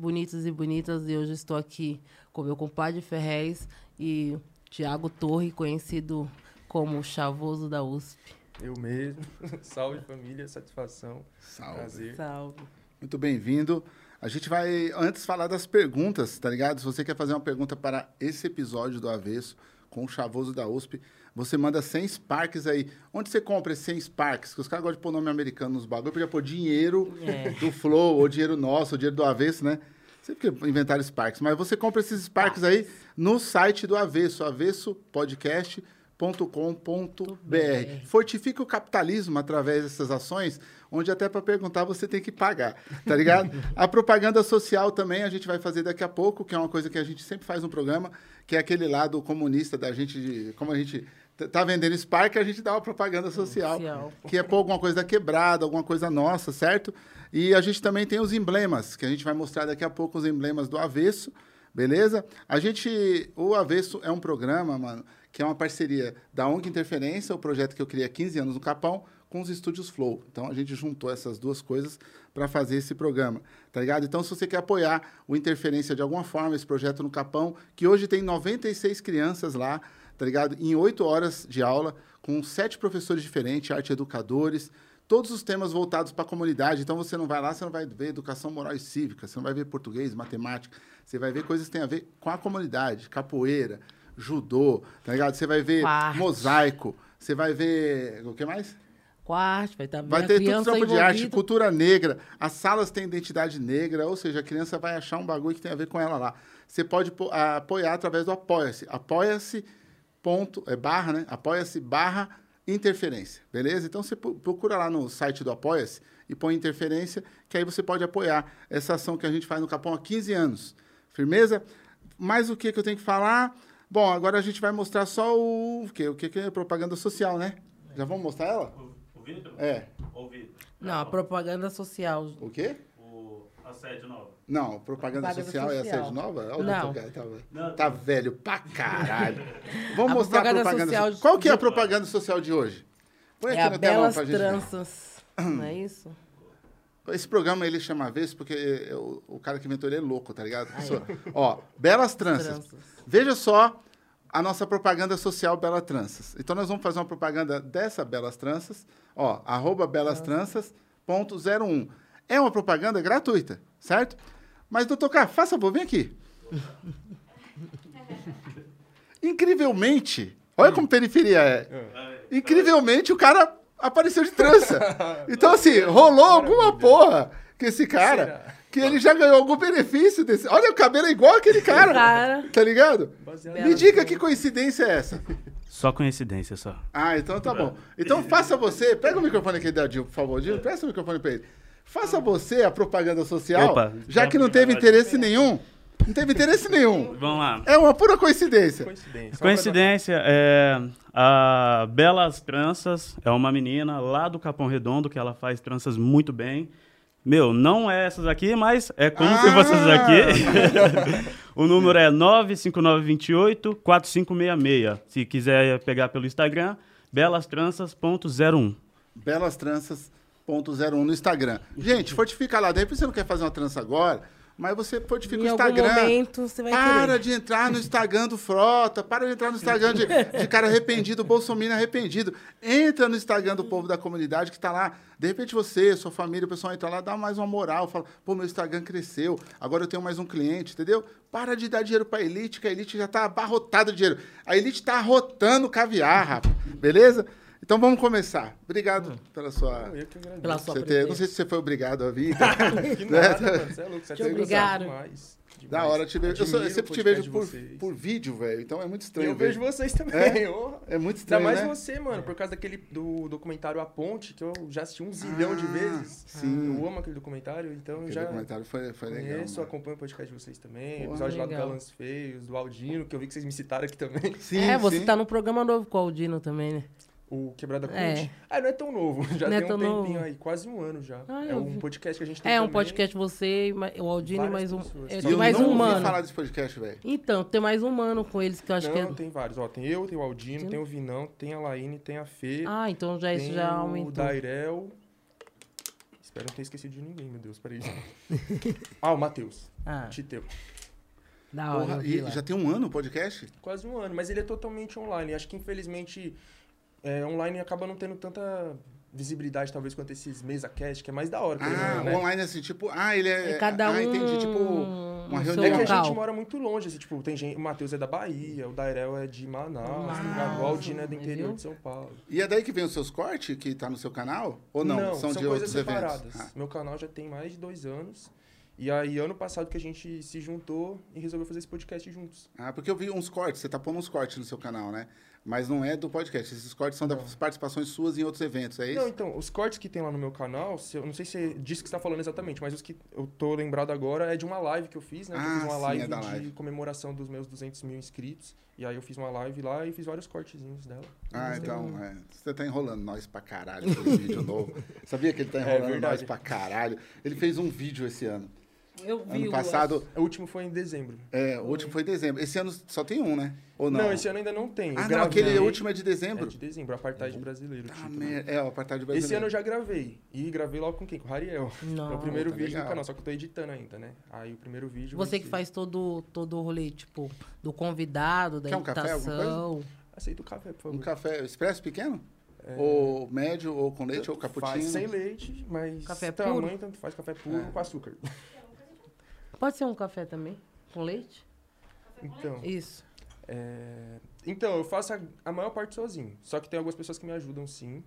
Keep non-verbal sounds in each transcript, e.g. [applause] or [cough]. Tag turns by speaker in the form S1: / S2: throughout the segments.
S1: bonitos e bonitas. E hoje estou aqui com meu compadre Ferrez e Tiago Torre, conhecido como o Chavoso da USP.
S2: Eu mesmo. [laughs] Salve família, satisfação.
S3: Salve.
S2: Prazer.
S1: Salve.
S3: Muito bem-vindo. A gente vai antes falar das perguntas, tá ligado? Se você quer fazer uma pergunta para esse episódio do Avesso com o Chavoso da USP, você manda 100 Sparks aí. Onde você compra esses 100 Sparks? Que os caras gostam de pôr nome americano nos bagulho, podia pôr dinheiro
S1: É.
S3: do Flow, ou dinheiro nosso, ou dinheiro do Avesso, né? Sempre que inventaram Sparks. Mas você compra esses Sparks aí no site do Avesso, avessopodcast.com.br. Fortifique o capitalismo através dessas ações, onde até para perguntar você tem que pagar, tá ligado? a propaganda social também a gente vai fazer daqui a pouco, que é uma coisa que a gente sempre faz no programa, que é aquele lado comunista da gente, de, como a gente tá vendendo Spark, a gente dá uma propaganda social,
S1: Social.
S3: que é pôr alguma coisa da quebrada, alguma coisa nossa, certo? E a gente também tem os emblemas, que a gente vai mostrar daqui a pouco os emblemas do Avesso, beleza? A gente, o Avesso é um programa, mano, que é uma parceria da ONG Interferência, o projeto que eu criei há 15 anos no Capão, com os estúdios Flow. Então a gente juntou essas duas coisas para fazer esse programa, tá ligado? Então se você quer apoiar o Interferência de alguma forma, esse projeto no Capão, que hoje tem 96 crianças lá, tá ligado? Em oito horas de aula, com sete professores diferentes, arte educadores, todos os temas voltados para a comunidade. Então você não vai lá, você não vai ver educação moral e cívica, você não vai ver português, matemática, você vai ver coisas que têm a ver com a comunidade, capoeira, judô, tá ligado? Você vai ver
S1: Arte.
S3: mosaico, você vai ver o que mais?
S1: Quarto, vai estar
S3: Vai ter tudo trampo de arte, cultura negra. As salas têm identidade negra, ou seja, a criança vai achar um bagulho que tem a ver com ela lá. Você pode apoiar através do Apoia-se. Apoia-se ponto, é barra, né? Apoia-se barra interferência, beleza? Então você procura lá no site do Apoia-se e põe interferência, que aí você pode apoiar essa ação que a gente faz no Capão há 15 anos. Firmeza? Mais o que, que eu tenho que falar? Bom, agora a gente vai mostrar só o, o quê? O que, que é propaganda social, né? Já vamos mostrar ela?
S4: O Vitor?
S3: É.
S4: Ou Vitor?
S1: Não, a propaganda social.
S3: O quê?
S4: O assédio nova.
S3: Não, propaganda,
S1: Propaganda
S3: social, é a
S1: social.
S3: sede nova? Olha o
S1: Não.
S4: Não.
S3: Tá, tá velho pra caralho. [laughs] Vamos
S1: A
S3: mostrar a
S1: propaganda
S3: propaganda
S1: social
S3: social. Qual que é a propaganda social de hoje? Põe
S1: É
S3: aqui
S1: a Belas
S3: pra gente ver.
S1: Tranças. [clears throat] Não é isso?
S3: Esse programa ele chama Avesso porque é, o, cara que inventou ele é louco, tá ligado? Ó, Belas Tranças.
S1: Tranças.
S3: Veja só a nossa propaganda social Bela Tranças. Então nós vamos fazer uma propaganda dessa Belas Tranças, ó, arroba Belas Tranças, ponto 01. É uma propaganda gratuita, certo? Mas, doutor K, faça favor, vem aqui. [laughs] Incrivelmente, olha como periferia é. Incrivelmente, o cara apareceu de trança. Então, assim, rolou alguma porra que esse cara? Que ele já ganhou algum benefício desse. Olha, o cabelo é igual aquele cara.
S1: Cara. [laughs]
S3: Tá ligado?
S2: Baseado
S3: Me diga que coincidência é essa.
S4: Só coincidência, só.
S3: Ah, então tá bom. Então faça você. Pega o microfone aqui da Dil, por favor. Dil, presta o microfone pra ele. Faça você a propaganda social,
S4: Opa,
S3: já
S4: já
S3: que não teve
S4: à
S3: interesse nenhum. Não teve interesse nenhum.
S4: Vamos lá.
S3: É uma pura coincidência.
S2: Coincidência.
S4: Coincidência, é, a Belas Tranças é uma menina lá do Capão Redondo que ela faz tranças muito bem. Meu, não é essas aqui, mas é como se fosse essas aqui. [laughs] o número é 95928-4566. Se quiser pegar pelo Instagram, belastranças.01.
S3: Belas Tranças.01 no Instagram. Gente, fortifica lá. De repente você não quer fazer uma trança agora, Mas você fortifica
S1: Em
S3: o
S1: algum
S3: Instagram.
S1: momento você vai
S3: Para
S1: querer.
S3: de entrar no Instagram do Frota, para de entrar no Instagram de, de cara arrependido, Bolsonaro arrependido. Entra no Instagram do povo da comunidade que tá lá. De repente você, sua família, o pessoal entra lá, dá mais uma moral, fala, pô, meu Instagram cresceu, agora eu tenho mais um cliente, entendeu? Para de dar dinheiro pra elite, que a elite já tá abarrotada de dinheiro. A elite tá arrotando caviar, rapaz. Beleza? Então vamos começar. Obrigado pela sua.
S2: Eu que agradeço.
S1: Pela sua
S3: você ter- não sei se você foi obrigado a vir. [laughs]
S2: Que nada, mano. Você é louco. Você
S1: Te
S2: é
S1: obrigado.
S2: demais.
S3: Da hora te ver. Eu, só- eu sempre
S2: o
S3: te vejo por,
S2: de
S3: por vídeo, velho. Então é muito
S2: E
S3: estranho.
S2: eu
S3: ver.
S2: vejo vocês também.
S3: É? É muito
S2: Ainda
S3: estranho,
S2: mais
S3: né?
S2: você, mano, por causa daquele do documentário A Ponte, que eu já assisti um zilhão de
S3: Ah,
S2: vezes.
S3: sim.
S2: Eu amo aquele documentário, então
S3: Aquele
S2: já
S3: documentário foi, foi legal.
S2: conheço,
S3: mano.
S2: acompanho o podcast de vocês também.
S3: Porra,
S2: episódio lá do. Galãs Feios, do Aldino, que eu vi que vocês me citaram aqui também.
S3: Sim,
S1: é, você
S3: sim.
S1: tá no programa novo com o Aldino também, né?
S2: O Quebrada Cult.
S1: É.
S2: Ah, não é tão novo. [laughs] Já
S1: Não é
S2: tem um
S1: tão
S2: tempinho
S1: novo.
S2: aí, quase um ano já.
S1: Ah,
S2: é
S1: eu
S2: um podcast que a gente tem
S1: É um
S2: também.
S1: podcast você, o Aldino e
S2: Várias
S1: mais um.
S2: pessoas.
S1: é,
S2: E
S1: tem
S3: eu
S1: mais
S3: não
S1: um mano.
S3: falar desse podcast, velho.
S1: Então, tem mais um mano com eles que eu acho
S2: não,
S1: que é.
S2: tem vários. Ó, tem eu, tem o Aldino,
S1: Tem-
S2: tem o Vinão, tem a Laine, tem a Fê.
S1: Ah, então já isso
S2: tem
S1: já
S2: o
S1: aumentou.
S2: Dairel. Espero não ter esquecido de ninguém, meu Deus, peraí. [laughs] ah, o Matheus.
S1: Ah,
S2: Titeu.
S1: da hora.
S3: Porra,
S1: eu
S3: e já tem um ano o podcast?
S2: Quase um ano, mas ele é totalmente online. Acho que infelizmente é, online acaba não tendo tanta visibilidade, talvez, quanto esses mesa-cast, que é mais da hora.
S3: Ah,
S2: não, né?
S3: online assim, tipo, ah, ele é.
S1: É cada um.
S3: ah, entendi. Tipo, uma reunião.
S2: É que a gente mora muito longe, assim, tipo, tem gente, o Matheus é da Bahia, o Dairel é de Manaus, o Aldino é do interior
S1: viu?
S2: de São Paulo.
S3: E é daí que vem os seus cortes que tá no seu canal? Ou não?
S2: são,
S3: de
S2: coisas
S3: outros
S2: separadas.
S3: eventos? Ah,
S2: Meu canal já tem mais de dois anos. E aí, ano passado que a gente se juntou e resolveu fazer esse podcast juntos.
S3: Ah, porque eu vi uns cortes, você tá pondo uns cortes no seu canal, né? Mas não é do podcast. Esses cortes são das participações suas em outros eventos, é isso?
S2: Não, então, os cortes que tem lá no meu canal, se eu não sei se é disso que você tá falando exatamente, mas os que eu tô lembrado agora é de uma live que eu fiz, né? que eu
S3: Ah,
S2: fiz uma
S3: sim,
S2: live
S3: é
S2: de
S3: live.
S2: comemoração dos meus 200 mil inscritos. E aí eu fiz uma live lá e fiz vários cortezinhos dela.
S3: Ah, então, é. Você tá enrolando nós pra caralho com vídeo novo. [laughs] Sabia que ele tá
S2: É
S3: enrolando
S2: verdade.
S3: nós pra caralho? Ele fez um vídeo esse ano.
S1: Eu vi
S3: Ano
S1: o-
S3: passado,
S2: O último foi em dezembro.
S3: é, o último foi em dezembro. Esse ano só tem um, né? Ou não?
S2: Não, esse ano ainda não tem.
S3: Ah, não, aquele último é de
S2: É
S3: dezembro.
S2: de dezembro, apartheid brasileiro. o
S3: Ah,
S2: título.
S3: merda. É, o apartheid brasileiro.
S2: Esse ano eu já gravei. E gravei logo com quem? Com o Rariel.
S1: Não.
S2: É o primeiro
S3: Tá
S2: vídeo
S3: legal.
S2: do canal, só que eu tô editando ainda, né? Aí o primeiro vídeo.
S1: Você que faz todo, todo o rolê, tipo, do convidado, da
S3: Quer um café.
S2: Aceita o café, por favor.
S3: Um café expresso pequeno? Ou médio, ou com leite, ou
S2: Tanto
S3: cappuccino?
S2: Faz sem leite, mas
S1: Café
S2: tamanho,
S1: puro?
S2: tanto faz café puro
S3: É.
S2: com açúcar.
S1: Pode ser um café também? Com leite?
S2: Então,
S1: Isso.
S2: é, então, eu faço a, a maior parte sozinho. Só que tem algumas pessoas que me ajudam sim.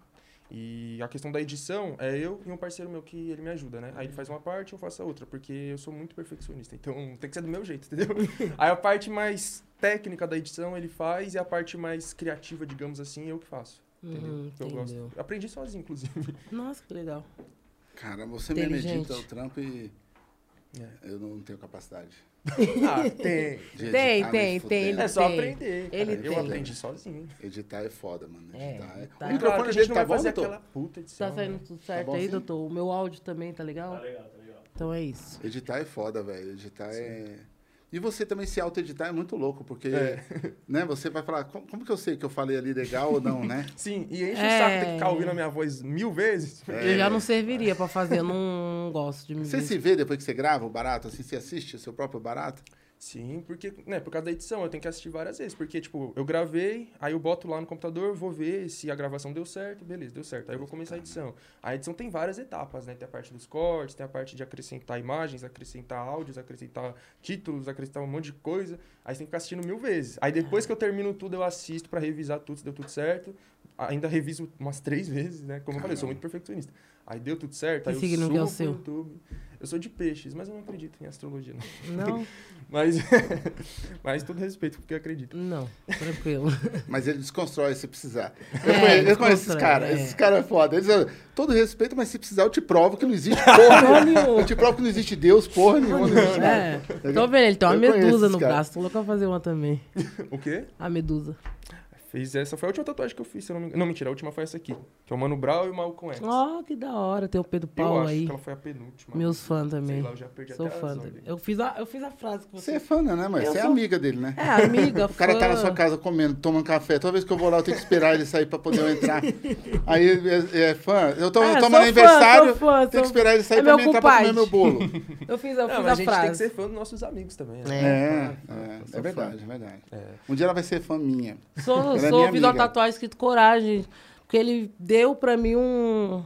S2: E a questão da edição é eu e um parceiro meu que ele me ajuda, né? Aí ele faz uma parte, eu faço a outra, porque eu sou muito perfeccionista. Então [laughs] tem que ser do meu jeito, entendeu? [laughs] Aí a parte mais técnica da edição ele faz e a parte mais criativa, digamos assim, eu que faço. Entendeu?
S1: Hum,
S2: eu gosto. aprendi sozinho, inclusive.
S1: Nossa, que legal.
S3: Cara, você mesmo edita o trampo e
S2: É.
S3: eu não tenho capacidade. [laughs]
S2: Ah, tem.
S1: Tem, tem, tem.
S2: É só
S1: tem.
S2: aprender. Cara.
S1: Ele
S2: eu
S1: tem.
S2: aprendi sozinho.
S3: Editar é foda, mano.
S1: É,
S3: Editar é...
S1: editar.
S3: O microfone dele
S2: gente não
S3: tá
S2: vai
S3: bom, doutor?
S2: aquela puta edição.
S1: Tá saindo
S2: né?
S1: tudo certo
S3: bom
S1: aí,
S3: sim?
S1: doutor? O meu áudio também, tá legal?
S4: Tá legal, tá legal.
S1: Então é isso.
S3: Editar é foda, velho. Editar é... E você também se auto-editar é muito louco, porque
S2: É. [laughs]
S3: né, você vai falar, como, como que eu sei que eu falei ali legal ou não, né? [laughs]
S2: Sim, e enche
S1: É.
S2: o saco ter que ficar ouvindo a minha voz mil vezes.
S1: Eu já não serviria pra fazer, eu não gosto de me
S3: Você
S1: ver.
S3: se vê depois que você grava o barato, assim, você assiste o seu próprio barato?
S2: Sim, porque, né, por causa da edição, eu tenho que assistir várias vezes. Porque, tipo, eu gravei, aí eu boto lá no computador, vou ver se a gravação deu certo, beleza, deu certo. Aí eu vou começar a edição. A edição tem várias etapas, né? Tem a parte dos cortes, tem a parte de acrescentar imagens, acrescentar áudios, acrescentar títulos, acrescentar um monte de coisa. Aí você tem que ficar assistindo mil vezes. Aí depois que eu termino tudo, eu assisto pra revisar tudo, se deu tudo certo. Ainda reviso umas três [laughs] vezes, né? Como eu falei, eu sou muito perfeccionista. Aí deu tudo certo, aí eu
S1: é
S2: subo pro? YouTube. Eu sou de peixes, mas eu não acredito em astrologia, não.
S1: Não, [laughs]
S2: Mas, [laughs] mas todo respeito, porque eu acredito.
S1: não, tranquilo. [laughs]
S3: Mas ele desconstrói se precisar.
S1: É,
S3: Eu conheço, eu conheço esses caras.
S1: é.
S3: Esses caras é foda. Eles todo respeito, mas se precisar eu te provo que não existe porra nenhuma. Eu te provo que não existe Deus, porra nenhuma. Não existe nada.
S1: É, tô vendo, ele tem uma medusa no
S3: cara.
S1: braço, tô louco pra fazer uma também.
S2: O quê?
S1: A medusa.
S2: Fez essa, foi a última tatuagem que eu fiz, se eu não me engano. Não, mentira, a última foi essa aqui. Que é o Mano Brown e o Malcolm X.
S1: Ó, que da hora. Tem o Pedro
S2: eu
S1: Paulo
S2: acho
S1: aí.
S2: que ela foi a penúltima.
S1: Meus fãs também.
S2: Sei lá, eu já perdi
S1: Sou
S2: até a
S1: fã
S2: razão
S1: também.
S2: dele.
S1: Eu fiz, a, eu fiz a frase que
S3: Você
S1: você...
S3: é fã, né, mas
S1: Eu
S3: Você é
S1: sou-
S3: amiga dele, né?
S1: É, amiga, [laughs]
S3: O cara tá na
S1: fã.
S3: sua casa comendo, tomando café. Toda vez que eu vou lá, eu tenho que esperar ele sair pra poder eu entrar. [laughs] Aí é, é fã. Eu tô,
S1: É,
S3: eu
S1: sou
S3: no aniversário,
S1: fã, sou fã,
S3: tenho que esperar ele sair
S1: É
S3: pra
S1: meu
S3: mim entrar pra comer meu bolo. [laughs]
S1: Eu fiz, eu
S2: Não,
S1: fiz
S2: mas
S1: a
S2: a gente tem que
S1: frase.
S2: ser fã dos nossos amigos também, né?
S3: É, é,
S2: sou
S3: é verdade,
S2: fã.
S3: é verdade.
S2: É.
S3: Um dia ela vai ser fã minha. É
S1: sou,
S3: minha
S1: fiz uma tatuagem escrito coragem. Porque ele deu pra mim um.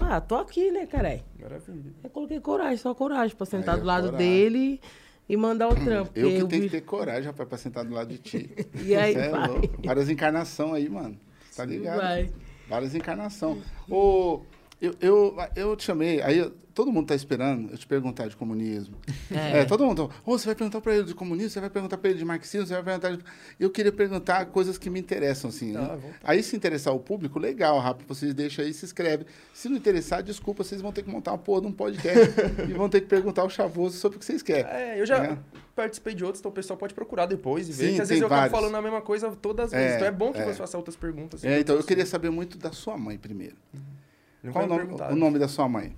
S1: Ah, tô aqui, né, caralho?
S2: Maravilha.
S1: Eu coloquei coragem, só coragem, pra sentar
S3: Aí,
S1: do lado
S3: coragem.
S1: dele e mandar o trampo.
S3: Eu que tenho
S1: vi-
S3: que ter coragem, rapaz, pra sentar do lado de ti. [laughs]
S1: E aí,
S3: é
S1: vai.
S3: louco. Várias encarnações aí, mano. Tá ligado?
S1: Vai.
S3: Várias encarnações. Ô, eu, eu, eu te chamei, aí todo mundo tá esperando eu te perguntar de comunismo. [laughs]
S1: É.
S3: É, todo mundo. Ô, você vai perguntar pra ele de comunismo, você vai perguntar pra ele de marxismo, você vai perguntar. de- Eu queria perguntar coisas que me interessam, assim.
S2: Tá,
S3: né? Aí, se interessar o público, legal, rápido, vocês deixam aí, se inscreve. Se não interessar, desculpa, vocês vão ter que montar uma porra de um podcast [laughs] e vão ter que perguntar ao Chavoso sobre o que vocês querem.
S2: É, eu já
S3: É.
S2: participei de outros, então o pessoal pode procurar depois e ver.
S3: Sim,
S2: que às vezes eu
S3: vários.
S2: acabo falando a mesma coisa todas as
S3: É,
S2: vezes. Então é bom que
S3: é.
S2: você faça outras perguntas.
S3: É, então eu queria saber muito da sua mãe primeiro.
S2: Nunca
S3: Qual o
S2: me
S3: nome, o nome da sua mãe?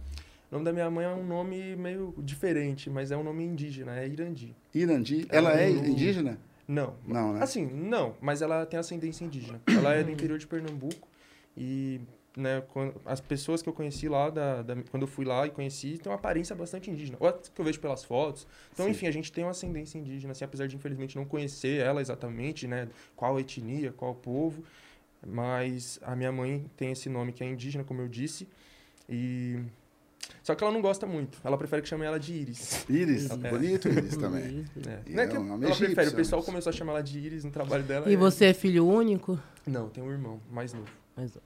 S2: O nome da minha mãe é um nome meio diferente, mas é um nome indígena, é Irandi.
S3: Irandi.
S2: Ela
S3: Ela é
S2: é
S3: indígena?
S2: Não.
S3: Não, né?
S2: Assim, não, mas ela tem ascendência indígena. Ela é do interior de Pernambuco e né, quando- as pessoas que eu conheci lá, da, da- quando eu fui lá e conheci, têm uma aparência bastante indígena. Ou que eu vejo pelas fotos. Então,
S3: Sim.
S2: enfim, a gente tem uma ascendência indígena, assim, apesar de infelizmente não conhecer ela exatamente, né? Qual etnia, qual povo. Mas a minha mãe tem esse nome que é indígena, como eu disse. E. Só que ela não gosta muito. Ela prefere que chame ela de Iris.
S3: Íris.
S2: É.
S3: Bonito Íris também.
S2: É. Não é
S3: é
S2: que
S3: um
S2: ela prefere,
S3: egípcio,
S2: o pessoal
S3: mas-
S2: começou a chamar ela de Iris no trabalho dela.
S1: E
S2: é-
S1: você é filho único?
S2: Não, tem um irmão mais novo.
S1: Mas,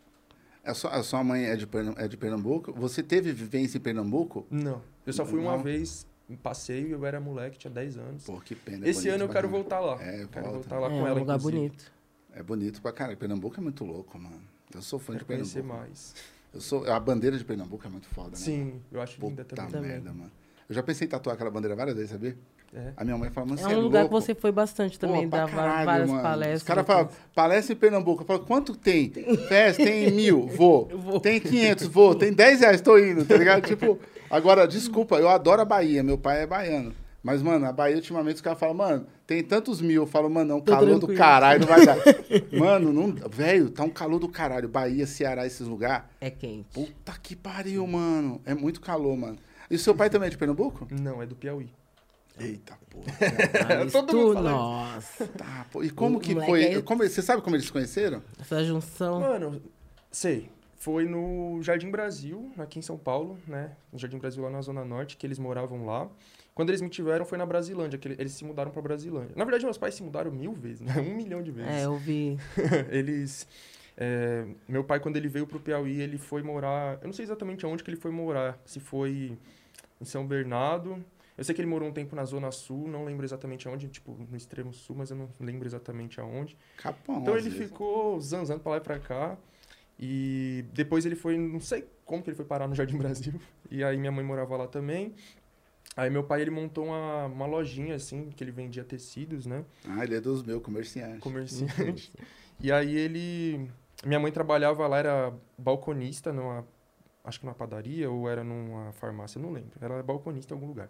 S3: A sua, a sua mãe é de, é de Pernambuco? Você teve vivência em Pernambuco?
S2: Não. Eu só fui uma
S3: Não.
S2: vez, em passeio, eu era moleque, tinha 10 anos.
S3: Pô, que pena. é
S2: Esse
S3: bonito
S2: ano eu quero voltar lá.
S3: É,
S2: quero
S3: volta.
S2: voltar lá
S1: é
S2: com
S1: um
S2: ela,
S1: lugar
S2: inclusive.
S1: bonito.
S3: É bonito pra caralho. Pernambuco é muito louco, mano. Eu sou fã
S2: Quero
S3: de
S2: conhecer
S3: Pernambuco.
S2: mais.
S3: Eu sou, a bandeira de Pernambuco é muito foda, né?
S2: Sim, eu acho linda
S3: Puta
S2: também.
S1: Também.
S3: merda, mano. Eu já pensei em tatuar aquela bandeira várias vezes, sabia?
S2: É.
S3: A minha mãe fala, mas
S1: É um lugar
S3: louco?
S1: que você foi bastante também,
S3: Pô,
S1: dá
S3: caralho,
S1: várias
S3: mano.
S1: palestras.
S3: Os caras falam, palestra em Pernambuco. Eu falo, quanto tem? Festa, tem [laughs] mil, vou.
S1: vou.
S3: Tem 500, vou. Tem 10 reais, tô indo, tá ligado? tipo, agora, desculpa, eu adoro a Bahia, meu pai é baiano. Mas, mano, a Bahia, ultimamente, os caras falam, mano, tem tantos mil. Eu falo, mano, não,
S1: Tô
S3: calor do
S1: tranquilo.
S3: caralho, não vai dar. [laughs] mano, não, velho, tá um calor do caralho. Bahia, Ceará, esses lugares.
S1: É quente.
S3: Puta que pariu, mano. É muito calor, mano. E o seu pai também é de Pernambuco?
S2: Não, é do Piauí.
S3: Eita, porra.
S1: Ah, isso
S2: Todo mundo
S1: tu-
S2: isso.
S1: Nossa,
S3: Tá, pô. E como
S1: O
S3: que foi?
S1: é-
S3: Como, você sabe como eles se conheceram?
S1: essa junção.
S2: Mano, sei. Foi no Jardim Brasil, aqui em São Paulo, né? No Jardim Brasil, lá na Zona Norte, que eles moravam lá. Quando eles me tiveram, foi na Brasilândia, que ele- eles se mudaram pra Brasilândia. Na verdade, meus pais se mudaram mil vezes, né? [laughs] Um milhão de vezes.
S1: É, eu vi. [laughs]
S2: eles. é, meu pai, quando ele veio pro Piauí, ele foi morar. Eu não sei exatamente aonde que ele foi morar. Se foi em São Bernardo. Eu sei que ele morou um tempo na Zona Sul, não lembro exatamente aonde, tipo, no extremo sul, mas eu não lembro exatamente aonde.
S3: Capão.
S2: Então ele
S3: vezes.
S2: ficou zanzando pra lá e pra cá. E depois ele foi, não sei como que ele foi parar no Jardim Brasil. [laughs] E aí minha mãe morava lá também. Aí meu pai, ele montou uma, uma lojinha, assim, que ele vendia tecidos, né?
S3: Ah, ele é dos meus, comerciantes.
S2: Comerciante. [laughs] e aí ele... Minha mãe trabalhava lá, era balconista numa... Acho que numa padaria ou era numa farmácia, não lembro. Era balconista em algum lugar.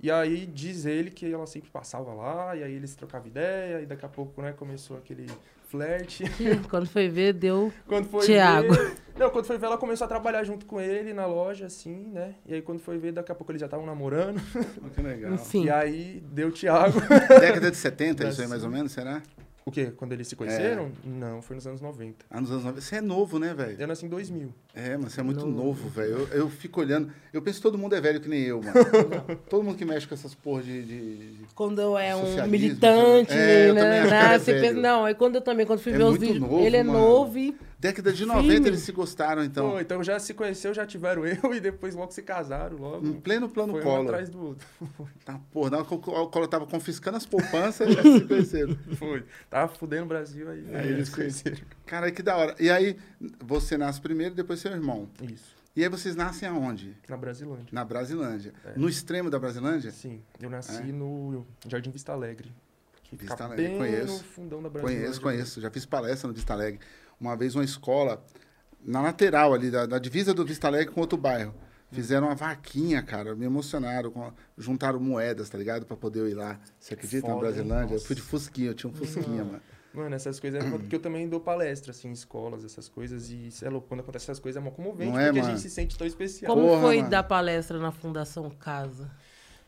S2: E aí diz ele que ela sempre passava lá, e aí eles trocavam ideia, e daqui a pouco, né, começou aquele flerte.
S1: Quando foi ver, deu. [laughs]
S2: Quando foi
S1: Thiago.
S2: ver... Não, quando foi ver, ela começou a trabalhar junto com ele na loja, assim, né? E aí quando foi ver, daqui a pouco eles já estavam namorando.
S3: Que legal.
S1: Enfim.
S2: E aí deu Thiago. [laughs]
S3: Década de 70, isso aí mais ou menos, será?
S2: O quê? Quando eles se conheceram? Não, foi nos anos 90.
S3: Ah, nos anos 90. Você é novo, né, velho?
S2: Eu nasci em 2000.
S3: É, mas você é muito
S1: Novo.
S3: novo, velho. Eu, eu fico olhando. Eu penso que todo mundo é velho que nem eu, mano. [laughs] todo mundo que mexe com essas porra de. de-
S1: Quando eu é um militante,
S3: é, eu também
S1: né?
S3: acho que
S1: né,
S3: ele é
S1: você
S3: velho.
S1: pensa- não, aí quando eu também, quando fui
S3: É
S1: ver os vídeos,
S3: novo,
S1: ele é
S3: mano.
S1: novo e
S3: Década de 90
S1: Firme.
S3: eles se gostaram, então.
S2: Pô, então já se conheceu, já tiveram [laughs] eu, e depois logo se casaram, logo.
S3: Em pleno plano
S2: foi um
S3: colo.
S2: atrás do outro. [laughs]
S3: Tá, porra, na hora que o colo tava confiscando as poupanças, [laughs] já se conheceram.
S2: Foi. Tava fudendo o Brasil aí. Aí eles
S3: isso.
S2: conheceram.
S3: Cara, que da hora. E aí, você nasce primeiro, depois seu irmão.
S2: Isso.
S3: E aí vocês nascem aonde?
S2: Na Brasilândia.
S3: Na Brasilândia.
S2: É.
S3: No extremo da Brasilândia?
S2: Sim. Eu nasci
S3: É?
S2: no Jardim Vista Alegre.
S3: Vista Alegre, conheço.
S2: no fundão da Brasilândia.
S3: Conheço, conheço. Já fiz palestra no Vista Alegre. Uma vez uma escola, na lateral ali, da, da divisa do Vista Alegre com outro bairro. Fizeram uma vaquinha, cara. Me emocionaram. com- juntaram moedas, tá ligado? Pra poder eu ir lá. Você acredita na
S2: Foda, hein?
S3: Brasilândia? Eu
S2: Nossa.
S3: fui de Fusquinha, eu tinha um Fusquinha, mano.
S2: Mano, essas coisas é porque eu também dou palestra, assim, em escolas, essas coisas, e isso é louco, quando acontece essas coisas é mó comovente,
S3: Não é,
S2: porque a
S3: mano?
S2: gente se sente tão especial.
S1: Como
S3: Porra,
S1: foi
S3: mano.
S1: dar palestra na Fundação Casa?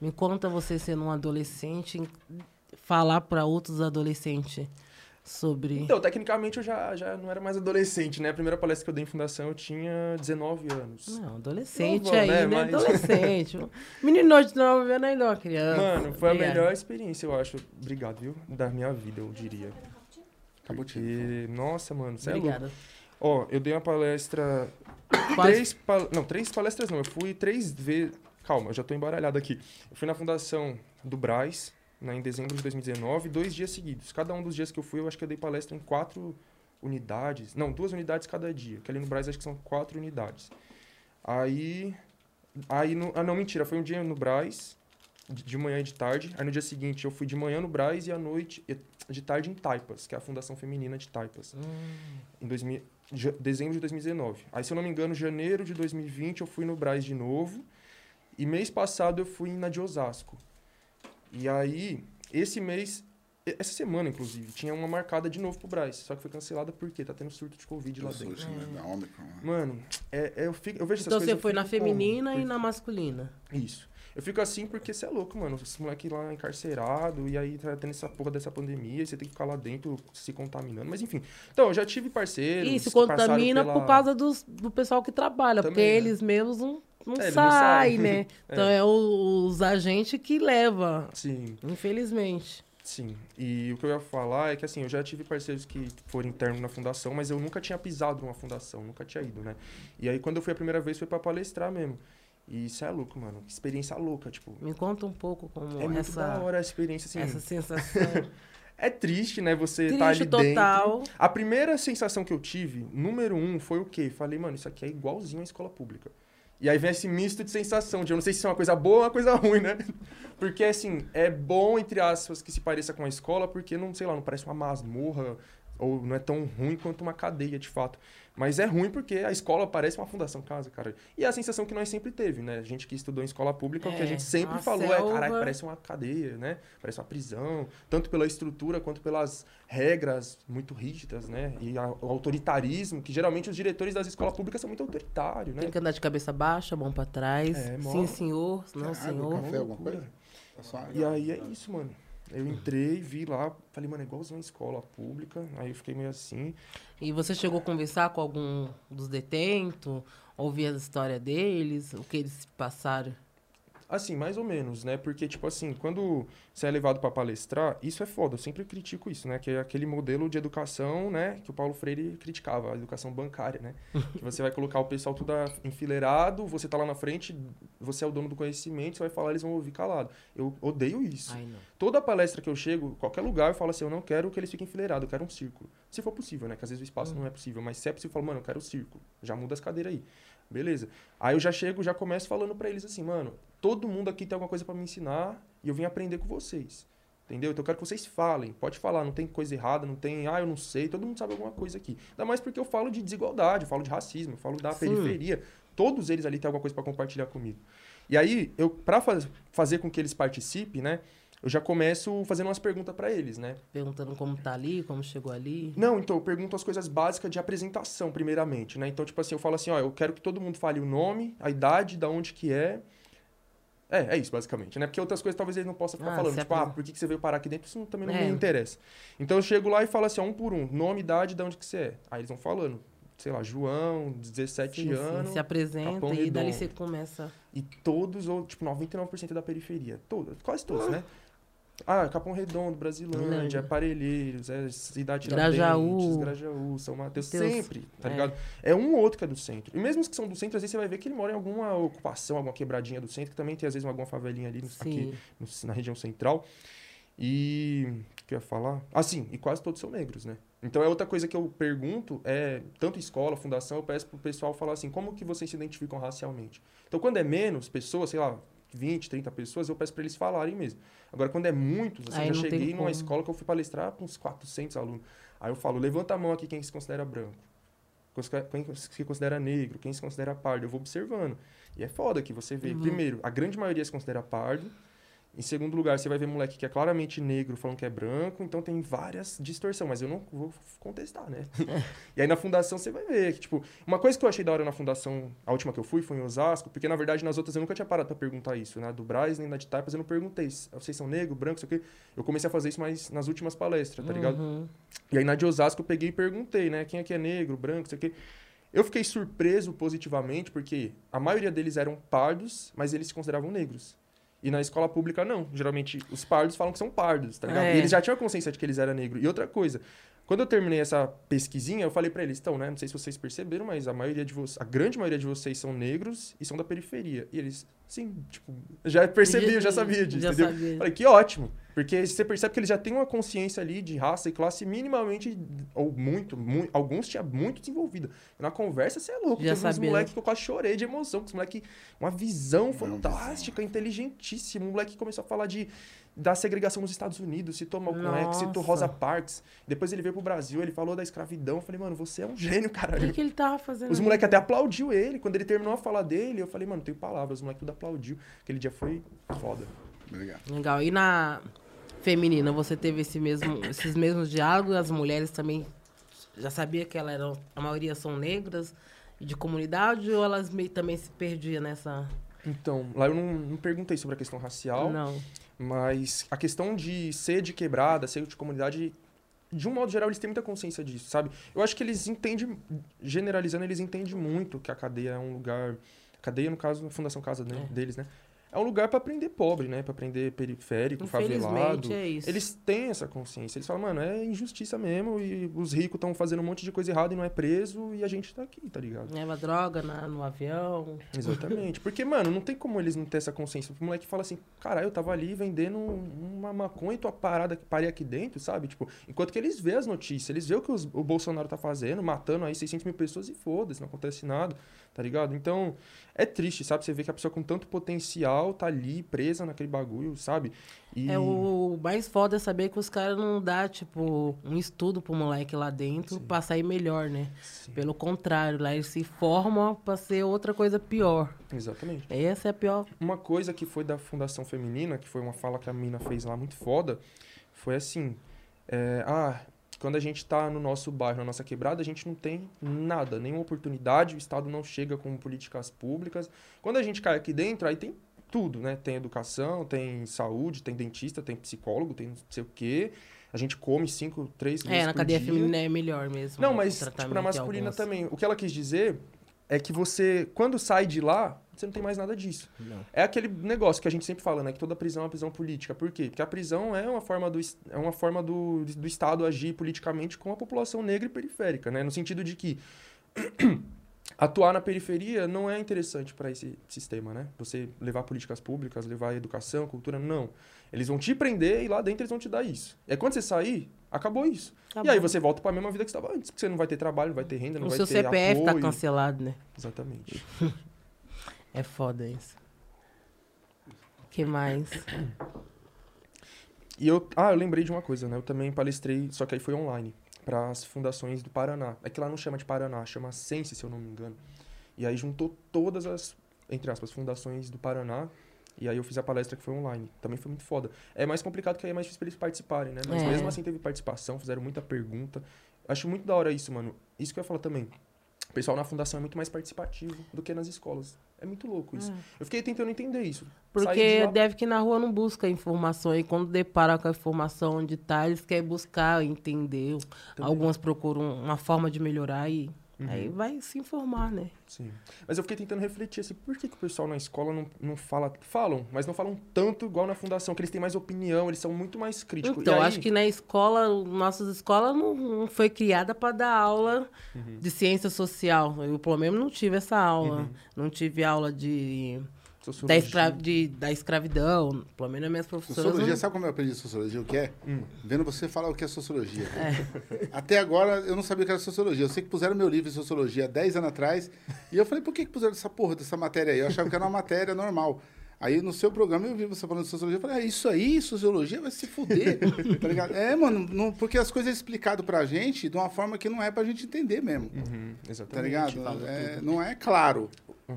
S1: Me conta você sendo um adolescente, falar para outros adolescentes sobre.
S2: Então, tecnicamente eu já, já não era mais adolescente, né? A primeira palestra que eu dei em fundação eu tinha 19 anos.
S1: Não, adolescente
S2: Novão,
S1: aí,
S2: né?
S1: né?
S2: Mas-
S1: Adolescente. [laughs] Menino de 9 anos ainda é uma criança.
S2: Mano, foi a
S1: Obrigada.
S2: melhor experiência, eu acho. Obrigado, viu? Da minha vida, eu diria.
S3: Caputinho.
S2: Porque, nossa, mano, louco.
S1: Obrigada.
S2: Ó, eu dei uma palestra. [coughs]
S1: Quase-
S2: Três pal... Não, três palestras não. Eu fui três vezes. Calma, eu já tô embaralhado aqui. Eu fui na fundação do Braz, né, em dezembro de 2019, dois dias seguidos. Cada um dos dias que eu fui, eu acho que eu dei palestra em quatro unidades. Não, duas unidades cada dia. Que ali no Braz acho que são quatro unidades. Aí. Aí no... Ah, não, mentira. Foi um dia no Braz, de de manhã e de tarde. Aí no dia seguinte eu fui de manhã no Braz e à noite, de tarde em Taipas, que é a Fundação Feminina de Taipas. Em 2000, ja- dezembro de 2019. Aí, se eu não me engano, janeiro de 2020 eu fui no Braz de novo. E mês passado eu fui na de Osasco. E aí, esse mês, essa semana, inclusive, tinha uma marcada de novo pro Braz. Só que foi cancelada porque tá tendo surto de Covid lá dentro.
S3: isso, né? Da Ômicron, mano.
S2: Mano, é, é- eu, fico, eu vejo essas
S1: Então
S2: coisas.
S1: você
S2: eu
S1: foi na
S2: como?
S1: feminina e
S2: Porque-
S1: na masculina.
S2: Isso. Eu fico assim porque você é louco, mano. Esse moleque lá encarcerado, e aí tá tendo essa porra dessa pandemia, e você tem que ficar lá dentro se contaminando. Mas enfim. Então, eu já tive parceiros.
S1: E
S2: passaram
S1: contamina
S2: pela-
S1: por causa dos, do pessoal que trabalha, porque
S2: Também, né?
S1: eles mesmos não, não
S2: É, eles não
S1: né? [laughs] Então é, os agentes que levam,
S2: Sim.
S1: infelizmente.
S2: Sim, e o que eu ia falar é que assim, eu já tive parceiros que foram internos na fundação, mas eu nunca tinha pisado numa fundação, nunca tinha ido, né? E aí quando eu fui a primeira vez foi pra palestrar mesmo. E isso é louco, mano. que Experiência louca, tipo.
S1: Me conta um pouco como
S2: É
S1: essa,
S2: da hora a experiência, assim.
S1: essa [laughs] sensação.
S2: É triste, né? Você tá
S1: Triste
S2: ali
S1: total.
S2: dentro. A primeira sensação que eu tive, número um, foi o quê? Falei, mano, isso aqui é igualzinho à escola pública. E aí vem esse misto de sensação, de eu não sei se é uma coisa boa ou uma coisa [laughs] ruim, né? Porque, assim, é bom, entre aspas, que se pareça com a escola, porque não, sei lá, não parece uma masmorra, ou não é tão ruim quanto uma cadeia, de fato. Mas é ruim porque a escola parece uma fundação casa, cara. E é a sensação que nós sempre teve, né? A gente que estudou em escola pública, o que a
S1: É,
S2: gente sempre falou é,
S1: selva-
S2: caralho, parece uma cadeia, né? Parece uma prisão, tanto pela estrutura quanto pelas regras muito rígidas, né? E a- o autoritarismo, que geralmente os diretores das escolas públicas são muito autoritários, né?
S1: Tem que andar de cabeça baixa, mão pra trás.
S2: É,
S1: Sim, senhor. Não,
S3: água,
S1: senhor.
S3: café, alguma coisa? Tá.
S2: E aí é isso, mano. Eu entrei, vi lá, falei, mano, é igualzinho a escola pública. Aí eu fiquei meio assim.
S1: E você chegou a conversar com algum dos detentos? Ouvir a história deles? O que eles passaram?
S2: Assim, mais ou menos, né? Porque, tipo assim, quando você é levado pra palestrar, isso é foda. Eu sempre critico isso, né? Que é aquele modelo de educação, né? Que o Paulo Freire criticava, a educação bancária, né? [laughs] que você vai colocar o pessoal tudo enfileirado, você tá lá na frente, você é o dono do conhecimento, você vai falar, eles vão ouvir calado. Eu odeio isso.
S1: Ai.
S2: Toda palestra que eu chego, qualquer lugar, eu falo assim, eu não quero que eles fiquem enfileirados, eu quero um círculo. Se for possível, né? Que às vezes o espaço não é possível, mas se é possível, eu falo, mano, eu quero um círculo. Já muda as cadeiras aí. Beleza. Aí eu já chego, já começo falando pra eles assim, mano, todo mundo aqui tem alguma coisa pra me ensinar e eu vim aprender com vocês. Entendeu? Então eu quero que vocês falem. Pode falar, não tem coisa errada, não tem, ah, eu não sei, todo mundo sabe alguma coisa aqui. Ainda mais porque eu falo de desigualdade, eu falo de racismo, eu falo da
S1: Sim.
S2: periferia. Todos eles ali têm alguma coisa pra compartilhar comigo. E aí, eu para faz, fazer com que eles participem, né? Eu já começo fazendo umas perguntas pra eles, né?
S1: Perguntando como tá ali, como chegou ali.
S2: Não, então eu pergunto as coisas básicas de apresentação, primeiramente, né? Então, tipo assim, eu falo assim, ó, eu quero que todo mundo fale o nome, a idade, da onde que é. É, é isso, basicamente, né? Porque outras coisas talvez eles não possam ficar
S1: Ah,
S2: falando.
S1: se
S2: Tipo, ah, por que, que você veio parar aqui dentro? Isso não- também não
S1: É.
S2: me interessa. Então eu chego lá e falo assim, ó, um por um. Nome, idade, da onde que você é. Aí eles vão falando. Sei lá, João, 17
S1: Sim, sim,
S2: anos.
S1: se apresenta e dali você começa.
S2: E todos, ou tipo, 99% da periferia. Todos, quase todos, né? Ah, Capão Redondo, Brasilândia,
S1: Brasilândia.
S2: Parelheiros, é, Cidade
S1: Grajaú.
S2: Grajaú, São Mateus,
S1: Deus.
S2: sempre, tá
S1: É.
S2: ligado? É um ou outro que é do centro. E mesmo os que são do centro, às vezes você vai ver que ele mora em alguma ocupação, alguma quebradinha do centro, que também tem às vezes alguma favelinha ali aqui no- na região central. E o que eu ia falar? Ah, sim, e quase todos são negros, né? Então é outra coisa que eu pergunto, é, tanto escola, fundação, eu peço pro pessoal falar assim, como que vocês se identificam racialmente? Então quando é menos pessoas, sei lá, 20, 30 pessoas, eu peço para eles falarem mesmo. Agora, quando é muitos, assim,
S1: Aí
S2: eu já cheguei numa
S1: como.
S2: escola que eu fui palestrar com uns 400 alunos. Aí eu falo, levanta a mão aqui quem se considera branco. Quem se considera negro, quem se considera pardo. Eu vou observando. E é foda que você
S1: Uhum.
S2: vê. Primeiro, a grande maioria se considera pardo. Em segundo lugar, você vai ver moleque que é claramente negro falando que é branco, então tem várias distorções, mas eu não vou contestar, né? [laughs] e aí na fundação você vai ver que, tipo, uma coisa que eu achei da hora na fundação, a última que eu fui, foi em Osasco, porque na verdade nas outras eu nunca tinha parado pra perguntar isso, né? Do Braz nem na de Taipas eu não perguntei, vocês são negro, branco, sei o quê. Eu comecei a fazer isso mais nas últimas palestras, tá ligado?
S1: Uhum.
S2: E aí na de Osasco eu peguei e perguntei, né? Quem aqui é negro, branco, sei o quê. Eu fiquei surpreso positivamente, porque a maioria deles eram pardos, mas eles se consideravam negros. E na escola pública, não. Geralmente, os pardos falam que são pardos, tá ligado?
S1: É.
S2: E eles já tinham consciência de que eles eram negros. E outra coisa, quando eu terminei essa pesquisinha, eu falei pra eles, então, né? Não sei se vocês perceberam, mas a maioria de vocês, a grande maioria de vocês são negros e são da periferia. E eles, sim, tipo, já [laughs] percebi, eu já sabia disso,
S1: Já
S2: entendeu?
S1: sabia.
S2: Falei, que ótimo. Porque você percebe que eles já têm uma consciência ali de raça e classe minimamente, ou muito, mu- alguns tinha muito desenvolvida. Na conversa, você é louco.
S1: Já
S2: Teve uns moleques que eu quase chorei de emoção. Com os moleques, uma visão fantástica, inteligentíssima. Um moleque que começou a falar de da segregação nos Estados Unidos, citou Malcolm X, citou. Rosa Parks. Depois ele veio pro Brasil, ele falou da escravidão. Eu falei, mano, você é um gênio,
S1: O
S2: caralho.
S1: que, que ele tava fazendo?
S2: Os moleques até aplaudiu ele. Quando ele terminou a fala dele, eu falei, mano, não tenho palavras. Os moleques tudo aplaudiu. Aquele dia foi foda.
S3: Obrigado.
S1: Legal. E na feminina, você teve esse mesmo, esses mesmos diálogos? As mulheres também já sabia que elas eram, a maioria são negras e de comunidade ou elas meio, também se perdiam nessa...
S2: Então, lá eu não, não perguntei sobre a questão racial,
S1: Não.
S2: Mas a questão de ser de quebrada, ser de comunidade, de um modo geral, eles têm muita consciência disso, sabe? Eu acho que eles entendem, generalizando, eles entendem muito que a cadeia é um lugar. Cadeia, no caso, a Fundação Casa né, deles, né? É um lugar pra aprender pobre, né? Pra aprender periférico, favelado.
S1: É isso.
S2: Eles têm essa consciência. Eles falam, mano, é injustiça mesmo e os ricos estão fazendo um monte de coisa errada e não é preso e a gente tá aqui, tá ligado?
S1: Leva droga na- no avião.
S2: Exatamente. Porque, mano, não tem como eles não ter essa consciência. O moleque fala assim, caralho, eu tava ali vendendo uma maconha e tua parada que parei aqui dentro, sabe? Tipo, enquanto que eles vê as notícias, eles vê o que os- o Bolsonaro tá fazendo, matando aí 600 mil pessoas e foda-se, não acontece nada, tá ligado? Então, é triste, sabe? Você vê que a pessoa com tanto potencial tá ali presa naquele bagulho, sabe? E...
S1: É o mais foda é saber que os caras não dá, tipo, um estudo pro moleque lá dentro pra sair melhor, né? Pelo contrário, lá eles se formam pra ser outra coisa pior.
S2: Exatamente.
S1: Essa é a pior.
S2: Uma coisa que foi da Fundação Feminina, que foi uma fala que a mina fez lá muito foda, foi assim: é, ah, quando a gente tá no nosso bairro, na nossa quebrada, a gente não tem nada, nenhuma oportunidade, o Estado não chega com políticas públicas. Quando a gente cai aqui dentro, aí tem tudo, né? Tem educação, tem saúde, tem dentista, tem psicólogo, tem não sei o quê. A gente come cinco, três vezes
S1: É, na
S2: por
S1: cadeia
S2: dia.
S1: feminina é melhor mesmo.
S2: Não, mas tipo, na masculina
S1: algumas.
S2: também. O que ela quis dizer é que você, quando sai de lá, você não tem mais nada disso. É aquele negócio que a gente sempre fala, né? Que toda prisão é uma prisão política. Por quê? Porque a prisão é uma forma do, é uma forma do, do Estado agir politicamente com a população negra e periférica, né? No sentido de que atuar na periferia não é interessante para esse sistema, né? Você levar políticas públicas, levar educação, cultura, não. Eles vão te prender e lá dentro eles vão te dar isso. E aí quando você sair, acabou isso. E
S1: Acabou.
S2: aí você volta para a mesma vida que estava antes, porque você não vai ter trabalho, não vai ter renda, não
S1: O
S2: vai
S1: seu
S2: ter
S1: CPF tá
S2: apoio.
S1: cancelado, né?
S2: Exatamente. [laughs]
S1: É foda isso. que mais?
S2: E eu, ah, eu lembrei de uma coisa, né? Eu também palestrei, só que aí foi online, para as fundações do Paraná. É que lá não chama de Paraná, chama Sense, se eu não me engano. E aí juntou todas as, entre aspas, fundações do Paraná. E aí eu fiz a palestra que foi online. Também foi muito foda. É mais complicado que aí é mais difícil pra eles participarem, né? Mas
S1: É.
S2: mesmo assim teve participação, fizeram muita pergunta. Acho muito da hora isso, mano. Isso que eu ia falar também. O pessoal na fundação é muito mais participativo do que nas escolas. É muito louco isso. Eu fiquei tentando entender isso. Saí de
S1: Porque
S2: lá-
S1: deve que na rua não busca informação. E quando depara com a informação onde tá, eles querem buscar, entender. Algumas procuram uma forma de melhorar e
S2: Uhum.
S1: aí vai se informar, né?
S2: Sim. Mas eu fiquei tentando refletir assim, por que, que o pessoal na escola não, não fala. Falam, mas não falam tanto igual na fundação, que eles têm mais opinião, eles são muito mais críticos.
S1: Então,
S2: aí-
S1: acho que na escola, nossas escolas não, não foi criada para dar aula
S2: Uhum.
S1: de ciência social. Eu, pelo menos, não tive essa aula. Não tive aula de da, escra de, da escravidão. Pelo menos as minhas professoras.
S3: Sociologia,
S1: não-
S3: sabe como eu aprendi sociologia? O que é? Vendo você falar o que é sociologia. [laughs] Até agora eu não sabia o que era sociologia. Eu sei que puseram meu livro de sociologia há 10 anos atrás. E eu falei, por que, que puseram essa porra dessa matéria aí? Eu achava que era uma matéria normal. Aí no seu programa eu vi você falando de sociologia, eu falei, é isso aí, sociologia vai se fuder, [laughs] tá ligado? É, mano, não- porque as coisas é explicado pra gente de uma forma que não é pra gente entender mesmo.
S2: Uhum,
S3: Tá
S2: exatamente.
S3: ligado? É, não é claro.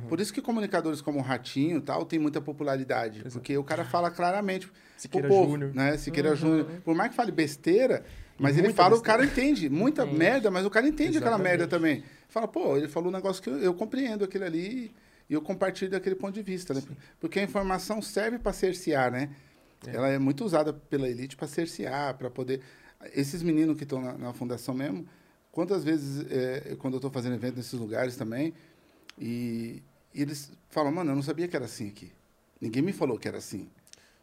S3: Por isso que comunicadores como o Ratinho e tal tem muita popularidade. Porque o cara fala claramente
S2: Siqueira
S3: povo,
S2: Júnior.
S3: né? Siqueira Júnior. Por mais que fale besteira, mas ele
S2: Muita
S3: fala, o
S2: besteira.
S3: cara entende. Muita merda, mas o cara entende aquela
S2: Exatamente.
S3: merda também. Fala, pô, ele falou um negócio que eu, eu compreendo aquilo ali e eu compartilho daquele ponto de vista, né? Porque a informação serve para cercear, né? Ela é muito usada pela elite para cercear, para poder... Esses meninos que estão na, na fundação mesmo, quantas vezes, é, quando eu estou fazendo evento nesses lugares também, e, e eles falam, mano, eu não sabia que era assim aqui. Ninguém me falou que era assim.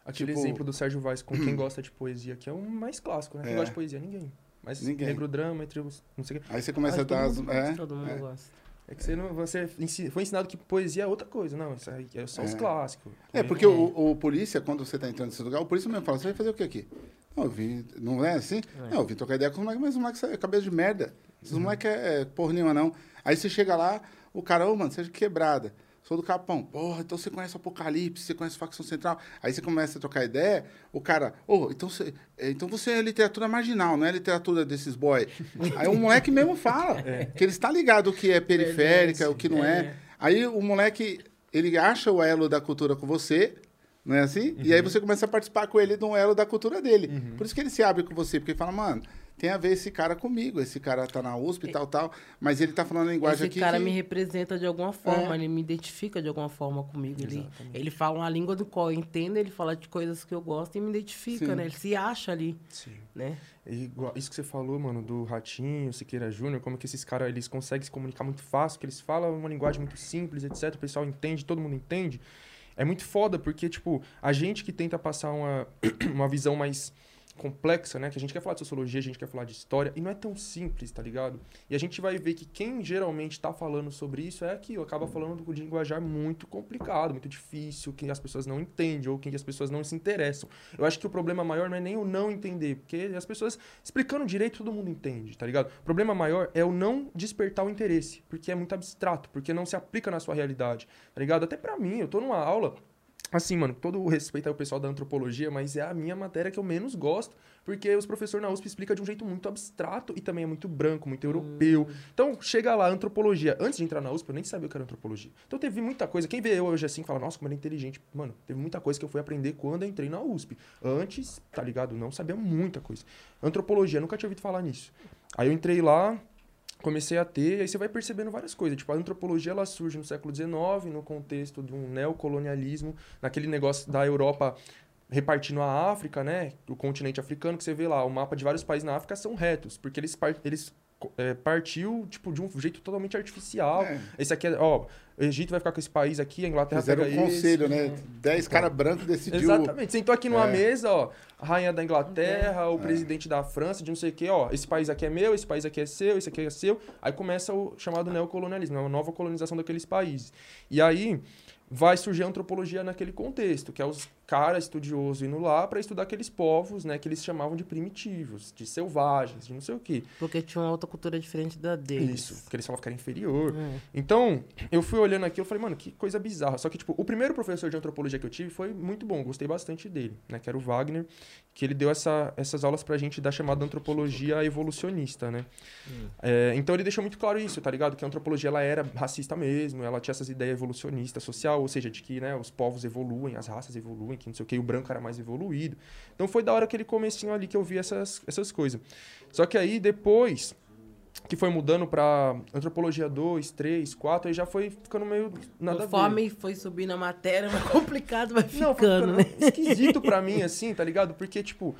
S2: Aquele
S3: Tipo-
S2: exemplo do Sérgio Vaz com quem [clears throat] gosta de poesia, que é o mais clássico, né? Quem
S3: É.
S2: gosta de poesia? Ninguém. Mas
S3: Ninguém.
S2: negro drama, entre os. Não sei o quê.
S3: Aí você começa a dar... as- é, é.
S2: É que você não. Você foi ensinado que poesia é outra coisa. Não, isso aí é só os
S3: É.
S2: clássicos.
S3: É, porque o, o polícia, quando você está entrando nesse lugar, o polícia mesmo fala, você vai fazer o que aqui? Não, eu vim, não é assim? Não, eu vim trocar ideia com os moleques, mas os moleques é cabeça de merda. Esses moleques é, é porra nenhuma, não. Aí você chega lá, o cara, ô, mano, seja quebrada. Sou do Capão. Porra, então você conhece Apocalipse, você conhece Facção Central. Aí você começa a trocar ideia, o cara, ô, então você, é, então você é literatura marginal, não é literatura desses boy. [laughs] Aí o moleque mesmo fala, que ele está ligado o que é periférica, o que não é. Aí o moleque, ele acha o elo da cultura com você, não é assim? E aí você começa a participar com ele de um elo da cultura dele. Por isso que ele se abre com você, porque ele fala, mano, tem a ver esse cara comigo, esse cara tá na USP e tal, tal, mas ele tá falando a linguagem
S1: Esse
S3: aqui
S1: cara
S3: que...
S1: me representa de alguma forma,
S3: É.
S1: ele me identifica de alguma forma comigo. Ele, ele fala uma língua do qual eu entendo, ele fala de coisas que eu gosto e me identifica,
S3: Sim.
S1: né? Ele se acha ali,
S2: Sim.
S1: né?
S2: E igual- isso que você falou, mano, do Ratinho, Siqueira Júnior, como que esses caras eles conseguem se comunicar muito fácil, que eles falam uma linguagem muito simples, etc. O pessoal entende, todo mundo entende. É muito foda, porque, tipo, a gente que tenta passar uma, [clears throat] uma visão mais complexa, né? Que a gente quer falar de sociologia, a gente quer falar de história, e não é tão simples, tá ligado? E a gente vai ver que quem geralmente tá falando sobre isso é aquilo, acaba falando de linguajar muito complicado, muito difícil, que as pessoas não entendem, ou que as pessoas não se interessam. Eu acho que o problema maior não é nem o não entender, porque as pessoas explicando direito todo mundo entende, tá ligado? O problema maior é o não despertar o interesse, porque é muito abstrato, porque não se aplica na sua realidade, tá ligado? Até pra mim, eu tô numa aula Assim, mano, todo o respeito ao pessoal da antropologia, mas é a minha matéria que eu menos gosto, porque os professores na USP explicam de um jeito muito abstrato e também é muito branco, muito europeu. Então, chega lá, antropologia. Antes de entrar na USP, eu nem sabia o que era antropologia. Então, teve muita coisa. Quem vê eu hoje assim fala, nossa, como é inteligente. Mano, teve muita coisa que eu fui aprender quando eu entrei na USP. Antes, tá ligado? Não sabia muita coisa. Antropologia, nunca tinha ouvido falar nisso. Aí eu entrei lá, comecei a ter, aí você vai percebendo várias coisas. Tipo, a antropologia ela surge no século XIX, no contexto de um neocolonialismo, naquele negócio da Europa repartindo a África, né? O continente africano, que você vê lá, o mapa de vários países na África são retos, porque eles, eles é, partiu, tipo, de um jeito totalmente artificial.
S3: É.
S2: Esse aqui é, ó, o Egito vai ficar com esse país aqui, a Inglaterra
S3: Fizeram
S2: pega
S3: um
S2: esse.
S3: conselho, né? Dez caras brancos decidiu...
S2: Exatamente. Sentou aqui numa
S3: É.
S2: mesa, ó, a rainha da Inglaterra,
S3: É.
S2: o presidente da França, de não sei o quê, ó, esse país aqui é meu, esse país aqui é seu, esse aqui é seu. Aí começa o chamado neocolonialismo, uma nova colonização daqueles países. E aí vai surgir a antropologia naquele contexto, que é os caras estudiosos indo lá para estudar aqueles povos, né, que eles chamavam de primitivos, de selvagens, de não sei o quê.
S1: Porque tinha uma outra cultura diferente da deles.
S2: Isso, porque eles falavam que era inferior.
S1: É.
S2: Então, eu fui olhando aqui, eu falei, mano, que coisa bizarra. Só que, tipo, o primeiro professor de antropologia que eu tive foi muito bom, gostei bastante dele, né? Que era o Wagner, que ele deu essa, essas aulas pra gente da chamada antropologia evolucionista, né? É, então ele deixou muito claro isso, tá ligado? Que a antropologia, ela era racista mesmo, ela tinha essas ideias evolucionistas social, ou seja, de que, né, os povos evoluem, as raças evoluem, que não sei o que, e o branco era mais evoluído. Então foi da hora aquele comecinho ali que eu vi essas, essas coisas. Só que aí, depois que foi mudando pra antropologia 2, 3, 4, aí já foi ficando meio nada a ver.
S1: Foi subindo a matéria, mais complicado vai
S2: Não, foi
S1: ficando, né?
S2: ficando esquisito pra mim, [laughs] assim, tá ligado? Porque, tipo,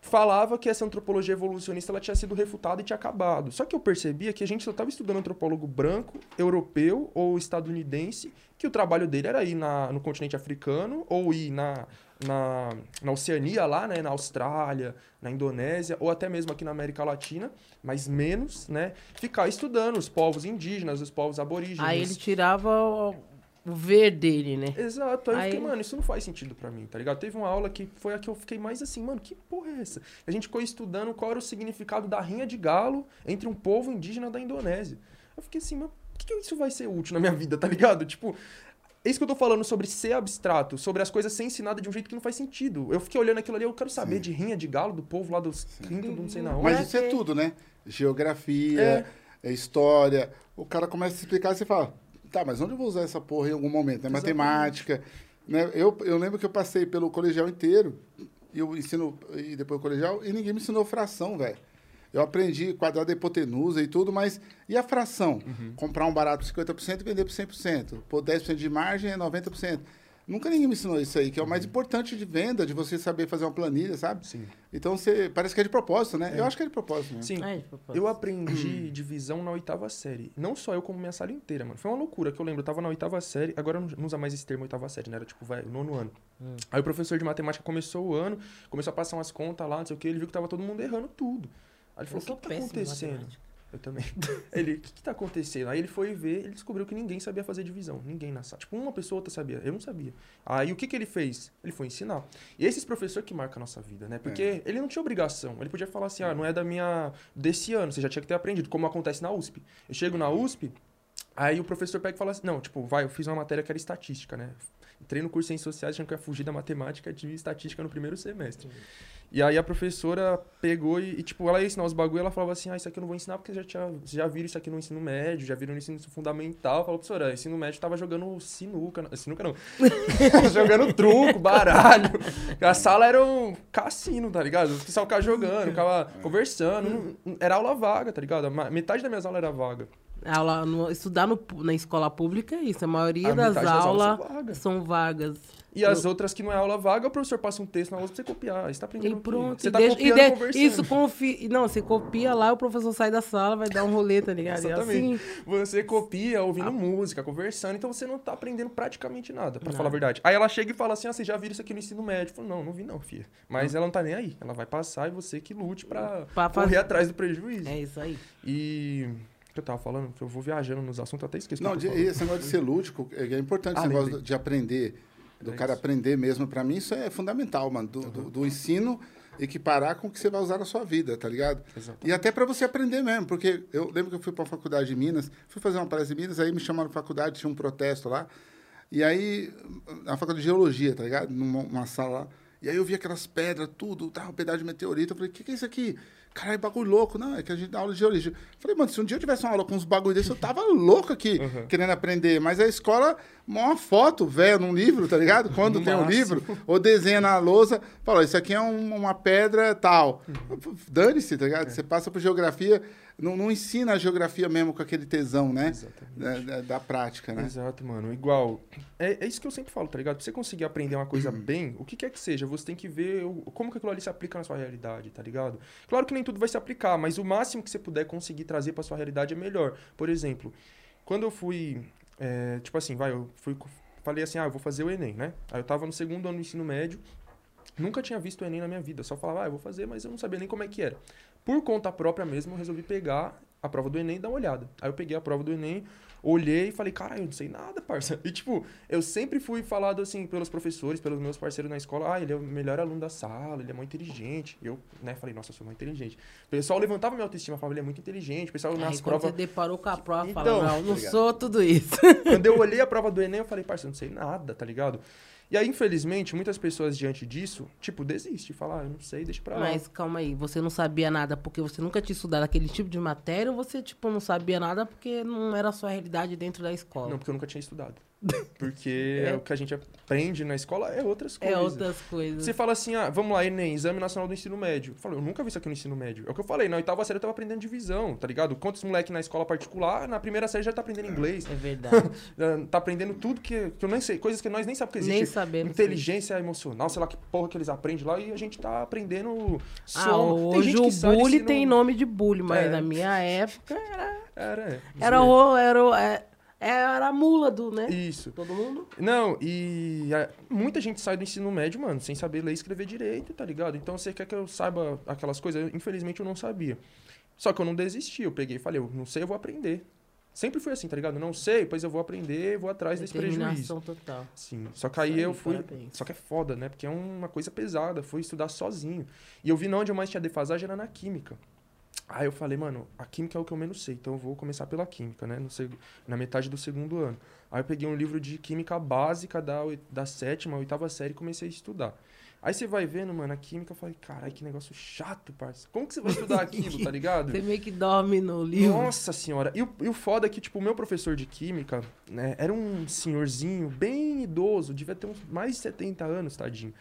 S2: falava que essa antropologia evolucionista ela tinha sido refutada e tinha acabado. Só que eu percebia que a gente só estava estudando antropólogo branco, europeu ou estadunidense, que o trabalho dele era ir na, no continente africano ou ir na, na, na Oceania lá, né, na Austrália, na Indonésia, ou até mesmo aqui na América Latina, mas menos, né, ficar estudando os povos indígenas, os povos aborígenes.
S1: Aí ele tirava o, ver dele, né?
S2: Exato, aí, eu
S1: Aí-
S2: fiquei, mano, isso não faz sentido pra mim, tá ligado? Teve uma aula que foi a que eu fiquei mais assim, mano, que porra é essa? A gente ficou estudando qual era o significado da rinha de galo entre um povo indígena da Indonésia. Eu fiquei assim, mas por que, que isso vai ser útil na minha vida, tá ligado? Tipo, É isso que eu tô falando sobre ser abstrato, sobre as coisas ser ensinada de um jeito que não faz sentido. Eu fiquei olhando aquilo ali, eu quero saber de rinha de galo do povo lá dos quintos, do não sei na onde.
S3: Mas isso é tudo, né? Geografia, é história. O cara começa a explicar e você fala, tá, mas onde eu vou usar essa porra em algum momento? É matemática. Né? Eu, eu lembro que eu passei pelo colegial inteiro, e eu ensino, e depois o colegial, e ninguém me ensinou fração, velho. Eu aprendi quadrado da hipotenusa e tudo, mas e a fração? Comprar um barato por 50% e vender por 100%. Pôr 10% de margem é 90%. Nunca ninguém me ensinou isso aí, que é o mais importante de venda, de você saber fazer uma planilha, sabe?
S2: Sim.
S3: Então você parece que é de propósito, né? Eu acho que é de propósito, né?
S2: Sim.
S1: É, de propósito.
S2: Eu aprendi [clears throat] divisão na oitava série. Não só eu, como minha sala inteira, mano. Foi uma loucura que eu lembro. Eu tava na oitava série, agora não usa mais esse termo oitava série, né? Era tipo, vai, nono ano. Aí o professor de matemática começou o ano, começou a passar umas contas lá, não sei o que, ele viu que tava todo mundo errando tudo. Aí ele falou, o que, que tá acontecendo? Eu também. [laughs] Ele, o que, que tá acontecendo? Aí ele foi ver, ele descobriu que ninguém sabia fazer divisão. Ninguém na sala. Tipo, uma pessoa outra sabia. Eu não sabia. Aí o que, que ele fez? Ele foi ensinar. E esses professores que marcam a nossa vida, né? Porque ele não tinha obrigação. Ele podia falar assim, ah, não é da minha... desse ano, você já tinha que ter aprendido, como acontece na USP. Eu chego na USP, aí o professor pega e fala assim, não, tipo, vai, eu fiz uma matéria que era estatística, né? Entrei no curso em Ciências Sociais, achando que ia fugir da matemática, tive estatística no primeiro semestre. E aí a professora pegou e, e, tipo, ela ia ensinar os bagulho, ela falava assim, ah, isso aqui eu não vou ensinar porque já, tinha, vocês já viram isso aqui no ensino médio, já viram no ensino fundamental. Falou, professora, ensino médio tava jogando sinuca, sinuca não, [laughs] jogando truco, baralho. A sala era um cassino, tá ligado? O pessoal ficava jogando, ficava conversando, era aula vaga, tá ligado? Metade das minhas aulas era vaga.
S1: Aula, no- estudar no na escola pública é isso. A maioria
S2: A
S1: das
S2: aulas
S1: aulas
S2: são vagas.
S1: são vagas.
S2: E as outras que não é aula vaga, o professor passa um texto na outra pra você copiar. Aí você tá aprendendo
S1: E pronto.
S2: Você
S1: e
S2: tá
S1: deixa- e
S2: copiando
S1: de-
S2: conversando.
S1: Isso confia. Não, você copia lá, o professor sai da sala, vai dar um rolê, tá ligado? E
S2: Exatamente.
S1: assim.
S2: Você copia
S1: Ah.
S2: ouvindo música, conversando, então você não tá aprendendo praticamente nada, pra falar a verdade. Aí ela chega e fala assim: ah, vocês já viram isso aqui no ensino médio? Eu falo, não, não vi não, filha. Mas ela não tá nem aí. Ela vai passar e você que lute pra,
S1: Pra
S2: correr
S1: fazer-
S2: atrás do prejuízo.
S1: É isso aí.
S2: E. O que eu tava falando? Que eu vou viajando nos assuntos, eu até esqueci.
S3: Não,
S2: que
S3: de,
S2: eu
S3: esse negócio de ser lúdico, é é importante
S2: Ah,
S3: esse negócio de aprender, do
S2: É
S3: cara
S2: isso.
S3: aprender mesmo. Pra mim, isso é fundamental, mano. Do, do, do ensino equiparar com o que você vai usar na sua vida, tá ligado?
S2: Exatamente.
S3: E até pra você aprender mesmo, porque eu lembro que eu fui pra faculdade de Minas, fui fazer uma palestra em Minas, aí me chamaram pra faculdade, tinha um protesto lá. E aí, na faculdade de geologia, tá ligado? Numa uma sala lá. E aí eu vi aquelas pedras, tudo, tava um pedaço de meteorito. Eu falei, o que, que é isso aqui? Caralho, bagulho louco. Não, é que a gente dá aula de geologia. Falei, mano, se um dia eu tivesse uma aula com uns bagulho desse, eu tava louco aqui, querendo aprender. Mas a escola, uma foto, velho, num livro, tá ligado? Quando
S2: No
S3: tem um livro, ou desenha na lousa, fala, isso aqui é um- uma pedra tal. Dane-se, tá ligado? Você passa por geografia, não, não ensina a geografia mesmo com aquele tesão, né? Da, da- da prática, né?
S2: Exato, mano. Igual. É, é isso que eu sempre falo, tá ligado? Pra você conseguir aprender uma coisa bem, o que quer que seja, você tem que ver o- como que aquilo ali se aplica na sua realidade, tá ligado? Claro que nem tudo vai se aplicar, mas o máximo que você puder conseguir trazer pra sua realidade é melhor. Por exemplo, quando eu fui. é, tipo assim, vai, eu fui. Falei assim, ah, eu vou fazer o Enem, né? Aí eu tava no segundo ano do ensino médio, nunca tinha visto o Enem na minha vida. Eu só falava, ah, eu vou fazer, mas eu não sabia nem como é que era. Por conta própria mesmo, eu resolvi pegar a prova do Enem e dar uma olhada. Aí eu peguei a prova do Enem, olhei e falei, caralho, eu não sei nada, parça. E tipo, eu sempre fui falado assim pelos professores, pelos meus parceiros na escola, ah, ele é o melhor aluno da sala, ele é muito inteligente. Eu, né, falei, nossa, eu sou muito inteligente. O pessoal levantava minha autoestima, falava, ele é muito inteligente. O pessoal nas provas.
S1: você deparou com a prova,
S2: Então,
S1: não, não sou tudo isso.
S2: Quando eu olhei a prova do Enem, eu falei, parça, eu não sei nada, tá ligado? E aí, infelizmente, muitas pessoas diante disso, tipo, desistem, falam, ah, não sei, deixa pra lá.
S1: Mas calma aí, você não sabia nada porque você nunca tinha estudado aquele tipo de matéria ou você, tipo, não sabia nada porque não era a sua realidade dentro da escola?
S2: Não, porque eu nunca tinha estudado. Porque o que a gente aprende na escola é outras
S1: é
S2: coisas.
S1: outras coisas.
S2: Você fala assim, ah, vamos lá, Enem, Exame Nacional do Ensino Médio. Eu falo, eu nunca vi isso aqui no ensino médio. É o que eu falei, na oitava série eu tava aprendendo divisão, tá ligado? Quantos moleque na escola particular, na primeira série já tá aprendendo inglês.
S1: É verdade. [laughs]
S2: Tá aprendendo tudo que, que eu nem sei, coisas que nós nem sabemos que existe.
S1: Nem sabemos.
S2: Inteligência emocional, sei lá que porra que eles aprendem lá e a gente tá aprendendo
S1: Ah,
S2: soma. Tem
S1: hoje
S2: gente
S1: o bullying
S2: desse
S1: tem
S2: no-
S1: nome de bullying, mas
S2: É.
S1: na minha época era.
S2: Era, é.
S1: Era, era, o- é- era a mula do, né?
S2: Isso.
S1: Todo mundo?
S2: Não, e a- muita gente sai do ensino médio, mano, sem saber ler e escrever direito, tá ligado? Então você quer que eu saiba aquelas coisas? Eu, infelizmente eu não sabia. Só que eu não desisti, eu peguei e falei, eu não sei, eu vou aprender. Sempre fui assim, tá ligado? Não sei, pois eu vou aprender, vou atrás desse prejuízo.
S1: Total.
S2: Sim, só que aí
S1: aí,
S2: eu fui.
S1: parabéns.
S2: Só que é foda, né? Porque é uma coisa pesada. Fui estudar sozinho. E eu vi na onde eu mais tinha defasagem era na química. Aí eu falei, mano, a química é o que eu menos sei, então eu vou começar pela química, né? No seg- na metade do segundo ano. Aí eu peguei um livro de química básica da, da sétima, oitava série e comecei a estudar. Aí você vai vendo, mano, a química, eu falei, caralho, que negócio chato, parça. Como que você vai estudar aquilo, tá ligado? [laughs]
S1: Você meio que dorme no livro.
S2: Nossa senhora. E o, e o foda é que, tipo, o meu professor de química, né, era um senhorzinho bem idoso, devia ter uns mais de 70 anos, tadinho.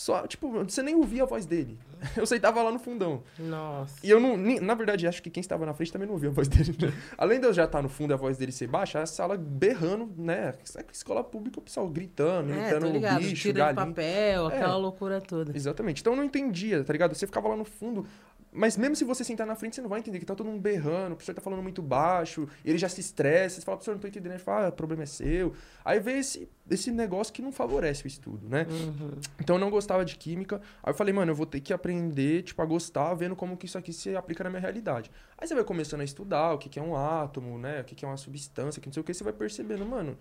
S2: Só, tipo, você nem ouvia a voz dele. [laughs] Eu sentava lá no fundão.
S1: Nossa.
S2: E eu não. nem- Na verdade, acho que quem estava na frente também não ouvia a voz dele, né? [laughs] Além de eu já estar no fundo e a voz dele ser baixa, a sala berrando, né? Sabe que escola pública, o pessoal gritando,
S1: É,
S2: gritando
S1: ligado.
S2: bicho,
S1: Tira
S2: galinha.
S1: papel, aquela
S2: É.
S1: loucura toda.
S2: Exatamente. Então eu não entendia, tá ligado? Você ficava lá no fundo. Mas mesmo se você sentar na frente, você não vai entender que tá todo mundo berrando, o professor tá falando muito baixo, ele já se estressa, você fala, professor, não tô entendendo. Ele fala, ah, o problema é seu. Aí vem esse, esse negócio que não favorece o estudo, né? Então eu não gostava de química. Aí eu falei, mano, eu vou ter que aprender, tipo, a gostar, vendo como que isso aqui se aplica na minha realidade. Aí você vai começando a estudar o que, que é um átomo, né? O que, que é uma substância, que não sei o que, você vai percebendo, mano.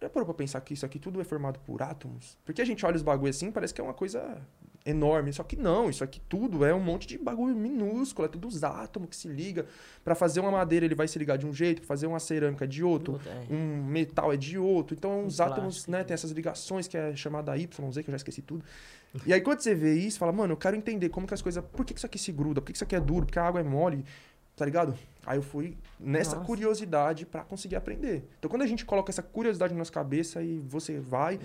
S2: Já parou pra pensar que isso aqui tudo é formado por átomos? Porque a gente olha os bagulho assim, parece que é uma coisa enorme. Só que não, isso aqui tudo é um monte de bagulho minúsculo, é tudo os átomos que se liga. Pra fazer uma madeira ele vai se ligar de um jeito, pra fazer uma cerâmica de outro,
S1: é.
S2: um metal é de outro. Então os
S1: Um
S2: átomos, né, tem essas ligações que é chamada YZ, que eu já esqueci tudo. E aí quando você vê isso, fala, mano, eu quero entender como que as coisas, por que, que isso aqui se gruda, por que, que isso aqui é duro, porque a água é mole, tá ligado? Aí eu fui nessa
S1: Nossa.
S2: curiosidade pra conseguir aprender. Então quando a gente coloca essa curiosidade na nossa cabeça e você vai,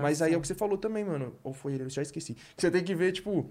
S2: mas aí é o que você falou também, mano. Ou foi ele, eu já esqueci. Que você tem que ver, tipo.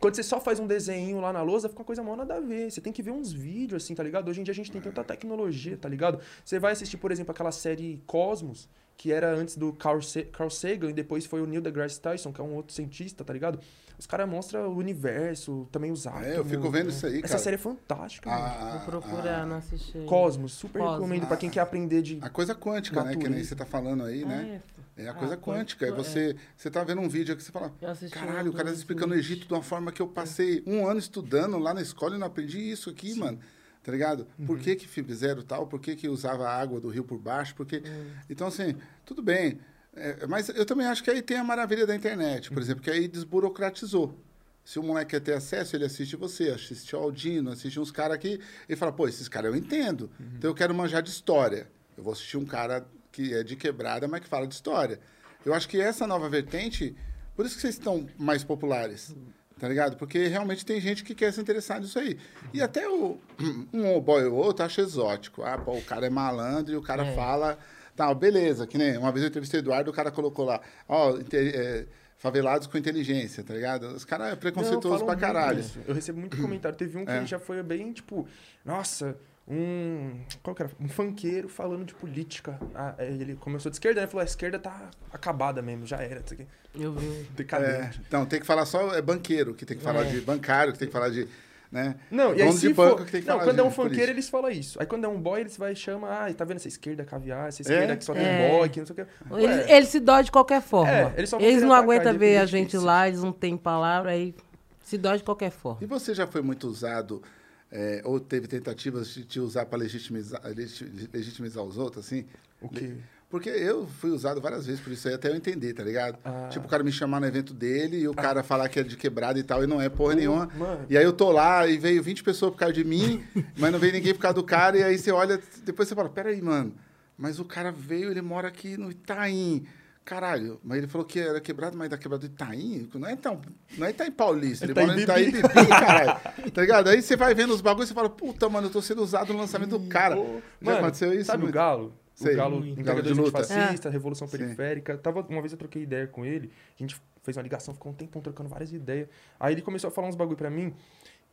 S2: Quando você só faz um desenho lá na lousa, fica uma coisa mó nada a ver. Você tem que ver uns vídeos, assim, tá ligado? Hoje em dia a gente tem tanta tecnologia, tá ligado? Você vai assistir, por exemplo, aquela série Cosmos, que era antes do Carl, Sa- Carl Sagan, e depois foi o Neil deGrasse Tyson, que é um outro cientista, tá ligado? Os caras mostram o universo, também os átomos.
S3: É, eu fico vendo isso aí,
S2: Essa
S3: cara.
S2: série é fantástica, mano.
S3: A,
S1: Vou procurar, não assisti.
S2: Cosmos, super
S1: Cosmos.
S2: recomendo pra quem quer aprender de...
S3: a coisa quântica, né? Que nem
S2: Natureza.
S3: você tá falando aí, né?
S1: É,
S3: É a
S1: Ah,
S3: coisa
S1: quântica,
S3: quântica.
S1: É.
S3: você, você tá vendo um vídeo que você fala, caralho, o cara tá
S1: do
S3: explicando o. Egito de uma forma que eu passei um ano estudando lá na escola e não aprendi isso aqui, mano. Tá ligado? Por
S1: Uhum.
S3: que que fizeram tal? Por que que usava a água do rio por baixo? Porque...
S1: Hum.
S3: Então, assim, tudo bem. É, mas eu também acho que aí tem a maravilha da internet,
S1: Uhum.
S3: por exemplo, que aí desburocratizou. Se o moleque quer ter acesso, ele assiste você, assiste o Aldino, assiste uns caras aqui, e fala, pô, esses caras eu entendo.
S1: Uhum.
S3: Então eu quero manjar de história. Eu vou assistir um cara que é de quebrada, mas que fala de história. Eu acho que essa nova vertente, por isso que vocês estão mais populares, tá ligado? Porque realmente tem gente que quer se interessar nisso aí. E até o, [clears throat] um boy ou outro acha exótico. Ah, pô, o cara é malandro e o cara
S1: É.
S3: fala... Tá, beleza, que nem uma vez eu entrevistei o Eduardo, o cara colocou lá, ó, é, favelados com inteligência, tá ligado? Os caras é preconceituoso pra caralho.
S2: disso. Eu recebo muito [clears throat] comentário. Teve um que
S3: É.
S2: já foi bem, tipo, nossa, um. Qual que era? Um funkeiro falando de política. Ah, é, ele começou de esquerda, né? Falou, a esquerda tá acabada mesmo, já era. Isso aqui.
S1: Eu vi. [laughs]
S2: Decadente.
S3: É, então, tem que falar só é banqueiro, que tem que falar
S1: É.
S3: de bancário, que tem que falar de. Né?
S2: Não, e aí se
S3: de
S2: for...
S3: banco que tem que
S2: Não,
S3: falar
S2: quando
S3: de
S2: é um funkeiro, eles falam isso. Aí quando é um boy, eles vai e chamam, ah, tá vendo essa esquerda caviar, essa esquerda
S3: É?
S2: que só tem
S1: É.
S2: boy, que não sei o que.
S1: Eles, eles se dói de qualquer forma.
S2: É, eles
S1: eles não aguentam ver a gente lá, eles não têm palavra, aí se dói de qualquer forma.
S3: E você já foi muito usado, é, ou teve tentativas de te usar para legitimizar, legi- legitimizar os outros, assim?
S2: O quê?
S3: Porque eu fui usado várias vezes por isso aí, até eu entender, tá ligado?
S2: Ah.
S3: Tipo, o cara me chamar no evento dele e o cara falar que é de quebrada e tal, e não é porra nenhuma.
S2: mano.
S3: E aí eu tô lá e veio 20 pessoas por causa de mim, [laughs] mas não veio ninguém por causa do cara, e aí você olha, depois você fala, peraí, mano, mas o cara veio, ele mora aqui no Itaim. Caralho, mas ele falou que era quebrado, mas da quebrada do Itaim? Não é, tão, não é Itaim Paulista, ele
S2: Itaim
S3: mora no Itaim
S2: Bibi.
S3: Caralho. Tá ligado? Aí você vai vendo os bagulhos e fala, puta, mano, eu tô sendo usado no lançamento do cara.
S2: Ô,
S3: Já
S2: mano,
S3: aconteceu isso?
S2: Sabe o? Galo?
S3: Sei.
S2: O Galo, entregador
S3: de
S2: de
S3: luta.
S2: fascista, Revolução
S3: Sim.
S2: Periférica. Tava, uma vez eu troquei ideia com ele, a gente fez uma ligação, ficou um tempão trocando várias ideias. Aí ele começou a falar uns bagulho pra mim,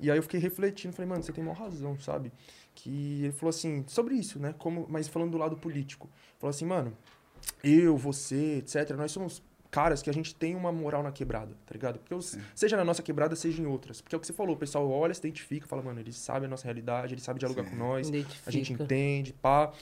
S2: e aí eu fiquei refletindo, falei, mano, você tem maior razão, sabe? Que ele falou assim, sobre isso, né? Como, mas falando do lado político. Falou assim, mano, eu, você, etc., nós somos caras que a gente tem uma moral na quebrada, tá ligado? Porque os- seja na nossa quebrada, seja em outras. Porque é o que você falou, o pessoal olha, se identifica, fala, mano, eles sabem a nossa realidade, eles sabem dialogar com nós, a gente
S1: Identifica.
S2: entende, pá.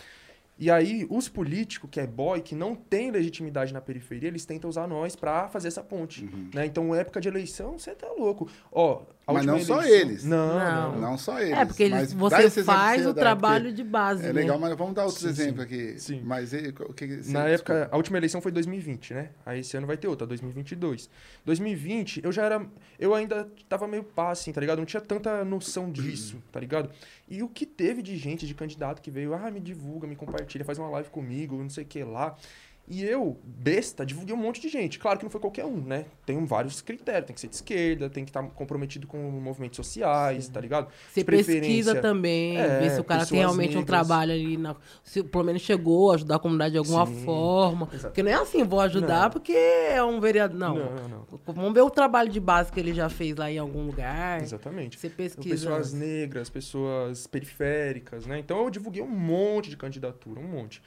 S2: E aí, os políticos, que é boy, que não tem legitimidade na periferia, eles tentam usar nós pra fazer essa ponte.
S3: Uhum.
S2: Né? Então, época de eleição, você tá louco. Ó,
S3: Mas não só eles.
S2: Não,
S1: Não.
S2: não.
S3: Não só eles.
S1: É, porque eles, você faz o trabalho de base,
S3: É
S1: né?
S3: legal, mas vamos dar outros
S2: Sim, sim.
S3: exemplos aqui.
S2: Sim.
S3: Mas e, o que,
S2: Na época, a última eleição foi 2020, né? Aí esse ano vai ter outra, 2022. 2020, eu já era. Eu ainda tava meio pá, assim, tá ligado? Não tinha tanta noção disso, tá ligado? E o que teve de gente, de candidato que veio, ah, me divulga, me compartilha, faz uma live comigo, não sei o que lá. E eu, besta, divulguei um monte de gente. Claro que não foi qualquer um, né? Tem vários critérios. Tem que ser de esquerda, tem que estar comprometido com movimentos sociais, tá ligado?
S1: Você pesquisa também,
S2: É,
S1: vê se o cara tem realmente um
S2: negras.
S1: trabalho ali, na, se pelo menos chegou a ajudar a comunidade de alguma
S2: Sim,
S1: forma.
S2: exato.
S1: Porque não é assim, vou ajudar
S2: Não.
S1: porque é um vereador. Não.
S2: Não, não.
S1: Vamos ver o trabalho de base que ele já fez lá em algum lugar.
S2: Exatamente.
S1: Você pesquisa.
S2: Pessoas negras, pessoas periféricas, né? Então eu divulguei um monte de candidatura, um monte.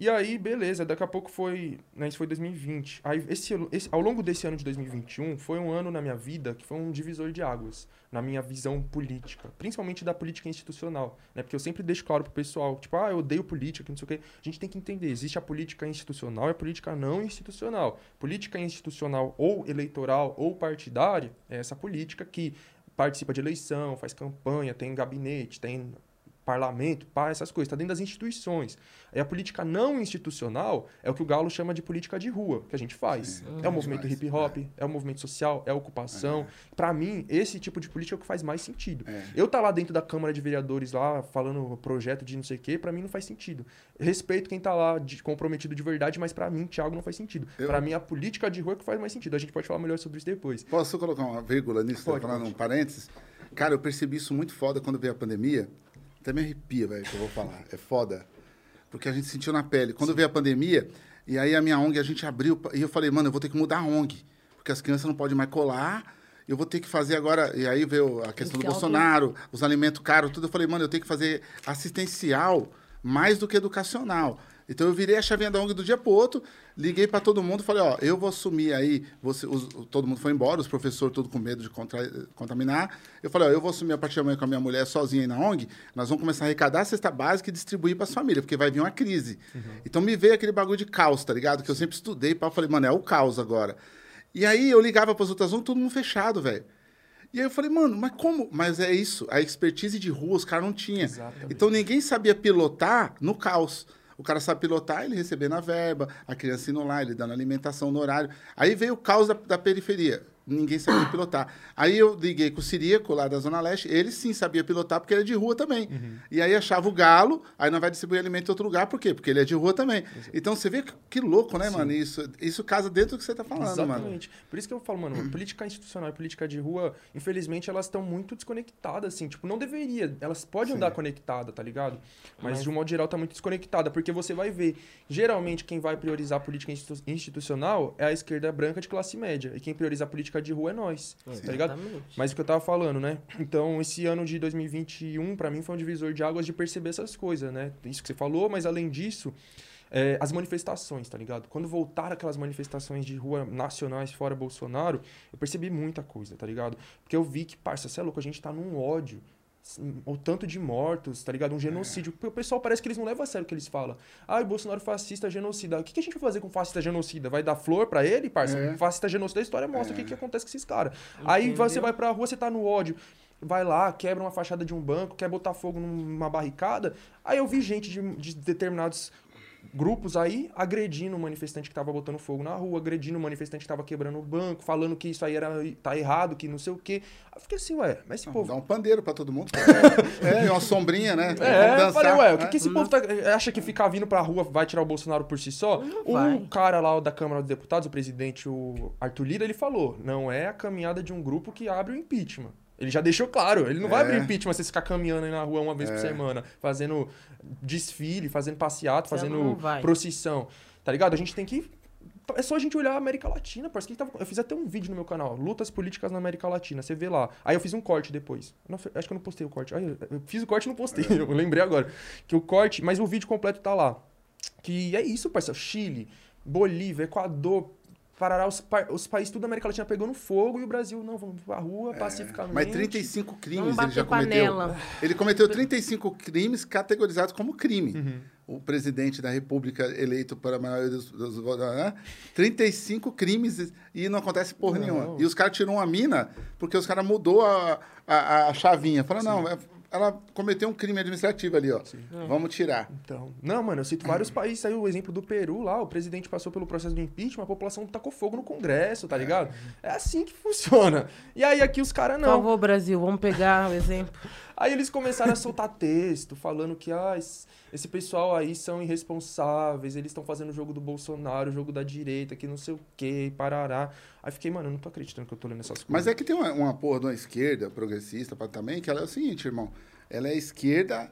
S2: E aí, beleza, daqui a pouco foi. Né, isso foi 2020. Aí, esse, esse- ao longo desse ano de 2021, foi um ano na minha vida que foi um divisor de águas, na minha visão política, principalmente da política institucional, né? Porque eu sempre deixo claro pro pessoal, tipo, ah, eu odeio política, que não sei o quê. A gente tem que entender, existe a política institucional e a política não institucional. Política institucional ou eleitoral ou partidária é essa política que participa de eleição, faz campanha, tem gabinete, tem parlamento, pá, essas coisas, está dentro das instituições. Aí a política não institucional é o que o Galo chama de política de rua, que a gente faz.
S3: Sim,
S2: é o movimento
S3: faz,
S2: hip hop, é. o movimento social, é a ocupação. Pra mim, esse tipo de política é o que faz mais sentido.
S3: É.
S2: Eu tá lá dentro da Câmara de Vereadores lá falando projeto de não sei o quê, pra mim não faz sentido. Respeito quem tá lá de- comprometido de verdade, mas pra mim, Thiago, não faz sentido.
S3: Eu-
S2: Pra mim, a política de rua é que faz mais sentido. A gente pode falar melhor sobre isso depois.
S3: Posso colocar uma vírgula nisso?
S2: Pode,
S3: falando
S2: pode.
S3: um parênteses? Cara, eu percebi isso muito foda quando veio a pandemia. Até me arrepia, velho, que eu vou falar. É foda. Porque a gente sentiu na pele. Quando veio a pandemia, e aí a minha ONG, a gente abriu, e eu falei, mano, eu vou ter que mudar a ONG. Porque as crianças não podem mais colar. Eu vou ter que fazer agora. E aí veio a questão do Bolsonaro, os alimentos caros, tudo. Eu falei, mano, eu tenho que fazer assistencial mais do que educacional. Então eu virei a chavinha da ONG do dia pro outro, liguei para todo mundo, falei, ó, eu vou assumir aí, você, os- todo mundo foi embora, os professores todos com medo de contra- contaminar. Eu falei, ó, eu vou assumir a partir de amanhã com a minha mulher sozinha aí na ONG, nós vamos começar a arrecadar a cesta básica e distribuir para as famílias, porque vai vir uma crise. Então me veio aquele bagulho de caos, tá ligado? Que eu sempre estudei, pá, falei, mano, é o caos agora. E aí eu ligava para as outras ONGs, todo mundo fechado, velho. E aí eu falei, mano, mas como? Mas é isso, a expertise de rua os caras não tinham. Então ninguém sabia pilotar no caos. O cara sabe pilotar, ele recebendo a verba, a criança indo lá, ele dando alimentação no horário. Aí veio o caos da, da periferia. Ninguém sabia pilotar. Aí eu liguei com o Siríaco, lá da Zona Leste. Ele sim sabia pilotar, porque ele é de rua também. E aí achava o galo, aí não vai distribuir alimento em outro lugar. Por quê? Porque ele é de rua também. Então você vê que, que louco, né, mano? Isso, isso casa dentro do que você tá falando, mano.
S2: Exatamente. Por isso que eu falo, mano, a política institucional e política de rua, infelizmente, elas estão muito desconectadas, assim. Tipo, não deveria. Elas podem andar conectadas, tá ligado? Mas, de um modo geral, tá muito desconectada. Porque você vai ver, geralmente, quem vai priorizar a política institu- institucional é a esquerda branca de classe média. E quem prioriza a política de rua é nós, tá ligado?
S1: Exatamente.
S2: Mas o que eu tava falando, né? Então, esse ano de 2021, pra mim, foi um divisor de águas de perceber essas coisas, né? Isso que você falou, mas além disso, é, as manifestações, tá ligado? Quando voltaram aquelas manifestações de rua nacionais fora Bolsonaro, eu percebi muita coisa, tá ligado? Porque eu vi que, parça, você é louco, a gente tá num ódio. O tanto de mortos, tá ligado? Um genocídio. Porque o pessoal parece que eles não levam a sério o que eles falam. Ah, o Bolsonaro fascista, genocida. O que, que a gente vai fazer com fascista genocida? Vai dar flor pra ele, parça?
S3: É.
S2: Fascista genocida, a história mostra o que, que acontece com esses caras. Aí você vai pra rua, você tá no ódio. Vai lá, quebra uma fachada de um banco, quer botar fogo numa barricada. Aí eu vi gente de, de determinados grupos aí agredindo o manifestante que tava botando fogo na rua, agredindo o manifestante que tava quebrando o banco, falando que isso aí era, tá errado, que não sei o quê. Aí eu fiquei assim, ué, mas esse
S3: Dá
S2: povo.
S3: um pandeiro pra todo mundo. [laughs] é, e uma sombrinha, né?
S2: É, eu falei, ué, o que,
S3: né?
S2: que esse povo tá, acha que ficar vindo pra rua vai tirar o Bolsonaro por si só? o
S1: vai.
S2: cara lá da Câmara dos Deputados, o presidente, o Arthur Lira, ele falou: não é a caminhada de um grupo que abre o impeachment. Ele já deixou claro, ele não vai
S3: É.
S2: abrir impeachment se você ficar caminhando aí na rua uma vez por semana, fazendo desfile, fazendo passeata,
S1: Você
S2: fazendo
S1: vai.
S2: procissão. Tá ligado? A gente tem que. É só a gente olhar a América Latina, parece que tava... Eu fiz até um vídeo no meu canal, Lutas Políticas na América Latina, você vê lá. Aí eu fiz um corte depois. Não, acho que eu não postei o corte. Aí eu- eu fiz o corte e não postei, [laughs] eu lembrei agora. Que o corte, mas o vídeo completo tá lá. Que é isso, parceiro. Chile, Bolívia, Equador, parará, os, pa- os países tudo da América Latina pegando fogo e o Brasil, não, vamos pra rua pacificamente.
S3: Mas 35 crimes ele já
S1: bater
S3: cometeu.
S1: panela.
S3: Ele cometeu 35 crimes categorizados como crime.
S2: Uhum.
S3: O presidente da República eleito para a maioria dos, dos votos, né? 35 crimes e não acontece porra nenhuma. E os caras tiram uma mina porque os caras mudou a, a, a chavinha. Falaram, não, é- ela cometeu um crime administrativo ali, ó. Vamos tirar.
S2: Então, não, mano, eu cito vários [clears throat] países. Aí o exemplo do Peru lá, o presidente passou pelo processo do impeachment, a população tacou fogo no Congresso, tá ligado? É assim que funciona. E aí aqui os caras
S1: Por
S2: não.
S1: favor, Brasil, vamos pegar o exemplo. [laughs]
S2: Aí eles começaram a soltar texto, falando que ah, esse pessoal aí são irresponsáveis, eles estão fazendo o jogo do Bolsonaro, o jogo da direita, que não sei o quê, parará. Aí fiquei, mano, eu não tô acreditando que eu tô lendo essas coisas.
S3: Mas é que tem uma, uma porra de uma esquerda progressista pra- também, que ela é o seguinte, irmão. Ela é esquerda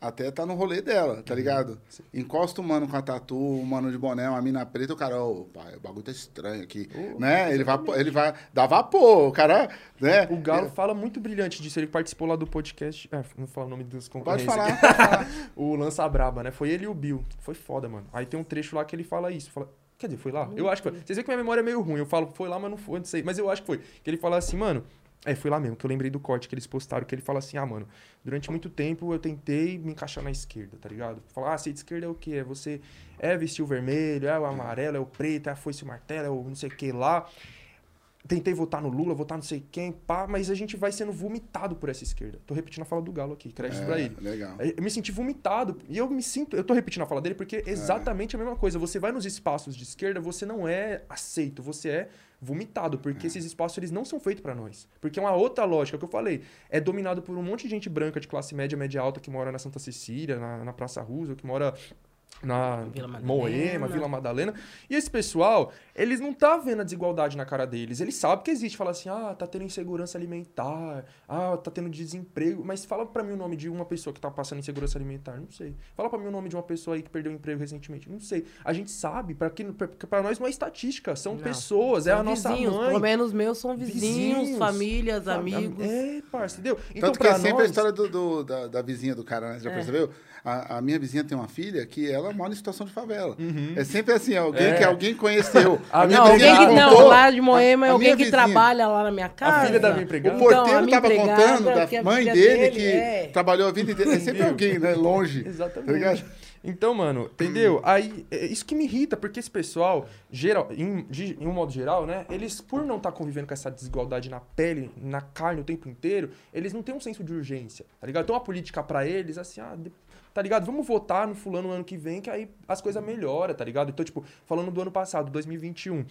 S3: até tá no rolê dela, tá ligado? Encosta o mano com a tatu, o mano de boné, uma mina preta, o cara, ô, pai, o bagulho tá estranho aqui. né? Ele vai, ele vai dar vapor, o cara, né?
S2: O Galo fala muito brilhante disso. Ele participou lá do podcast. É, não vou falar o nome dos
S3: Pode
S2: concorrentes.
S3: falar, pode falar. [laughs]
S2: o Lança Braba, né? Foi ele e o Bill. Foi foda, mano. Aí tem um trecho lá que ele fala isso. Fala... Quer dizer, foi lá? Eu acho que foi. Vocês veem que minha memória é meio ruim. Eu falo, foi lá, mas não foi, não sei. Mas eu acho que foi. Que ele fala assim, mano. É, foi lá mesmo, que eu lembrei do corte que eles postaram, que ele fala assim, ah, mano, durante muito tempo eu tentei me encaixar na esquerda, tá ligado? Falar, ah, ser de esquerda é o quê? É você é vestir o vermelho, é o amarelo, é o preto, é a foice o martelo, é o não sei o que lá tentei votar no Lula, votar não sei quem, pá, mas a gente vai sendo vomitado por essa esquerda. Tô repetindo a fala do Galo aqui, crédito pra ele.
S3: legal.
S2: Eu me senti vomitado. E eu me sinto. Eu tô repetindo a fala dele porque é exatamente a mesma coisa. Você vai nos espaços de esquerda, você não é aceito, você é vomitado. Porque esses espaços eles não são feitos pra nós. Porque é uma outra lógica que eu falei. É dominado por um monte de gente branca de classe média, média alta, que mora na Santa Cecília, na, na Praça Roosevelt, que mora na
S1: Vila Madalena.
S2: Moema, Vila Madalena. E esse pessoal, eles não tá vendo a desigualdade na cara deles. Eles sabem que existe. Fala assim, ah, tá tendo insegurança alimentar, ah, tá tendo desemprego. Mas fala pra mim o nome de uma pessoa que tá passando insegurança alimentar. Não sei. Fala pra mim o nome de uma pessoa aí que perdeu o emprego recentemente. Não sei. A gente sabe, pra, que, pra, pra nós não é estatística, são
S1: Não.
S2: pessoas, é
S1: São
S2: a nossa
S1: vizinhos,
S2: mãe.
S1: Pelo menos meus são vizinhos,
S2: Vizinhos.
S1: famílias, amigos.
S2: É, parça, entendeu? Então,
S3: Tanto que é
S2: pra
S3: sempre a
S2: nós...
S3: história do, do- da, da vizinha do cara, né? Você já
S1: É.
S3: percebeu? A, a minha vizinha tem uma filha que ela mora em situação de favela. É sempre assim, alguém
S2: É.
S3: que alguém conheceu. [laughs]
S2: A minha
S1: Não,
S2: vizinha
S1: alguém que, não,
S3: contou-
S1: lá de Moema é
S3: a
S1: alguém que
S3: vizinha-
S1: trabalha lá na minha casa.
S2: filha da minha empregada.
S3: O
S2: Então,
S3: porteiro
S1: a minha
S3: tava
S1: empregada,
S3: contando da
S1: a
S3: mãe dele,
S1: dele,
S3: que
S1: é.
S3: trabalhou a vida inteira. É sempre alguém, né? Longe.
S2: Exatamente.
S3: Tá?
S2: Então, mano, entendeu? Aí, é isso que me irrita, porque esse pessoal, geral, em, de- em um modo geral, né? Eles, por não estar convivendo com essa desigualdade na pele, na carne o tempo inteiro, eles não têm um senso de urgência, tá ligado? Então a política pra eles, assim, ah, tá ligado? Vamos votar no fulano no ano que vem, que aí as coisas melhoram, tá ligado? Então, tipo, falando do ano passado, 2021.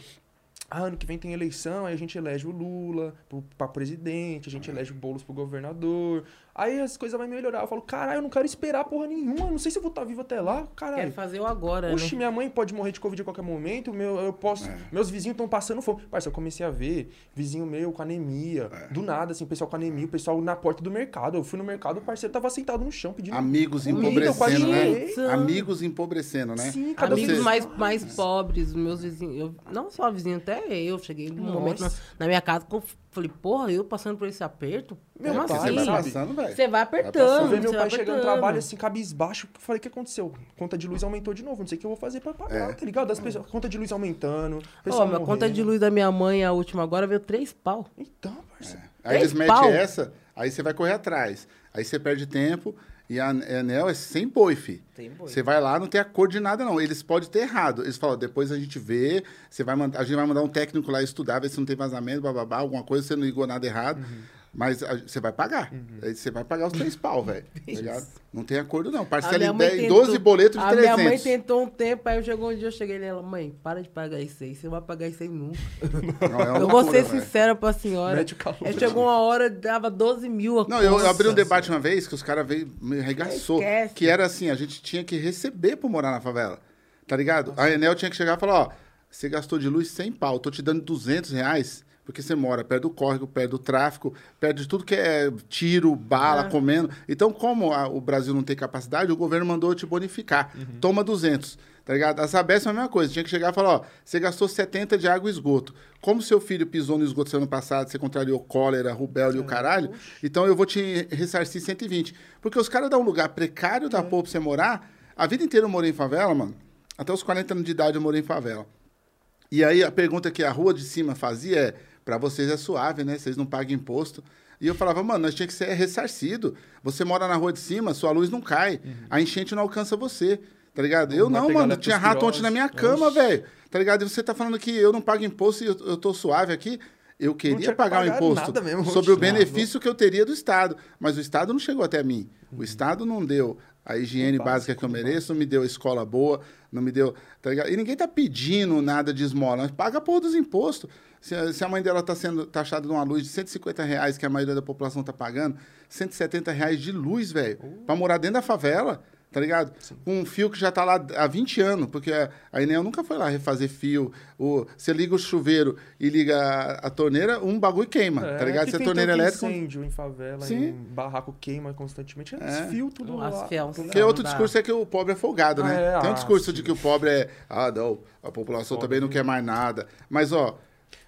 S2: Ah, ano que vem tem eleição, aí a gente elege o Lula pro, pra presidente, a gente elege o Boulos pro governador. Aí as coisas vão melhorar. Eu falo, caralho, eu não quero esperar porra nenhuma. Eu não sei se eu vou estar vivo até lá.
S1: Quero
S2: Caralho.
S1: fazer o agora,
S2: Oxi,
S1: né?
S2: minha mãe pode morrer de Covid a qualquer momento. Meu, eu posso. Meus vizinhos estão passando fome. Parça, eu comecei a ver vizinho meu com anemia. Do nada, assim, pessoal com anemia, o pessoal na porta do mercado. Eu fui no mercado, o parceiro tava sentado no chão pedindo.
S3: Amigos
S2: Comida,
S3: empobrecendo, né? Amigos empobrecendo, né?
S2: Sim, cada
S1: Amigos
S2: vez
S1: mais, mais pobres, meus vizinhos. Eu, não só vizinho, até eu. Cheguei num momento na, na minha casa eu falei, porra, eu passando por esse aperto?
S2: Meu
S1: Como
S2: pai,
S3: Você
S1: assim?
S3: vai passando, velho.
S1: Você vai apertando.
S2: Eu vi meu
S1: você
S2: pai
S1: vai
S2: chegando no trabalho assim, cabisbaixo. Eu falei, o que aconteceu? Conta de luz aumentou de novo. Não sei o que eu vou fazer pra pagar,
S3: É.
S2: tá ligado? As pessoas, conta de luz aumentando.
S1: Ó, minha conta de luz da minha mãe, a última agora, veio três pau.
S2: Então, parceiro.
S3: Aí eles
S1: Três
S3: metem
S1: pau.
S3: essa, aí você vai correr atrás. Aí você perde tempo e a a Enel é sem boi, fi.
S1: Sem boi.
S3: Você vai lá, não tem acordo de nada, não. Eles podem ter errado. Eles falam, depois a gente vê, você vai mandar, a gente vai mandar um técnico lá estudar, ver se não tem vazamento, bababá, alguma coisa, você não ligou nada errado. Mas a- você vai pagar. Aí Você vai pagar os três pau, velho. [laughs] Tá ligado? Não tem acordo, não.
S1: A
S3: Parcela em
S1: mãe
S3: 10,
S1: tentou-
S3: 12 boletos de
S1: A
S3: 300.
S1: minha mãe tentou um tempo, aí chegou um dia, eu cheguei nela, mãe, para de pagar isso aí, você não vai pagar isso aí nunca. [laughs]
S3: Não, é
S1: eu vou
S3: loucura,
S1: ser
S3: velho.
S1: sincera pra senhora.
S2: Calor.
S1: Aí chegou uma hora, dava 12 mil a
S3: Não, eu, eu abri um debate uma vez que os caras veio me arregaçou.
S1: Esquece.
S3: Que era assim, a gente tinha que receber por morar na favela. Tá ligado? A Enel tinha que chegar e falar, ó, você gastou de luz 100 pau, tô te dando 200 reais, porque você mora perto do córrego, perto do tráfico, perto de tudo que é tiro, bala,
S1: É.
S3: comendo. Então, como a- o Brasil não tem capacidade, o governo mandou te bonificar. Toma 200. Tá ligado? A Sabesp é a mesma coisa. Tinha que chegar e falar, ó, você gastou 70 de água e esgoto. Como seu filho pisou no esgoto ano passado, você contrariou cólera, rubéola e o caralho, então eu vou te ressarcir 120. Porque os caras dão um lugar precário da porra pra você morar. A vida inteira eu morei em favela, mano. Até os 40 anos de idade eu morei em favela. E aí a pergunta que a rua de cima fazia é: para vocês é suave, né? Vocês não pagam imposto. E eu falava, mano, nós tinha que ser ressarcido. Você mora na rua de cima, sua luz não cai. A enchente não alcança você. Tá ligado? Eu
S2: Vai
S3: não, mano. Tinha rato ontem na minha cama, velho. Tá ligado? E você tá falando que eu não pago imposto e eu, eu tô suave aqui. Eu queria pagar o imposto
S2: mesmo,
S3: sobre o benefício que eu teria do Estado. Mas o Estado não chegou até mim. O Estado não deu a higiene básica que eu mereço, não me deu escola boa, não me deu. Tá ligado? E ninguém tá pedindo nada de esmola. Paga a porra dos impostos. Se a, se a mãe dela tá sendo taxada de uma luz de 150 reais, que a maioria da população tá pagando, 170 reais de luz, velho, pra morar dentro da favela. Tá ligado? Com um fio que já tá lá há 20 anos, porque a, Enel nunca foi lá refazer fio. O, você liga o chuveiro e liga a, a torneira, um bagulho queima,
S2: É,
S3: tá ligado? Se a torneira elétrica.
S2: incêndio em favela,
S3: Sim.
S2: em barraco queima constantemente. É,
S3: É.
S2: Os fios tudo
S1: As
S2: lá.
S3: Porque outro
S1: dá.
S3: discurso é que o pobre é folgado, né?
S2: É,
S3: Tem um
S2: ah,
S3: discurso
S2: sim.
S3: de que o pobre é. Ah, não, a população também não quer mais nada. Mas, ó,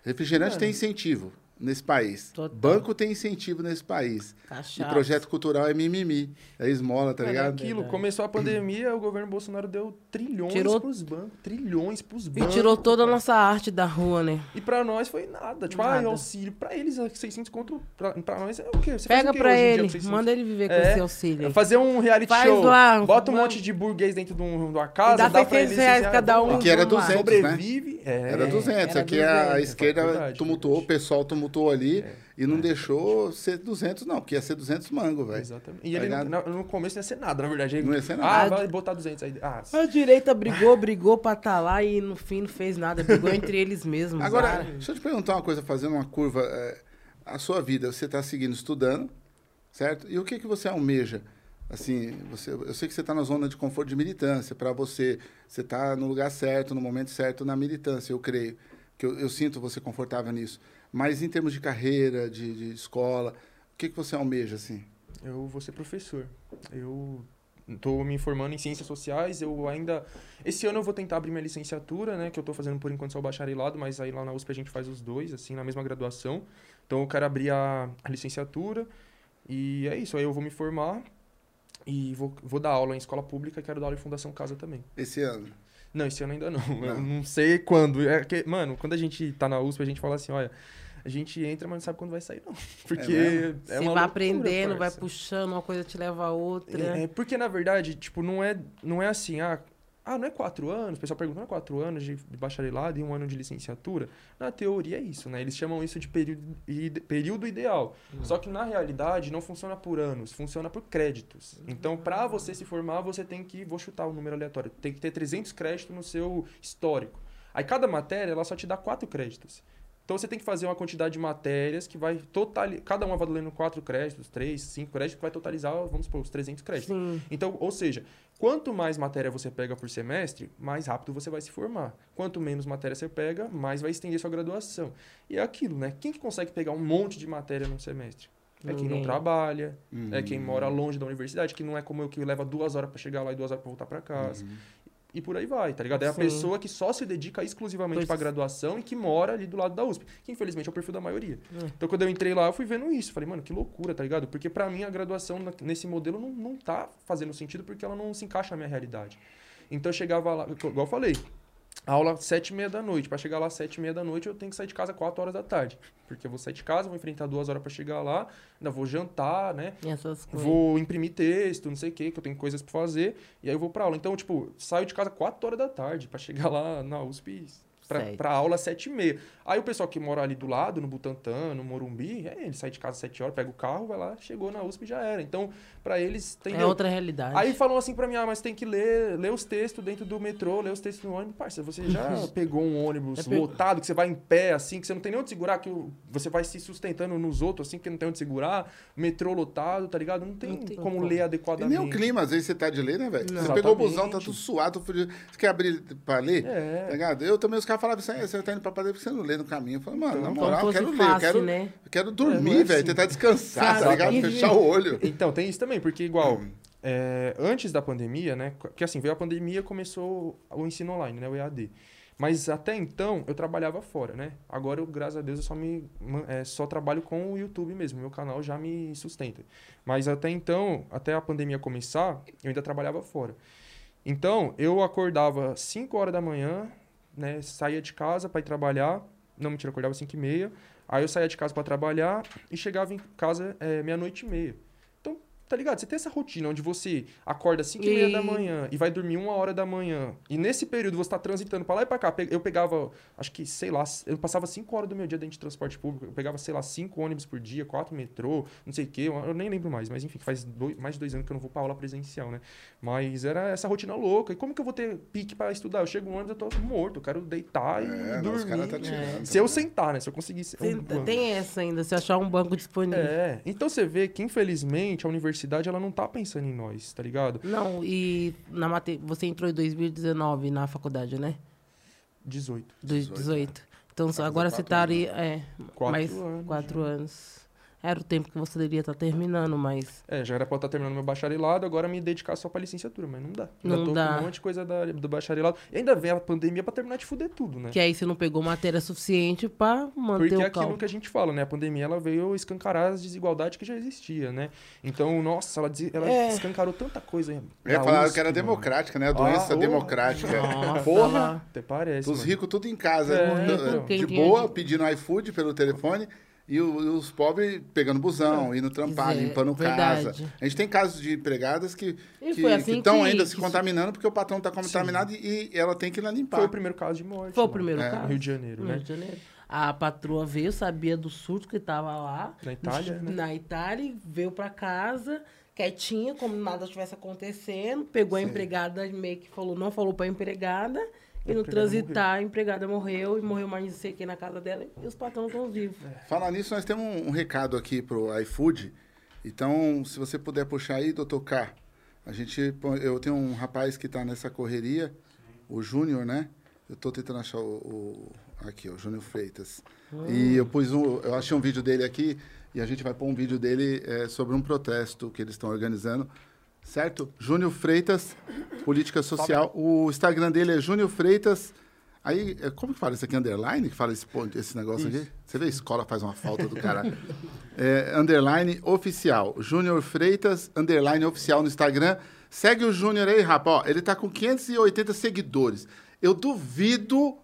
S3: refrigerante tem incentivo nesse país.
S1: Total.
S3: Banco tem incentivo nesse país. E
S1: Cachaça.
S3: projeto cultural é mimimi. É esmola, tá
S2: é
S3: ligado?
S2: aquilo,
S1: Verdade.
S2: começou a pandemia, o governo Bolsonaro deu trilhões
S1: Tirou-
S2: pros bancos. Trilhões pros
S1: E
S2: bancos.
S1: tirou toda a nossa arte da rua, né?
S2: E pra nós foi nada. Tipo, ah,
S1: Nada.
S2: auxílio. Pra eles, é 600 conto. Pra, pra nós é o quê? Você
S1: Pega
S2: o quê
S1: pra
S2: hoje em dia
S1: ele,
S2: 600?
S1: manda ele viver com
S2: É,
S1: esse auxílio.
S2: Fazer um reality
S1: Faz
S2: show.
S1: lá,
S2: bota um monte de burguês dentro de, um, de uma casa.
S1: dá
S2: dá pra
S1: 600
S2: eles
S1: reais cada
S2: ah,
S1: um.
S3: Que era
S1: vamos lá.
S3: 200, né?
S2: Sobrevive. É,
S3: Era 200.
S1: era
S3: Aqui a
S1: 200.
S3: esquerda tumultuou, o pessoal tumultuou ali e não deixou ser 200, não, porque ia ser 200 mango, velho.
S2: Exatamente. E
S3: Tá
S2: ele
S3: ligado?
S2: no, começo não ia ser nada, na verdade. Ele-
S3: Não ia ser
S2: Ah,
S3: nada.
S2: vai botar 200 aí. Ah,
S1: A direita brigou, brigou pra estar lá e no fim não fez nada. Brigou entre eles mesmos.
S3: Agora,
S1: cara.
S3: deixa eu te perguntar uma coisa, fazendo uma curva. é, a sua vida, você está seguindo estudando, certo? E o que, que você almeja? Assim, você, eu sei que você está na zona de conforto de militância. Para você, você está no lugar certo, no momento certo, na militância, eu creio. que eu, eu sinto você confortável nisso. Mas em termos de carreira, de, de escola, o que, que você almeja, assim?
S2: Eu vou ser professor. Eu estou me formando em ciências sociais. Eu ainda. Esse ano eu vou tentar abrir minha licenciatura, né? Que eu estou fazendo por enquanto só o bacharelado, mas aí lá na USP a gente faz os dois, assim, na mesma graduação. Então eu quero abrir a, a licenciatura. E é isso. Aí eu vou me formar e vou, vou dar aula em escola pública e quero dar aula em Fundação Casa também.
S3: Esse ano.
S2: Não, esse ano ainda não. Eu
S3: Não.
S2: não sei quando. É que, mano, quando a gente tá na USP, a gente fala assim, olha, a gente entra, mas não sabe quando vai sair, não. [laughs] Porque
S3: mesmo?
S2: é,
S1: Você vai aprendendo, vai puxando, uma coisa te leva a outra.
S2: É, é, porque, na verdade, tipo, não é, não é assim, ah, ah, não é quatro anos? O pessoal pergunta, não é quatro anos de bacharelado e um ano de licenciatura? Na teoria é isso, né? Eles chamam isso de período, período ideal. Só que, na realidade, não funciona por anos, funciona por créditos. Então, para você se formar, você tem que, vou chutar um número aleatório, tem que ter 300 créditos no seu histórico. Aí, cada matéria, ela só te dá quatro créditos. Então você tem que fazer uma quantidade de matérias que vai totalizar. Cada uma vai valendo 4 créditos, 3, 5 créditos, que vai totalizar, vamos supor, os 300 créditos.
S1: Sim.
S2: Então, ou seja, quanto mais matéria você pega por semestre, mais rápido você vai se formar. Quanto menos matéria você pega, mais vai estender sua graduação. E é aquilo, né? Quem que consegue pegar um monte de matéria num semestre? É quem não trabalha, é quem
S3: Uhum.
S2: mora longe da universidade, que não é como eu que leva duas horas para chegar lá e duas horas para voltar para casa. E por aí vai, tá ligado? É a
S1: Sim.
S2: pessoa que só se dedica exclusivamente pra graduação e que mora ali do lado da USP. Que infelizmente é o perfil da maioria.
S1: É.
S2: Então quando eu entrei lá, eu fui vendo isso. Falei, mano, que loucura, tá ligado? Porque pra mim a graduação nesse modelo não, não tá fazendo sentido porque ela não se encaixa na minha realidade. Então eu chegava lá, igual eu falei, aula sete e meia da noite. Pra chegar lá às sete e meia da noite, eu tenho que sair de casa quatro horas da tarde. Porque eu vou sair de casa, vou enfrentar duas horas pra chegar lá, ainda vou jantar, né?
S1: Essas coisas.
S2: Vou imprimir texto, não sei o que, que eu tenho coisas pra fazer, e aí eu vou pra aula. Então, tipo, saio de casa 4 horas da tarde pra chegar lá na USP pra aula às 7 e meia. Aí o pessoal que mora ali do lado, no Butantã, no Morumbi, é, ele sai de casa às 7 horas, pega o carro, vai lá, chegou na USP e já era. Então, pra eles, tem.
S1: É outra realidade.
S2: Aí falam assim pra mim, ah, mas tem que ler, ler os textos dentro do metrô, ler os textos no ônibus. Parça, você já [laughs] pegou um ônibus
S1: É pe-
S2: lotado, que você vai em pé, assim, que você não tem nem onde segurar, que você vai se sustentando nos outros, assim, que não tem onde segurar. Metrô lotado, tá ligado? Não tem,
S1: Não tem
S2: como
S1: como.
S2: ler
S3: E
S2: adequadamente.
S3: nem o clima, às vezes você tá de ler, né, velho? Você pegou o busão, tá tudo suado, fudido. Você quer abrir pra ler?
S2: É.
S3: Tá ligado? Eu também, os caras falavam assim, "É, você tá indo pra padeira porque você não lê no caminho. Eu falei, mano, na
S1: Como
S3: moral, eu quero ler, eu quero,
S1: né?
S3: eu quero
S2: É,
S3: dormir,
S2: é
S3: velho,
S2: assim.
S3: tentar descansar, tá ligado?
S1: E-
S3: Fechar o olho.
S2: Então, tem isso também, porque igual, é, antes da pandemia, né? Porque assim, veio a pandemia começou o ensino online, né? O EAD. Mas até então eu trabalhava fora, né? Agora, eu, graças a Deus, eu só, me, é, só trabalho com o YouTube mesmo. Meu canal já me sustenta. Mas até então, até a pandemia começar, eu ainda trabalhava fora. Então, eu acordava 5 horas da manhã, né, saía de casa pra ir trabalhar. Não, mentira, acordava às 5 e meia. Aí eu saía de casa pra trabalhar e chegava em casa é, meia-noite e meia. Tá ligado? Você tem essa rotina onde você acorda às 5 e meia da
S1: E-
S2: manhã e vai dormir uma hora da manhã. E nesse período você tá transitando pra lá e pra cá. Eu pegava, acho que, sei lá, eu passava 5 horas do meu dia dentro de transporte público. Eu pegava, sei lá, 5 ônibus por dia, 4 metrô, não sei o quê. Eu eu nem lembro mais, mas enfim, faz dois- mais de dois anos que eu não vou pra aula presencial, né? Mas era essa rotina louca. E como que eu vou ter pique pra estudar? Eu chego no ônibus, eu tô morto, eu quero deitar e
S3: É, não,
S2: dormir.
S3: tá tirando.
S2: Se eu sentar, né? Se eu conseguir...
S1: Tem,
S2: um
S1: tem essa ainda, se achar um banco disponível.
S2: É, então você vê que infelizmente a universidade ela não tá pensando em nós, tá ligado?
S1: Não, e na mate... você entrou em 2019 na faculdade, né?
S2: 18.
S1: 18. Então
S3: Vai fazer
S1: agora você
S3: quatro
S1: estaria. É,
S2: Quatro
S1: mais
S2: anos
S1: quatro anos. Era o tempo que você deveria estar terminando, mas.
S2: É, já era pra eu estar terminando meu bacharelado, agora me dedicar só pra licenciatura, mas não dá.
S1: Não
S2: Já tô
S1: dá.
S2: com um monte de coisa da- do bacharelado. E ainda vem a pandemia pra terminar de fuder tudo, né?
S1: Que aí você não pegou matéria suficiente pra manter
S2: Porque é
S1: o
S2: aquilo
S1: cálculo.
S2: que a gente fala, né? A pandemia ela veio escancarar as desigualdades que já existia, né? Então, nossa, ela, des- ela
S1: É.
S2: escancarou tanta coisa.
S3: É, falaram
S2: USP,
S3: que era democrática, né? A doença
S2: Ah, ô.
S3: democrática.
S1: Nossa,
S2: Porra, até parece.
S3: Os ricos tudo em casa,
S2: É,
S3: d-
S2: então.
S3: de
S1: Quem tinha
S3: boa, pedindo iFood pelo telefone, e o- e os pobres pegando busão, indo trampar,
S1: É,
S3: limpando
S1: verdade.
S3: casa. A gente tem casos de empregadas que
S1: E foi assim
S3: estão
S1: que-
S3: ainda se
S1: que-
S3: contaminando porque o patrão está contaminado e, e ela tem que ir lá limpar.
S2: Foi o primeiro caso de morte.
S1: Foi o
S2: mano.
S1: primeiro
S3: É,
S1: caso.
S2: no Rio de Janeiro, né?
S1: Rio de Janeiro. A patroa veio, sabia do surto que tava lá.
S2: Na Itália, né?
S1: Na Itália, e veio pra casa, quietinha, como nada estivesse acontecendo. Pegou a
S3: Sim.
S1: empregada, meio que falou, não falou pra empregada. E no transitar, a empregada morreu e morreu mais não sei quem na casa dela. E os patrões estão vivos.
S3: Falar nisso, nós temos um, um recado aqui pro iFood. Então, se você puder puxar aí, doutor K. A gente, eu tenho um rapaz que está nessa correria, o Júnior, né? Eu estou tentando achar o, o- aqui, o Júnior Freitas. E eu pus um, eu achei um vídeo dele aqui e a gente vai pôr um vídeo dele é, sobre um protesto que eles estão organizando. Certo? Júnior Freitas, política social. O Instagram dele é Júnior Freitas. Aí, é, como que fala isso aqui? Underline? Que fala esse, esse negócio aqui? Você vê, a escola faz uma falta do caralho. É, underline oficial. Júnior Freitas, underline oficial no Instagram. Segue o Júnior aí, rapaz. Ó, ele tá com 580 seguidores. Eu duvido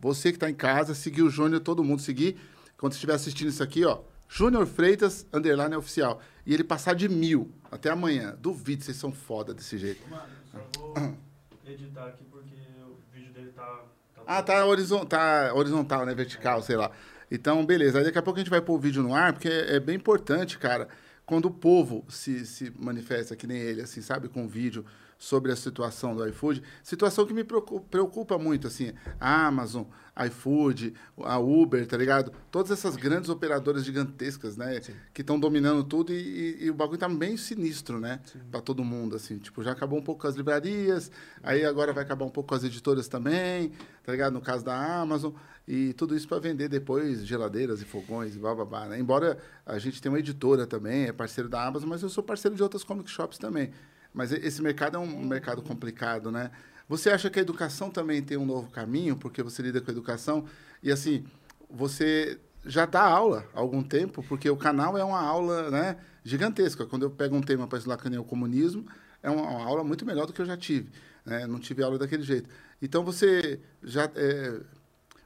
S3: você que tá em casa seguir o Júnior, todo mundo seguir. Quando estiver assistindo isso aqui, ó. Júnior Freitas, underline oficial. E ele passar de mil até amanhã. Duvido, vocês são foda desse jeito.
S4: Mano, só vou editar aqui porque o vídeo dele tá. tá
S3: Ah, tá, horizon- tá horizontal, né? Vertical, sei lá. Então, beleza. Aí daqui a pouco a gente vai pôr o vídeo no ar, porque é, é bem importante, cara, quando o povo se, se manifesta, que nem ele, assim, sabe, com vídeo sobre a situação do iFood. Situação que me preocu- preocupa muito, assim. A Amazon, iFood, a Uber, tá ligado? Todas essas grandes operadoras gigantescas, né? Que estão dominando tudo e, e- e o bagulho tá bem sinistro, né? Pra todo mundo, assim. Tipo, já acabou um pouco com as livrarias, aí agora vai acabar um pouco com as editoras também, tá ligado? No caso da Amazon. E tudo isso para vender depois geladeiras e fogões e blá, blá, blá, né? Embora a gente tenha uma editora também, é parceiro da Amazon, mas eu sou parceiro de outras comic shops também. Mas esse mercado é um mercado complicado, né? Você acha que a educação também tem um novo caminho, porque você lida com a educação? E assim, você já dá aula há algum tempo, porque o canal é uma aula né, gigantesca. Quando eu pego um tema para estudar que nem o comunismo, é uma, uma aula muito melhor do que eu já tive. Né? Não tive aula daquele jeito. Então você já. é,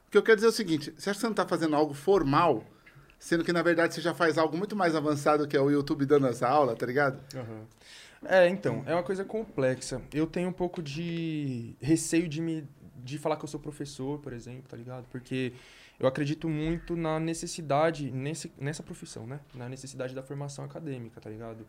S3: O que eu quero dizer é o seguinte: você acha que você não está fazendo algo formal, sendo que na verdade você já faz algo muito mais avançado que é o YouTube dando essa aula, tá ligado?
S2: É, então, é uma coisa complexa. Eu tenho um pouco de receio de me de falar que eu sou professor, por exemplo, tá ligado? Porque eu acredito muito na necessidade nesse, nessa profissão, né? Na necessidade da formação acadêmica, tá ligado?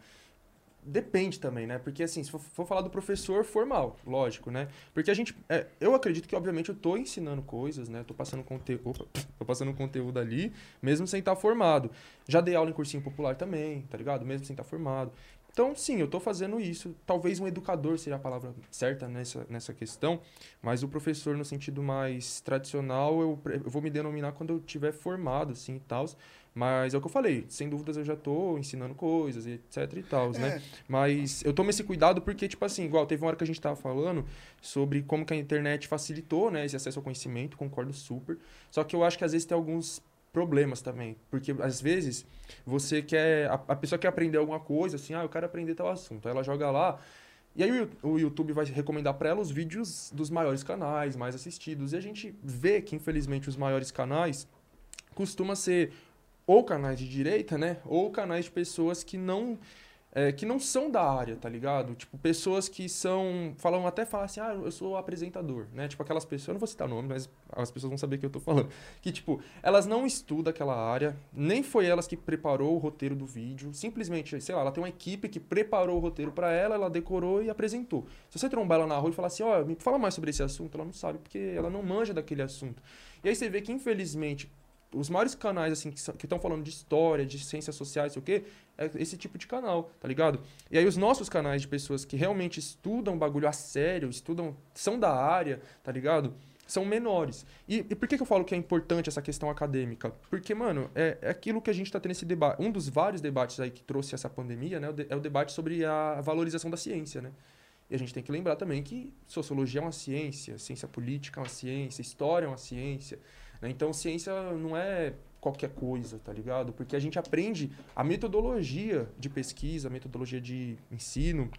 S2: Depende também, né? Porque assim, se for, for falar do professor formal, lógico, né? Porque a gente. é, eu acredito que, obviamente, eu tô ensinando coisas, né? Tô passando conteúdo. Opa, [laughs] tô passando conteúdo ali, mesmo sem estar formado. Já dei aula em cursinho popular também, tá ligado? Mesmo sem estar formado. Então, sim, eu tô fazendo isso. Talvez um educador seja a palavra certa nessa, nessa questão, mas o professor, no sentido mais tradicional, eu, eu vou me denominar quando eu tiver formado, assim, e tal. Mas é o que eu falei, sem dúvidas eu já tô ensinando coisas, etc e tal, né? Mas eu tomo esse cuidado porque, tipo assim, igual teve uma hora que a gente tava falando sobre como que a internet facilitou, né, esse acesso ao conhecimento, concordo super. Só que eu acho que às vezes tem alguns problemas também. Porque às vezes você quer. A, a pessoa quer aprender alguma coisa, assim, ah, eu quero aprender tal assunto. Aí ela joga lá. E aí o o YouTube vai recomendar pra ela os vídeos dos maiores canais, mais assistidos. E a gente vê que, infelizmente, os maiores canais costuma ser ou canais de direita, né? Ou canais de pessoas que não é, que não são da área, tá ligado? Tipo, pessoas que são. Falam até falam assim, ah, eu sou apresentador, né? Tipo, aquelas pessoas, eu não vou citar nome, mas as pessoas vão saber que eu tô falando. Que, tipo, elas não estudam aquela área, nem foi elas que preparou o roteiro do vídeo. Simplesmente, sei lá, ela tem uma equipe que preparou o roteiro pra ela, ela decorou e apresentou. Se você trombar ela na rua e falar assim, ó, me fala mais sobre esse assunto, ela não sabe, porque ela não manja daquele assunto. E aí você vê que, infelizmente, os maiores canais, assim, que estão falando de história, de ciências sociais, sei o quê, é esse tipo de canal, tá ligado? E aí os nossos canais de pessoas que realmente estudam bagulho a sério, estudam, são da área, tá ligado? São menores. E, e por que, que eu falo que é importante essa questão acadêmica? Porque, mano, é, é aquilo que a gente tá tendo esse debate. Um dos vários debates aí que trouxe essa pandemia, né? de- É o debate sobre a valorização da ciência, né? E a gente tem que lembrar também que sociologia é uma ciência, ciência política é uma ciência, história é uma ciência. Né? Então, ciência não é qualquer coisa, tá ligado? Porque a gente aprende a metodologia de pesquisa, a metodologia de ensino.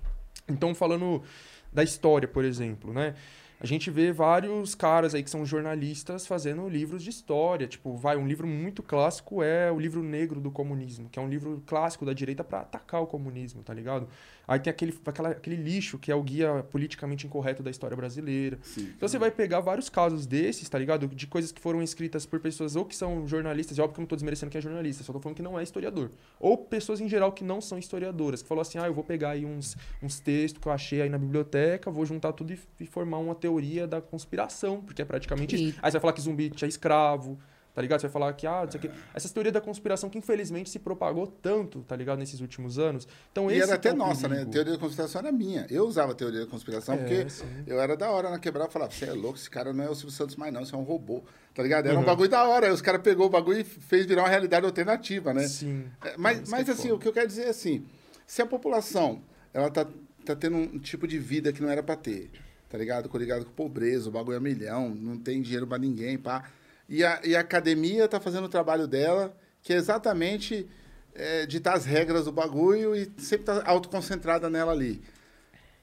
S2: Então, falando da história, por exemplo, né? A gente vê vários caras aí que são jornalistas fazendo livros de história. Tipo, vai, um livro muito clássico é o livro negro do comunismo, que é um livro clássico da direita para atacar o comunismo, tá ligado? Aí tem aquele, aquela, aquele lixo que é o guia politicamente incorreto da história brasileira. Então você vai pegar vários casos desses, tá ligado? De coisas que foram escritas por pessoas ou que são jornalistas, e óbvio que eu não tô desmerecendo que é jornalista, só tô falando que não é historiador. Ou pessoas em geral que não são historiadoras, que falou assim, ah, eu vou pegar aí uns, uns textos que eu achei aí na biblioteca, vou juntar tudo e, e formar uma teoria da conspiração, porque é praticamente
S1: E-
S2: isso. Aí você vai falar que zumbi tinha escravo, tá ligado? Você vai falar que, ah, não sei o quê. Essas teorias da conspiração que infelizmente se propagou tanto, tá ligado? Nesses últimos anos. Então
S3: E era até
S2: é
S3: nossa, né? A
S2: perigo.
S3: teoria da conspiração era minha. Eu usava a teoria da conspiração
S2: É,
S3: porque
S2: sim.
S3: eu era da hora na quebrada. Falava, você é louco, esse cara não é o Silvio Santos mais não, isso é um robô. Tá ligado?
S2: Uhum.
S3: Era um bagulho da hora. Aí os caras pegou o bagulho e fez virar uma realidade alternativa, né?
S2: Sim.
S3: É, Mas,
S2: Isso
S3: mas
S2: é
S3: assim,
S2: foda.
S3: o que eu quero dizer é assim, se a população, ela tá, tá tendo um tipo de vida que não era pra ter, tá ligado? Coligado com pobreza, o bagulho é milhão, não tem dinheiro pra ninguém, pá. E a, e a academia tá fazendo o trabalho dela, que é exatamente é, ditar as regras do bagulho e sempre tá autoconcentrada nela ali.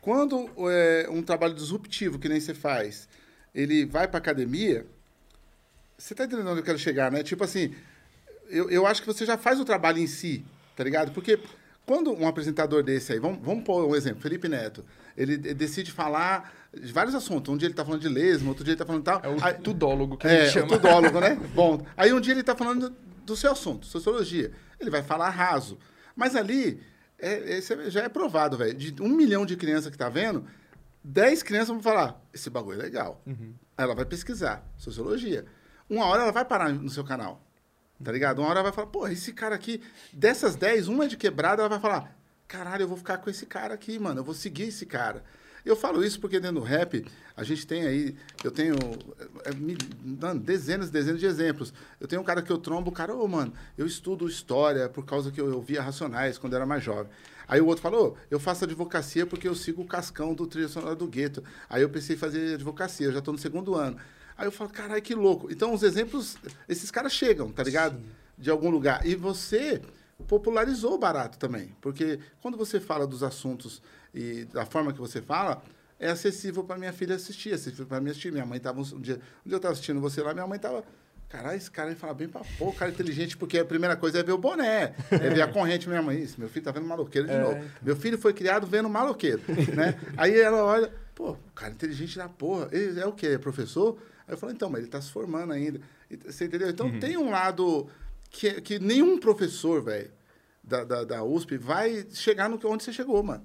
S3: Quando é, um trabalho disruptivo, que nem você faz, ele vai pra academia, você tá entendendo onde eu quero chegar, né? Tipo assim, eu, eu acho que você já faz o trabalho em si, tá ligado? Porque quando um apresentador desse aí, vamos, vamos pôr um exemplo, Felipe Neto, ele de- decide falar de vários assuntos. Um dia ele tá falando de lesma, outro dia ele tá falando tal.
S2: É o
S3: Aí-
S2: tudólogo que
S3: é,
S2: gente chama.
S3: o tudólogo, né? [laughs] Bom, aí um dia ele tá falando do, seu assunto, sociologia. Ele vai falar raso. Mas ali, é, esse já é provado, velho. De um milhão de crianças que tá vendo, dez crianças vão falar, esse bagulho é legal.
S2: Uhum.
S3: Aí ela vai pesquisar, sociologia. Uma hora ela vai parar no seu canal. Tá ligado? Uma hora vai falar, pô, esse cara aqui, dessas 10, uma de quebrada, ela vai falar, caralho, eu vou ficar com esse cara aqui, mano, eu vou seguir esse cara. Eu falo isso porque dentro do rap, a gente tem aí, eu tenho é, mil- mano, dezenas dezenas de exemplos. Eu tenho um cara que eu trombo, o cara, ô, mano, eu estudo história por causa que eu, eu via Racionais quando era mais jovem. Aí o outro falou, eu faço advocacia porque eu sigo o Cascão do trilha sonora do gueto. Aí eu pensei em fazer advocacia, eu já estou no segundo ano. Aí eu falo, caralho, que louco. Então os exemplos, esses caras chegam, tá ligado? De algum lugar. E você popularizou o barato também. Porque quando você fala dos assuntos e da forma que você fala, é acessível para minha filha assistir, acessível para minha assistir. Minha mãe estava um dia, um dia eu estava assistindo você lá, minha mãe estava Caralho, esse cara fala bem pra pôr, cara inteligente, porque a primeira coisa é ver o boné, é ver a corrente. Minha mãe, isso, meu filho tá vendo maloqueiro de
S2: É,
S3: novo.
S2: então.
S3: Meu filho foi criado vendo maloqueiro, né? [laughs] Aí ela olha, pô, o cara inteligente da porra. Ele é o quê? É professor? Aí eu falo, então, mas ele tá se formando ainda. Você entendeu? Então
S2: Uhum.
S3: tem um lado que, que nenhum professor, velho, da, da, da USP vai chegar no que onde você chegou, mano.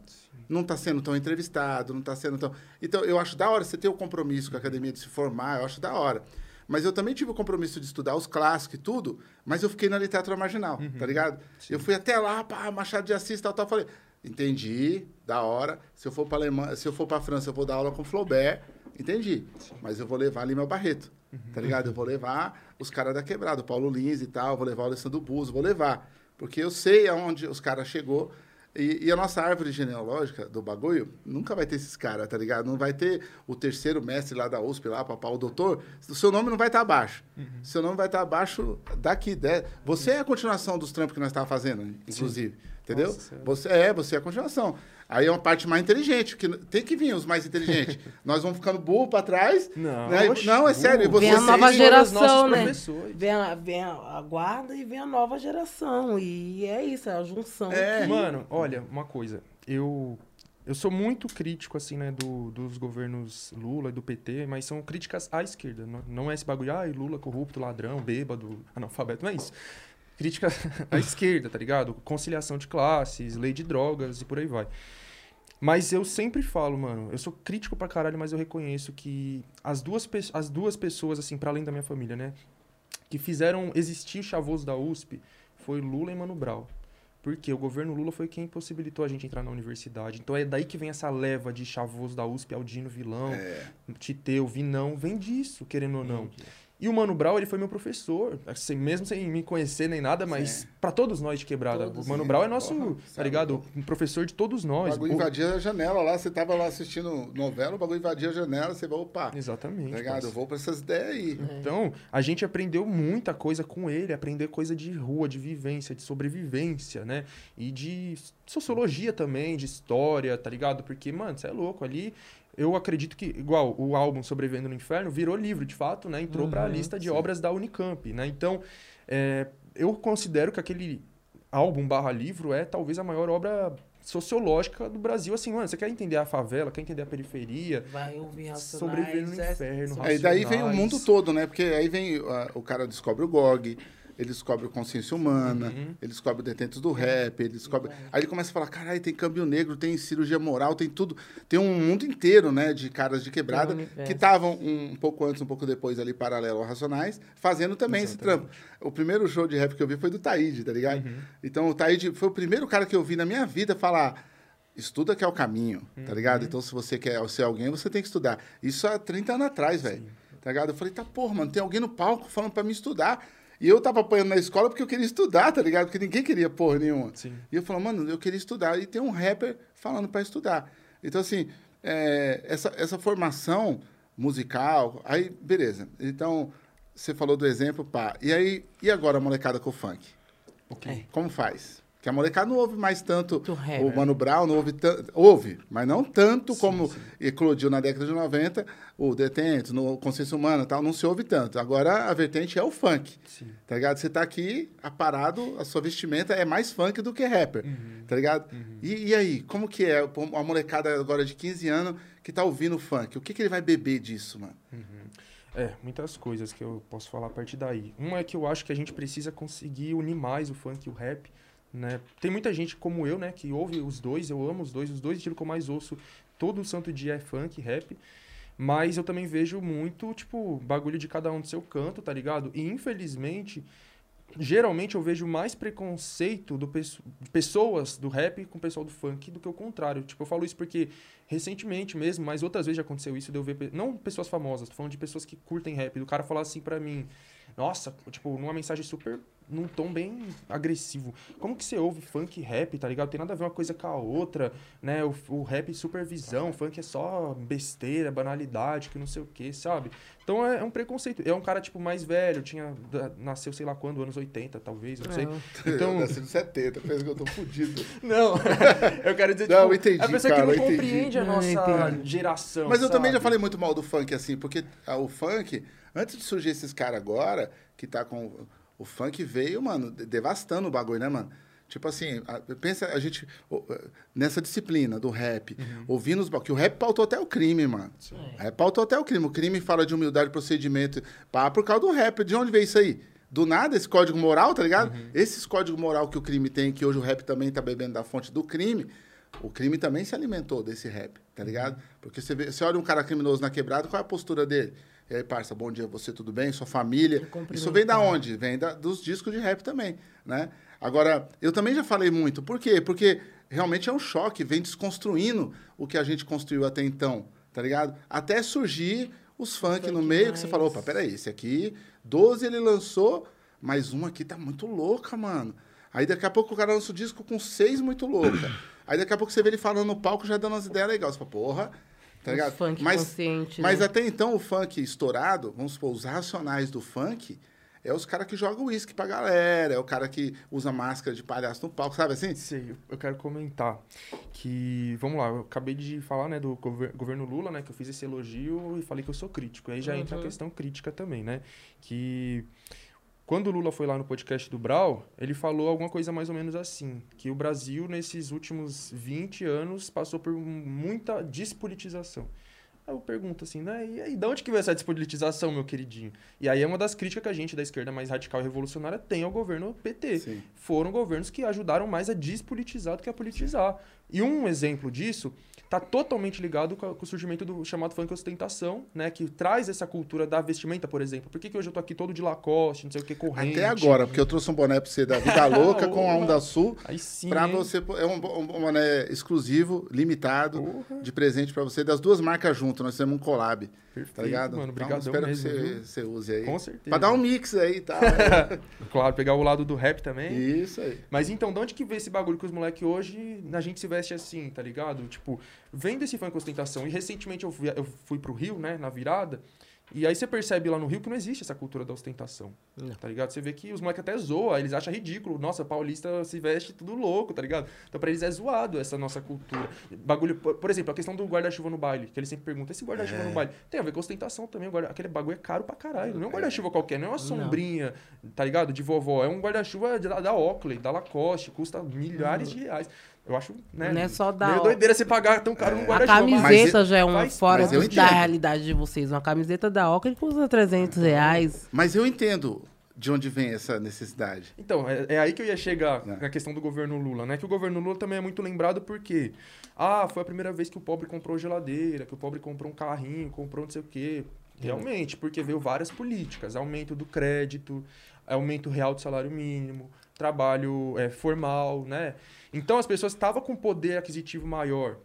S3: Não está sendo tão entrevistado, não está sendo tão. Então, eu acho da hora você ter o compromisso com a academia de se formar, eu acho da hora. Mas eu também tive o compromisso de estudar os clássicos e tudo, mas eu fiquei na literatura marginal, tá ligado? Eu fui até lá, pá, Machado de Assis, tal, tal, falei, entendi, da hora. Se eu for para Alemanha, se eu for para França, eu vou dar aula com Flaubert, entendi. Mas eu vou levar ali meu Barreto, tá ligado? Eu vou levar os caras da quebrada, o Paulo Lins e tal, vou levar o Alessandro Buzo, vou levar. Porque eu sei aonde os caras chegou. E, e a nossa árvore genealógica do bagulho nunca vai ter esses caras, tá ligado? Não vai ter o terceiro mestre lá da USP, lá, papá, o doutor. O seu nome não vai estar abaixo. Seu nome vai estar abaixo daqui. De... Você é a continuação dos trampos que nós estávamos fazendo, inclusive. Entendeu?
S2: Nossa
S3: você é, você é a continuação. Aí é uma parte mais inteligente, que tem que vir os mais inteligentes. [laughs] Nós vamos ficando burro pra trás.
S2: Não,
S3: né?
S2: oxe,
S3: não é sério. e
S2: burro.
S1: Vem a
S3: vocês-
S1: nova geração,
S2: nossos
S1: né?
S2: professores.
S1: Vem a, vem a, guarda e vem a nova geração. E é isso, é a junção.
S3: É.
S1: que-
S2: Mano, olha, uma coisa. Eu, eu sou muito crítico, assim, né, do, dos governos Lula e do PT, mas são críticas à esquerda. Não, não é esse bagulho, ai, Lula corrupto, ladrão, bêbado, analfabeto, não é isso. Crítica [laughs] à esquerda, tá ligado? Conciliação de classes, lei de drogas e por aí vai. Mas eu sempre falo, mano, eu sou crítico pra caralho, mas eu reconheço que as duas, as duas pessoas, assim, para além da minha família, né, que fizeram existir o chavoso da USP foi Lula e Mano Brown. Porque o governo Lula foi quem possibilitou a gente entrar na universidade. Então é daí que vem essa leva de chavoso da USP, Aldino Vilão, Titeu, Vinão, vem disso, querendo ou não. E o Mano Brown, ele foi meu professor, assim, mesmo sem me conhecer nem nada, mas pra todos nós de quebrada.
S3: Todos,
S2: o Mano
S3: sim.
S2: Brown é nosso,
S3: Porra,
S2: tá
S3: sabe,
S2: ligado? Um professor de todos
S3: O
S2: nós.
S3: bagulho
S2: O-
S3: invadia a janela lá, você tava lá assistindo novela, o bagulho invadia a janela, você vai, opa,
S2: Exatamente.
S3: tá ligado? Eu vou pra essas ideias aí.
S2: Então, a gente aprendeu muita coisa com ele, aprender coisa de rua, de vivência, de sobrevivência, né? E de sociologia também, de história, tá ligado? Porque, mano, você é louco ali. Eu acredito que, igual o álbum Sobrevivendo no Inferno, virou livro, de fato, né? Entrou pra lista de obras da Unicamp, né? Então, é, eu considero que aquele álbum barra livro é talvez a maior obra sociológica do Brasil. Assim, mano, você quer entender a favela, quer entender a periferia,
S1: Vai ouvir
S2: Sobrevivendo
S1: Racionais.
S2: no
S1: é-
S2: Inferno,
S1: só-
S3: Aí daí vem o mundo todo, né? Porque aí vem, ah, o cara descobre o GOG, ele descobre o Consciência Humana,
S2: Uhum.
S3: ele descobre o Detentos do Rap, ele descobre... Aí ele começa a falar, caralho, tem câmbio negro, tem cirurgia moral, tem tudo. Tem um mundo inteiro, né, de caras de quebrada
S1: um
S3: que estavam um pouco antes, um pouco depois ali, paralelo ao Racionais, fazendo também esse trampo. O primeiro show de rap que eu vi foi do Taíde, tá ligado?
S2: Uhum.
S3: Então o Taíde foi o primeiro cara que eu vi na minha vida falar... Estuda que é o caminho,
S2: Uhum.
S3: tá ligado? Então, se você quer ser alguém, você tem que estudar. Isso há 30 anos atrás, velho. Tá ligado? Eu falei, tá, porra, mano, tem alguém no palco falando pra me estudar. E eu tava apanhando na escola porque eu queria estudar, tá ligado? Porque ninguém queria porra nenhuma.
S2: Sim.
S3: E eu falei, mano, eu queria estudar. E tem um rapper falando pra estudar. Então, assim, é, essa, essa formação musical, aí, beleza. Então, você falou do exemplo, pá. E aí, e agora a molecada com o funk?
S1: É.
S3: Como faz? Que a molecada não ouve mais tanto o Mano Brown, não ouve tanto. Ouve, mas não tanto como eclodiu na década de 90, o Detento, no Consciência Humana e tal, não se ouve tanto. Agora a vertente é o funk. Tá ligado? Você tá aqui, aparado, a sua vestimenta é mais funk do que rapper. Tá ligado? E, e aí, como que é a molecada agora de 15 anos que tá ouvindo funk? O que, que ele vai beber disso, mano?
S2: É, muitas coisas que eu posso falar a partir daí. Uma é que eu acho que a gente precisa conseguir unir mais o funk e o rap, né? Tem muita gente como eu, né, que ouve os dois, eu amo os dois, os dois estilos que eu mais ouço todo santo dia é funk rap. Mas eu também vejo muito, tipo, bagulho de cada um do seu canto, tá ligado? E infelizmente, geralmente eu vejo mais preconceito do pessoas do rap com o pessoal do funk do que o contrário. Tipo, eu falo isso porque recentemente mesmo, mas outras vezes já aconteceu isso, de eu ver, pe- não pessoas famosas, tô falando de pessoas que curtem rap, do cara falar assim pra mim, nossa, tipo, numa mensagem super, num tom bem agressivo. Como que você ouve funk e rap, tá ligado? Tem nada a ver uma coisa com a outra, né? O, o rap supervisão, o funk é só besteira, banalidade, que não sei o que, sabe? Então é, é um preconceito. É um cara, tipo, mais velho, tinha, da- nasceu sei lá quando, anos 80, talvez, não sei. Então,
S3: Eu nasci em 70, pensa que eu tô fudido. [laughs]
S2: não, [laughs] eu quero dizer,
S3: Não,
S2: tipo,
S3: entendi,
S2: a pessoa
S3: cara,
S2: que não
S3: entendi.
S2: compreende a nossa
S1: entendi.
S2: geração,
S3: Mas eu também já
S2: sabe?
S3: falei muito mal do funk, assim, porque ah, o funk, antes de surgir esses caras agora, que tá com. O funk veio, mano, de- devastando o bagulho, né, mano? Tipo assim, a- pensa a gente nessa disciplina do rap, ouvindo os que o rap pautou até o crime, mano. O rap pautou até o crime. O crime fala de humildade, procedimento, pá, por causa do rap. De onde veio isso aí? Do nada, esse código moral, tá ligado? Esses código moral que o crime tem, que hoje o rap também tá bebendo da fonte do crime, o crime também se alimentou desse rap, tá ligado? Porque você, vê, você olha um cara criminoso na quebrada, qual é a postura dele? E aí, parça, bom dia, você tudo bem? Sua família? Isso vem da onde? Vem da- dos discos de rap também, né? Agora, eu também já falei muito. Por quê? Porque realmente é um choque, vem desconstruindo o que a gente construiu até então, tá ligado? Até surgir os funk, no meio, que você falou, opa, peraí, esse aqui, 12 ele lançou, mas uma aqui tá muito louca, mano. Aí daqui a pouco o cara lança o disco com seis muito louca. Aí daqui a pouco você vê ele falando no palco já dando umas ideias legais. Você fala, porra, tá
S1: Os
S3: ligado?
S1: funk
S3: mas
S1: consciente,
S3: mas
S1: né?
S3: até então o funk estourado, vamos supor, os racionais do funk, É os caras que jogam uísque pra galera, é o cara que usa máscara de palhaço no palco, sabe assim?
S2: Sei, eu quero comentar que, vamos lá, eu acabei de falar, né, do gover- governo Lula, né, que eu fiz esse elogio e falei que eu sou crítico. Aí já entra a questão crítica também, né, que quando o Lula foi lá no podcast do Brau, ele falou alguma coisa mais ou menos assim, que o Brasil, nesses últimos 20 anos, passou por muita despolitização. Aí eu pergunto assim, né? E aí, de onde que veio essa despolitização, meu queridinho? E aí é uma das críticas que a gente da esquerda mais radical e revolucionária tem ao governo PT.
S3: Sim.
S2: Foram governos que ajudaram mais a despolitizar do que a politizar. E um exemplo disso está totalmente ligado com, o surgimento do chamado funk ostentação, né? Que traz essa cultura da vestimenta, por exemplo. Por que, que hoje eu tô aqui todo de Lacoste, não sei o que, corrente?
S3: Até agora, porque eu trouxe um boné pra você da Vida [laughs] Louca com a Onda Sul.
S2: Aí sim,
S3: Pra
S2: hein?
S3: você, é um, um boné exclusivo, limitado, de presente pra você, das duas marcas junto. Nós fizemos um collab.
S2: Perfeito,
S3: tá ligado?
S2: mano.
S3: Então, espero
S2: mesmo,
S3: que você, você use aí.
S2: Com certeza.
S3: Pra dar um mix aí e tal. [laughs]
S2: Claro, pegar o lado do rap também.
S3: Isso aí.
S2: Mas então, de onde que veio esse bagulho que os moleques hoje, a gente se veste assim, tá ligado? Tipo, vendo esse funk ostentação. E recentemente eu fui, eu fui pro Rio, né, na virada. E aí você percebe lá no Rio que não existe essa cultura da ostentação, tá ligado? Você vê que os moleques até zoam, eles acham ridículo. Nossa, paulista se veste tudo louco, tá ligado? Então pra eles é zoado essa nossa cultura. Bagulho, por, exemplo, a questão do guarda-chuva no baile, que eles sempre perguntam, esse guarda-chuva no baile? Tem a ver com ostentação também, guarda- aquele bagulho é caro pra caralho. Não é um guarda-chuva qualquer, não é uma sombrinha, tá ligado? De vovó. É um guarda-chuva da, da Oakley, da Lacoste, custa milhares de reais. Eu acho, né?
S1: Não é só da
S2: meio doideira você pagar tão caro num
S1: A
S2: guarda-chuva. mas-
S1: camiseta já é uma
S2: faz-
S1: fora
S3: mas eu
S1: do-
S3: entendo.
S1: da realidade de vocês. Uma camiseta da Oca custa 300 reais.
S3: Mas eu entendo de onde vem essa necessidade.
S2: Então, é, é aí que eu ia chegar
S3: É.
S2: na questão do governo Lula, né? Que o governo Lula também é muito lembrado porque, ah, foi a primeira vez que o pobre comprou geladeira, que o pobre comprou um carrinho, comprou não sei o quê. Realmente, porque veio várias políticas, aumento do crédito, aumento real do salário mínimo, trabalho é, formal, né? Então as pessoas estavam com poder aquisitivo maior.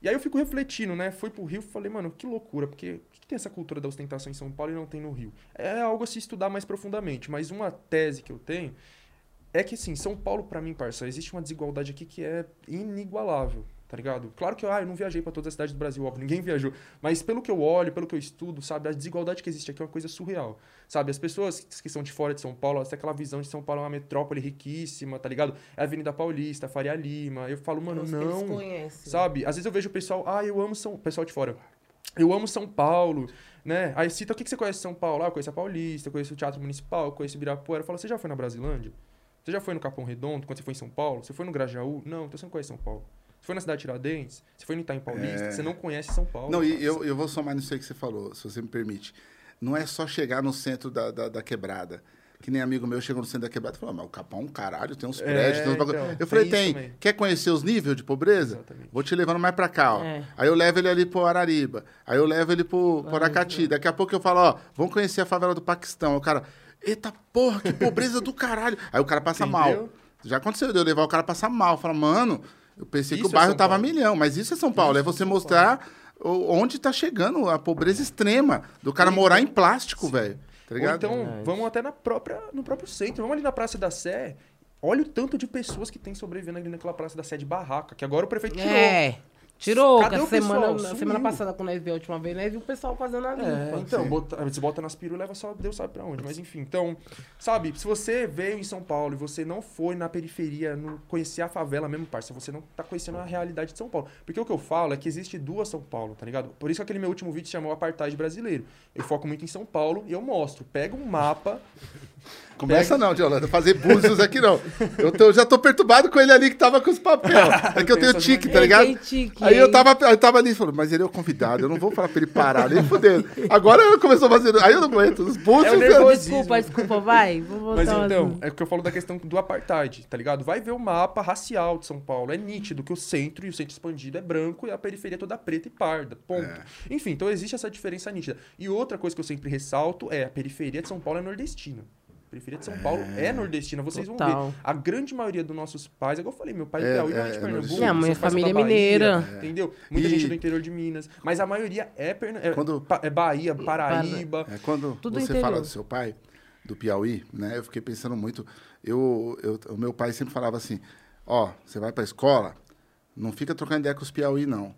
S2: E aí eu fico refletindo, né? Fui pro Rio e falei, mano, que loucura, porque por que que tem essa cultura da ostentação em São Paulo e não tem no Rio? É algo a se estudar mais profundamente, mas uma tese que eu tenho é que, assim, São Paulo, pra mim, parça, existe uma desigualdade aqui que é inigualável, tá ligado? Claro que ah, eu não viajei pra todas as cidades do Brasil, óbvio, ninguém viajou. Mas pelo que eu olho, pelo que eu estudo, sabe, a desigualdade que existe aqui é uma coisa surreal. Sabe, as pessoas que são de fora de São Paulo, elas têm aquela visão de São Paulo é uma metrópole riquíssima, tá ligado? É a Avenida Paulista, Faria Lima. Eu falo, mano,
S1: Os
S2: não.
S1: conhecem.
S2: Sabe? Às vezes eu vejo o pessoal, ah, eu amo São... Pessoal de fora. Eu amo São Paulo, né? Aí cita, o que que você conhece de São Paulo? Ah, eu conheço a Paulista, eu conheço o Teatro Municipal, eu conheço o Ibirapuera. Eu falo, você já foi na Brasilândia? Você já foi no Capão Redondo, quando você foi em São Paulo? Você foi no Grajaú? Não, então você não conhece São Paulo. Você foi na cidade de Tiradentes? Você foi no Itaim Paulista? Você não conhece São Paulo.
S3: É. Não, e eu, eu vou somar nisso aí que você falou, se você me permite. Não é só chegar no centro da, da, da quebrada. Que nem amigo meu chegou no centro da quebrada e falou: mas o Capão, caralho, tem uns
S2: É,
S3: prédios, tem uns bagulho.
S2: então,
S3: eu
S2: tem
S3: falei: tem.
S2: também.
S3: Quer conhecer os níveis de pobreza?
S2: Exatamente.
S3: Vou te levando mais pra cá, ó.
S1: É.
S3: Aí eu levo ele ali pro Arariba. Aí eu levo ele pro, pro Aracati. Daqui a pouco eu falo: ó, vamos conhecer a favela do Paquistão. Aí O cara, eita porra, que pobreza do caralho. Aí o cara passa mal.
S2: Entendeu?
S3: Já aconteceu de eu levar o cara a passar mal. Fala, mano, eu pensei que
S2: Isso
S3: o
S2: é
S3: bairro
S2: São
S3: tava
S2: Paulo.
S3: milhão, mas isso é São Paulo. é você mostrar onde tá chegando a pobreza extrema. Do cara morar em plástico, velho. Tá
S2: Ou então, vamos até na própria, no próprio centro. Vamos ali na Praça da Sé. Olha o tanto de pessoas que tem sobrevivendo ali naquela Praça da Sé de barraca, que agora o prefeito tirou.
S1: É. Tirou,
S2: Cadê
S1: a
S2: o pessoal?
S1: semana, na
S2: Sumiu.
S1: semana passada, quando nós viu a última vez, nós viu o pessoal fazendo a limpa.
S2: É, então, bota, você bota nas peru e leva só Deus sabe pra onde. Mas enfim, então, sabe, se você veio em São Paulo e você não foi na periferia, não conhecer a favela mesmo, parça, você não tá conhecendo a realidade de São Paulo. Porque o que eu falo é que existe duas São Paulo, tá ligado? Por isso que aquele meu último vídeo se chamou Apartheid Brasileiro. Eu foco muito em São Paulo e eu mostro. Pega um mapa.
S3: Começa não, Diolanda, fazer búzios aqui não. Eu, tô- eu já tô perturbado com ele ali que tava com os papéis. [laughs] É que eu tenho tique, tá ligado?
S1: tique,
S3: Aí eu tava, eu tava ali e falou, mas ele é o convidado, eu não vou falar pra ele parar, nem fudendo. Agora ele começou a fazer. Aí eu não aguento. Os búzios.
S2: É nervosismo.
S1: Desculpa, desculpa, vai. Vou voltar
S2: Mas então,
S1: assunto.
S2: é o que eu falo da questão do apartheid, tá ligado? Vai ver o mapa racial de São Paulo. É nítido que o centro e o centro expandido é branco e a periferia é toda preta e parda. Ponto.
S3: É.
S2: Enfim, então existe essa diferença nítida. E outra coisa que eu sempre ressalto é a periferia de São Paulo é nordestina. A periferia de São Paulo é nordestina. Vocês vão
S1: Total.
S2: ver. A grande maioria dos nossos pais, é igual eu falei, meu pai
S3: É,
S2: é, Piauí,
S3: é,
S2: não é de
S3: é
S2: Pernambuco.
S1: Minha mãe é família
S2: Bahia,
S1: mineira.
S2: Entendeu? Muita
S3: E-
S2: gente do interior de Minas. Mas a maioria é, é,
S3: Quando-
S2: é Bahia, Paraíba.
S3: É, quando
S1: Tudo
S3: você
S1: interior.
S3: fala do seu pai, do Piauí, né? Eu fiquei pensando muito. Eu, eu, o meu pai sempre falava assim: ó, você vai pra escola, Não fica trocando ideia com os Piauí, não.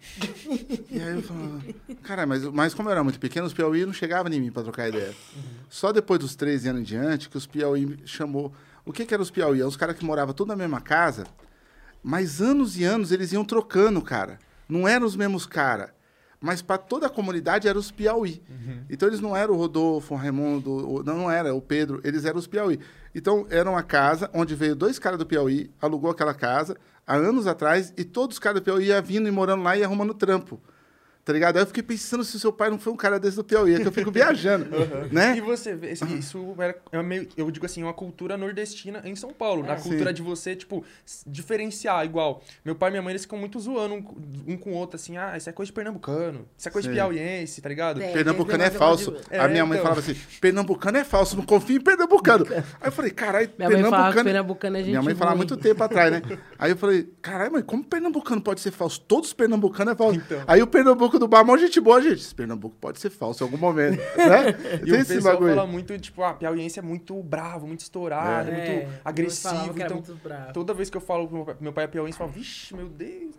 S3: e aí eu falava, cara, mas, mas como eu era muito pequeno, os Piauí não chegavam em mim para trocar ideia. Só depois dos 13 anos em diante que os Piauí chamou. O que, que eram os Piauí? Eram os caras que moravam tudo na mesma casa, mas anos e anos eles iam trocando, cara. Não eram os mesmos caras. Mas para toda a comunidade eram os Piauí. Então eles não eram o Rodolfo, o Raimundo, o- não, não era o Pedro, eles eram os Piauí. Então era uma casa onde veio dois caras do Piauí, alugou aquela casa há anos atrás e todos os caras do Piauí iam vindo e morando lá e arrumando trampo. Tá ligado? Aí eu fiquei pensando se o seu pai não foi um cara desse do Piauí, é que eu fico viajando, [laughs]
S2: E
S3: né?
S2: você vê, esse- isso era, é meio, eu digo assim, uma cultura nordestina em São Paulo. na cultura
S3: Sim.
S2: de você, tipo, diferenciar, igual. Meu pai e minha mãe, eles ficam muito zoando um, um com o outro, assim, ah, isso é coisa de pernambucano, isso é coisa
S3: Sim.
S2: de piauiense, tá ligado?
S1: É.
S3: Pernambucano é falso.
S2: de-
S3: A minha
S2: É,
S3: mãe
S2: então.
S3: falava assim: Pernambucano é falso, não confia em Pernambucano. [laughs] Aí eu falei, caralho,
S1: falava que
S3: Pernambucano.
S1: pernambucano é gente
S3: Minha mãe falava há
S1: ruim.
S3: muito tempo atrás, né? Aí eu falei, caralho, mãe, como pernambucano pode ser falso? Todos os pernambucanos é falso.
S2: Então.
S3: Aí o Pernambuco do bar, mó gente boa, gente. Esse Pernambuco pode ser falso em algum momento, né? [laughs]
S2: E
S3: Tem
S2: o
S3: esse
S2: pessoal
S3: bagulho.
S2: fala muito, tipo, ah, piauiense é muito bravo, muito estourado,
S1: É,
S2: muito
S1: falava
S2: agressivo. Então,
S1: muito bravo.
S2: toda vez que eu falo que meu pai, meu pai é piauiense, eu falo, vixe, meu Deus.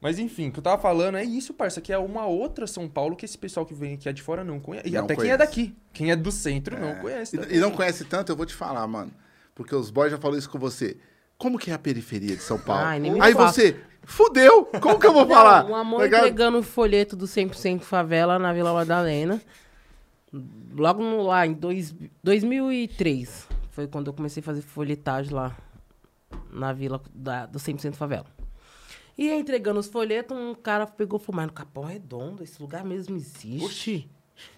S2: Mas enfim, o que eu tava falando é isso, parça, que é uma outra São Paulo que esse pessoal que vem aqui é de fora não conhece. E
S3: Não
S2: até quem
S3: conhece.
S2: é daqui. Quem é do centro não conhece.
S3: E-. E, não conhece tanto, eu vou te falar, mano. Porque os boys já falaram isso com você. Como que é a periferia de São Paulo?
S1: Ai, nem me
S3: Aí
S1: fala.
S3: você, fudeu! Como que eu vou falar?
S1: Um amor entregando o folheto do 100% favela na Vila Madalena. Logo no- lá em dois, 2003. Foi quando eu comecei a fazer folhetagem lá na vila da, do 100% favela. E entregando os folhetos, um cara pegou e falou, mas no Capão Redondo, esse lugar mesmo existe?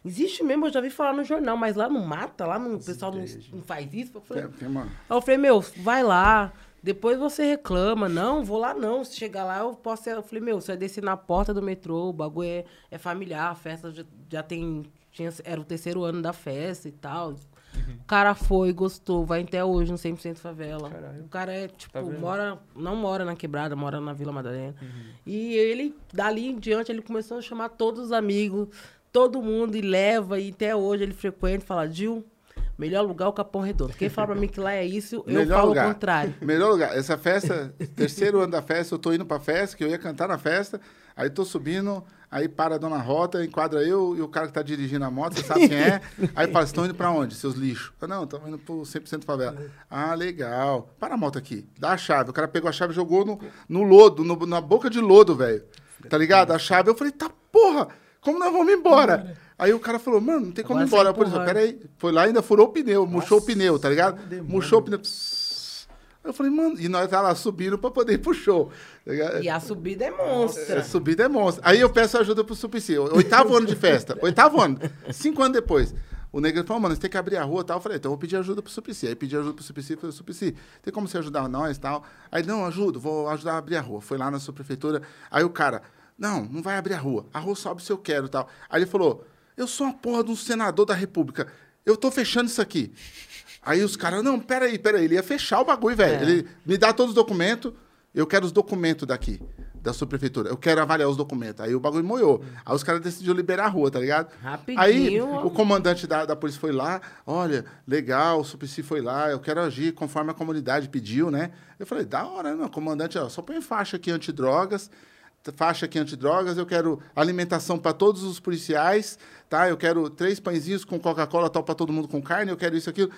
S1: Existe mesmo, eu já vi falar no jornal, mas lá não mata, lá não, o pessoal não, não faz isso. Eu falei,
S3: Tem- tem uma-
S1: Aí eu falei, meu, vai lá. Depois você reclama. Não, vou lá não. Se chegar lá, eu posso. Eu falei, meu, você vai descer na porta do metrô, o bagulho é, é familiar, a festa já, já tem. Tinha, era o terceiro ano da festa e tal. O cara foi, gostou, vai até hoje no 100% favela.
S2: Caralho.
S1: O cara é, tipo,
S2: Tá
S1: mora, não mora na quebrada, mora na Vila Madalena. E ele, dali em diante, ele começou a chamar todos os amigos, todo mundo, e leva, e até hoje ele frequenta e fala, Gil, melhor lugar o Capão Redondo. Quem fala pra mim que lá é isso, eu
S3: Melhor
S1: falo
S3: lugar.
S1: o contrário.
S3: Melhor lugar. Essa festa, terceiro ano da festa, eu tô indo pra festa, que eu ia cantar na festa. Aí tô subindo, aí para a dona Rota, enquadra eu e o cara que tá dirigindo a moto, você sabe quem é. Aí fala, estão indo pra onde, seus lixos? Eu, não, estamos indo pro 100% favela. Ah, legal. Para a moto aqui, dá a chave. O cara pegou a chave e jogou no, no lodo, no- na boca de lodo, velho. Tá ligado? A chave, eu falei, tá porra, como nós vamos embora? Aí o cara falou, mano, não tem como ir embora. Por
S1: empurrando.
S3: peraí. Foi lá e ainda furou o pneu, murchou o pneu, tá ligado? Murchou o pneu. Psss. Eu falei, mano, e nós tá lá subindo pra poder ir pro show. tá ligado?
S1: E a subida é
S3: É,
S1: monstra.
S3: subida é monstro. Aí eu peço ajuda pro Suplicy. Oitavo ano de festa. [laughs] Oitavo ano. Cinco anos depois. O negro falou, mano, você tem que abrir a rua e tal. Eu falei, então eu vou pedir ajuda pro Suplicy. Aí pedi ajuda pro Suplicy. Falei, Suplicy, tem como você ajudar nós e tal? Aí, não, ajudo, vou ajudar a abrir a rua. Foi lá na sua prefeitura. Aí o cara, não, não vai abrir a rua. A rua sobe se eu quero e tal. Aí ele falou, eu sou uma porra de um senador da república. Eu tô fechando isso aqui. Aí os caras, não, peraí, peraí. Ele ia fechar o bagulho, velho.
S1: É.
S3: Ele me dá todos os documentos. Eu quero os documentos daqui, da sua prefeitura. Eu quero avaliar os documentos. Aí o bagulho moiou. Aí os caras decidiram liberar a rua, tá ligado?
S1: Rapidinho.
S3: Aí o comandante da, da polícia foi lá. Olha, legal, o Suplicy foi lá. Eu quero agir conforme a comunidade pediu, né? Eu falei, da hora, né? Comandante, ó, só põe faixa aqui antidrogas. Faixa aqui antidrogas, eu quero alimentação para todos os policiais, tá? Eu quero três pãezinhos com Coca-Cola, tal, para todo mundo com carne, eu quero isso, aquilo.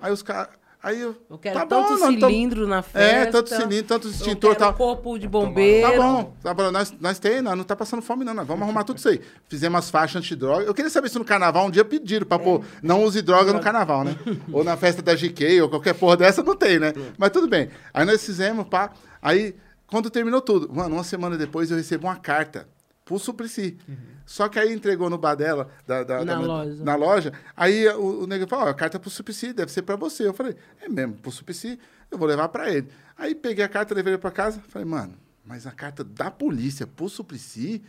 S3: Aí os caras. Aí eu.
S1: Eu quero
S3: tá
S1: tanto
S3: bom,
S1: cilindro na
S3: É,
S1: festa.
S3: tanto cilindro, tanto
S1: Eu
S3: extintor e
S1: quero
S3: tal.
S1: corpo de bombeiro.
S3: Tá bom, tá bom. Nós, nós tem, nós não tá passando fome, não. Nós vamos arrumar tudo isso aí. Fizemos as faixas antidroga. Eu queria saber se no carnaval um dia pediram pra pôr, não use droga no carnaval, né? [laughs] ou na festa da GK, ou qualquer porra dessa, não tem, né? Mas tudo bem. Aí nós fizemos, pá. Aí, quando terminou tudo, mano, uma semana depois eu recebo uma carta pro Suplicy. Só que aí entregou no bar dela, da, da-
S1: Na
S3: da-
S1: loja.
S3: na loja. Aí o, o nego falou, ó, a carta é pro Suplicy, deve ser pra você. Eu falei, é mesmo, pro Suplicy, eu vou levar pra ele. Aí peguei a carta, levei ele pra casa, falei, mano, mas a carta da polícia pro Suplicy,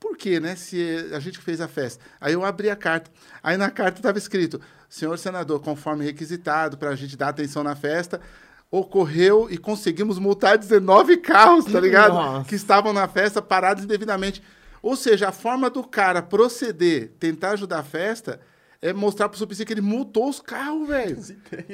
S3: por quê, né? Se a gente fez a festa. Aí eu abri a carta. Aí na carta estava escrito, senhor senador, conforme requisitado para a gente dar atenção na festa, ocorreu e conseguimos multar 19 carros, tá ligado?
S1: Nossa.
S3: Que estavam na festa parados indevidamente. Ou seja, a forma do cara proceder, tentar ajudar a festa, é mostrar pro Suplicy que ele multou os carros, velho.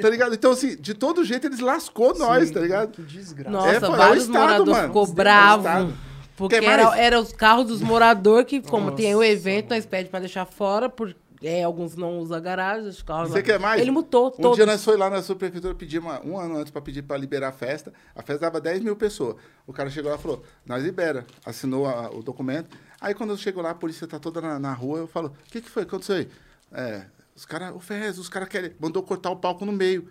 S3: Tá ligado? Então, assim, de todo jeito eles lascou nós, tá ligado?
S2: Que desgraça.
S1: Nossa,
S3: É, pô, é o
S1: vários
S3: Estado, mano.
S1: ficou
S3: É o
S1: bravos.
S3: Estado.
S1: Porque era, era os carros dos moradores que, como
S2: Nossa,
S1: tem o evento, nós pedimos pra deixar fora, porque é, alguns não usam garagem, os carros
S3: Você quer mais?
S1: Ele mutou
S3: Um
S1: todos.
S3: dia nós foi lá na subprefeitura pedir uma, um ano antes pra pedir pra liberar a festa. A festa dava 10 mil pessoas. O cara chegou lá e falou: Nós libera. Assinou a- o documento. Aí quando eu chego lá, a polícia tá toda na, na rua, eu falo: O que, que foi? O que aconteceu aí? É, os caras, o Fez, os caras querem. Mandou cortar o palco no meio.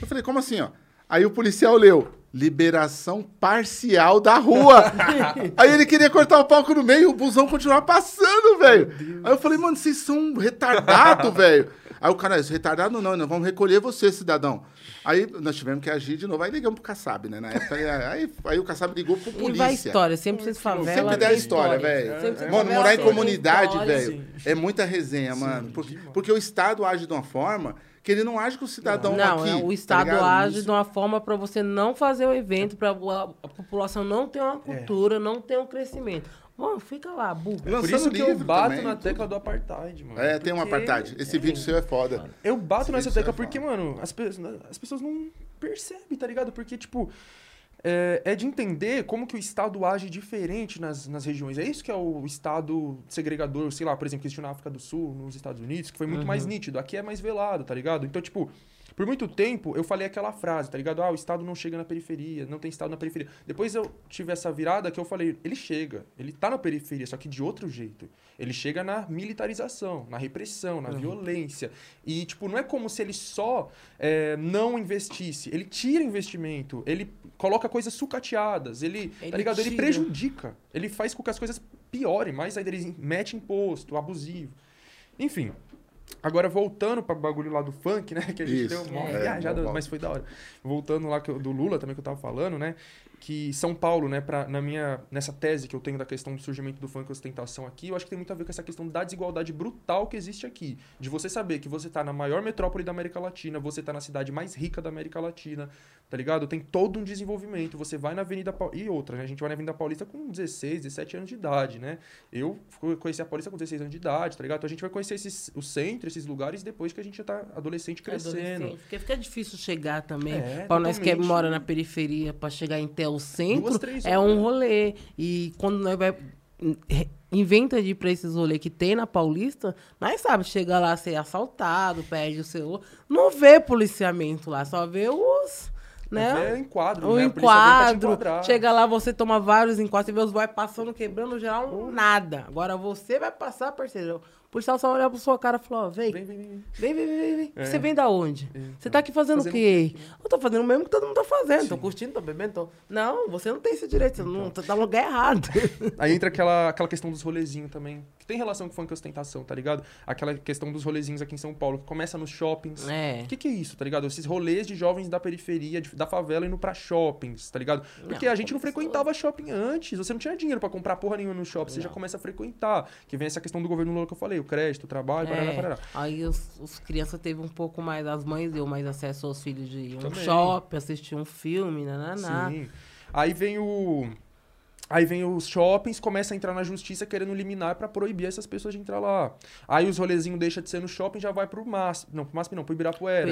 S3: Eu falei: Como assim, ó? Aí o policial leu. Liberação parcial da rua. [laughs] Aí ele queria cortar o palco no meio o busão continuar passando, velho. Aí eu falei, mano, vocês são retardados, velho. Aí o cara, "Isso, retardado não, nós vamos recolher você, cidadão. Aí nós tivemos que agir de novo. Aí ligamos pro Kassab, né? Na época, aí, aí o Kassab ligou pro
S1: E vai
S3: polícia.
S1: história, sempre vocês favela.
S3: Sempre dá história, velho. Mano, morar em comunidade, velho, é muita resenha, mano. Porque, porque o Estado age de uma forma que ele não age com o cidadão
S1: Não,
S3: aqui.
S1: é, o
S3: tá
S1: Estado
S3: ligado?
S1: age de uma forma para você não fazer o evento, para a, a população não ter uma cultura, não ter um crescimento. Mano, fica lá, burro.
S2: Por isso que eu bato
S3: também,
S2: na
S3: tudo.
S2: tecla do apartheid, mano.
S3: É, tem um
S2: Porque
S3: apartheid. Esse vídeo seu é foda.
S2: Eu bato
S3: Esse
S2: nessa tecla
S3: é
S2: porque, mano, as, pe- as pessoas não percebem, tá ligado? Porque, tipo, é, é de entender como que o Estado age diferente nas, nas regiões. É isso que é o Estado segregador, sei lá, por exemplo, que existiu na África do Sul, nos Estados Unidos, que foi muito mais nítido. Aqui é mais velado, tá ligado? Então, tipo, por muito tempo eu falei aquela frase, tá ligado? Ah, o Estado não chega na periferia, não tem Estado na periferia. Depois eu tive essa virada que eu falei, ele chega, ele tá na periferia, só que de outro jeito. Ele chega na militarização, na repressão, na violência. E, tipo, não é como se ele só é, não investisse. Ele tira investimento, ele coloca coisas sucateadas, ele,
S1: Ele
S2: tá ligado? Ele
S1: tira.
S2: prejudica. Ele faz com que as coisas piorem, mais ainda ele mete imposto, abusivo. Enfim. Agora, voltando para o bagulho lá do funk, né? Que a gente
S3: Isso.
S2: deu uma
S3: É,
S2: viajada,
S3: volta.
S2: mas foi da hora. Voltando lá do Lula também que eu tava falando, né? Que São Paulo, né, pra, na minha, nessa tese que eu tenho da questão do surgimento do funk e ostentação aqui, eu acho que tem muito a ver com essa questão da desigualdade brutal que existe aqui. De você saber que você tá na maior metrópole da América Latina, você tá na cidade mais rica da América Latina, tá ligado? Tem todo um desenvolvimento. Você vai na Avenida Paulista. E outra, né? A gente vai na Avenida Paulista com 16, 17 anos de idade, né? Eu conheci a Paulista com 16 anos de idade, tá ligado? Então a gente vai conhecer esses, o centro, esses lugares, depois que a gente já tá adolescente crescendo.
S1: Adolescente, Porque fica difícil chegar também.
S2: É,
S1: pra nós que
S2: totalmente.
S1: mora na periferia, pra chegar até o centro,
S2: Duas, três
S1: é um rolê. E quando nós vai inventa de ir pra esses rolês que tem na Paulista, nós sabe, chega lá ser assaltado, perde o celular, não vê policiamento lá, só vê os, né?
S2: É enquadro,
S1: O
S2: né?
S1: Enquadro, chega lá, você toma vários enquadros, você vê os boys passando, quebrando, geral, nada. Agora você vai passar, parceiro. O policial só olhar pra sua cara e falar, ó, vem,
S2: Vem, vem, vem.
S1: Vem, vem, vem, vem.
S2: É.
S1: Você vem da onde? Você tá aqui fazendo,
S2: Fazendo
S1: o quê? Eu tô fazendo o mesmo que todo mundo tá fazendo. Tô curtindo, tô bebendo, tô... Não, você não tem esse direito, você não tá no lugar errado.
S2: Aí entra aquela, aquela questão dos rolezinhos também, tem relação com funk e ostentação, tá ligado? Aquela questão dos rolezinhos aqui em São Paulo, que começa nos shoppings.
S1: É.
S2: O que, que é isso, tá ligado? Esses rolês de jovens da periferia, de- da favela, indo pra shoppings, tá ligado? Porque
S1: Não,
S2: a gente não frequentava shopping antes, você não tinha dinheiro pra comprar porra nenhuma no shopping, você já começa a frequentar. Que vem essa questão do governo Lula que eu falei, o crédito, o trabalho,
S1: É,
S2: parará.
S1: aí os, os crianças teve um pouco mais, as mães deu mais acesso aos filhos de ir um
S2: Também.
S1: shopping, assistir um filme, nananá.
S2: Sim. Aí vem o. Aí vem os shoppings, começa a entrar na justiça querendo liminar pra proibir essas pessoas de entrar lá. Aí os rolezinhos deixa de ser no shopping já vai pro MASP. Não, pro MASP não, pro Ibirapuera.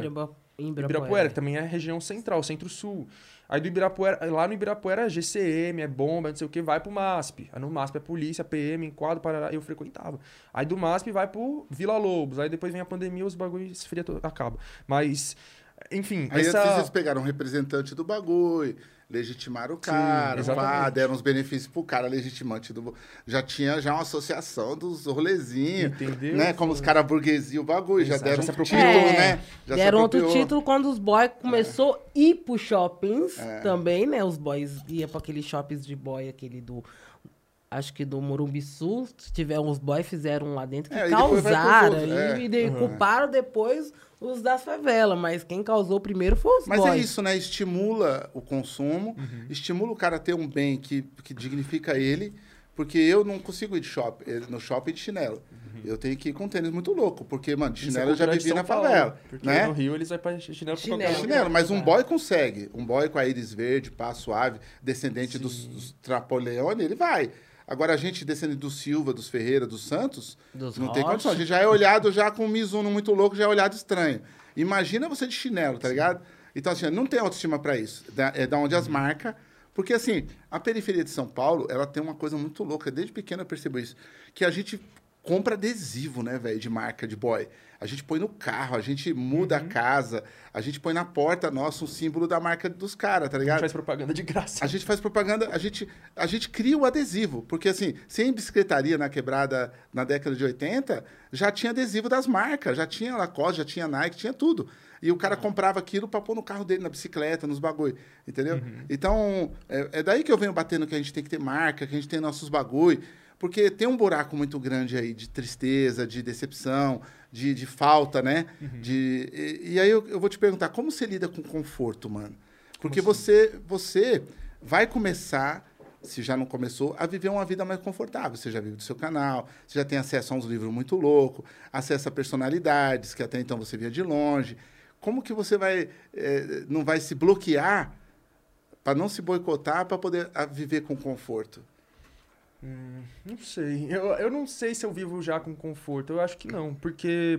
S1: Em
S2: Ibirapuera, que também é região central, centro-sul. Aí do Ibirapuera, lá no Ibirapuera é GCM, é bomba, não sei o que, vai pro MASP. Aí no MASP é polícia, PM, enquadro, parará, eu frequentava. Aí do MASP vai pro Vila Lobos. Aí depois vem a pandemia, os bagulhos esfria, acaba. Mas, enfim,
S3: Aí
S2: essa...
S3: eles pegaram um representante do bagulho, legitimaram o cara,
S2: exatamente.
S3: pá, deram uns benefícios pro cara legitimante do já tinha já uma associação dos rolezinhos,
S2: Entendeu?
S3: né? Como os caras burguesia o bagulho, já
S2: Exato,
S3: deram
S2: já
S3: um título,
S1: É,
S3: né? Já
S1: Deram outro título quando os boys começou a ir pros shoppings
S3: É.
S1: também, né? Os boys iam pra aqueles shoppings de boy, aquele do. Acho que do Morumbi Sul, se tiver uns boys, fizeram lá dentro que
S3: É, e
S1: causaram.
S3: outros, é.
S1: E de- culparam depois os das favelas, mas quem causou primeiro foi os
S3: Mas
S1: boys.
S3: é isso, né? Estimula o consumo,
S2: Uhum.
S3: estimula o cara a ter um bem que, que dignifica ele, porque eu não consigo ir de shopping, eh, no shopping de chinelo. Eu tenho que ir com tênis muito louco, porque, mano, de
S2: Uhum. É
S3: chinelo eu já vivi na
S2: Paulo,
S3: favela,
S2: Porque
S3: né?
S2: no Rio eles vão pra chinelo pra
S1: Chinelo.
S2: qualquer lugar.
S3: Chinelo, mas um boy consegue. Um boy com a íris verde, pá suave, descendente dos, dos Napoleone, ele vai. Agora, a gente descendo do Silva, dos Ferreira, dos Santos,
S1: Dos
S3: não tem
S1: Rocha.
S3: condição. A gente já é olhado já com um Mizuno muito louco, já é olhado estranho. Imagina você de chinelo, tá ligado? Então, assim, não tem autoestima pra isso. Da- é da onde as marcas... Porque, assim, a periferia de São Paulo, ela tem uma coisa muito louca. Desde pequeno eu percebo isso. Que a gente compra adesivo, né, velho, de marca, de boy. A gente põe no carro, a gente muda a casa, a gente põe na porta nossa um símbolo da marca dos caras, tá
S2: A gente
S3: ligado?
S2: faz propaganda de graça.
S3: A gente faz propaganda, a gente, a gente cria o adesivo. Porque, assim, sem bicicletaria na quebrada na década de 80, já tinha adesivo das marcas, já tinha Lacoste, já tinha Nike, tinha tudo. E o cara comprava aquilo pra pôr no carro dele, na bicicleta, nos bagulho, entendeu? Então, é, é daí que eu venho batendo que a gente tem que ter marca, que a gente tem nossos bagulho. Porque tem um buraco muito grande aí de tristeza, de decepção, de, de falta, né? De, e, e aí eu, eu vou te perguntar, como você lida com conforto, mano? Porque você, você vai começar, se já não começou, a viver uma vida mais confortável. Você já vive do seu canal, você já tem acesso a uns livros muito loucos, acesso a personalidades que até então você via de longe. Como que você vai eh, não vai se bloquear para não se boicotar para poder ah, viver com conforto?
S2: Hum, não sei. Eu, eu não sei se eu vivo já com conforto. Eu acho que não. Porque,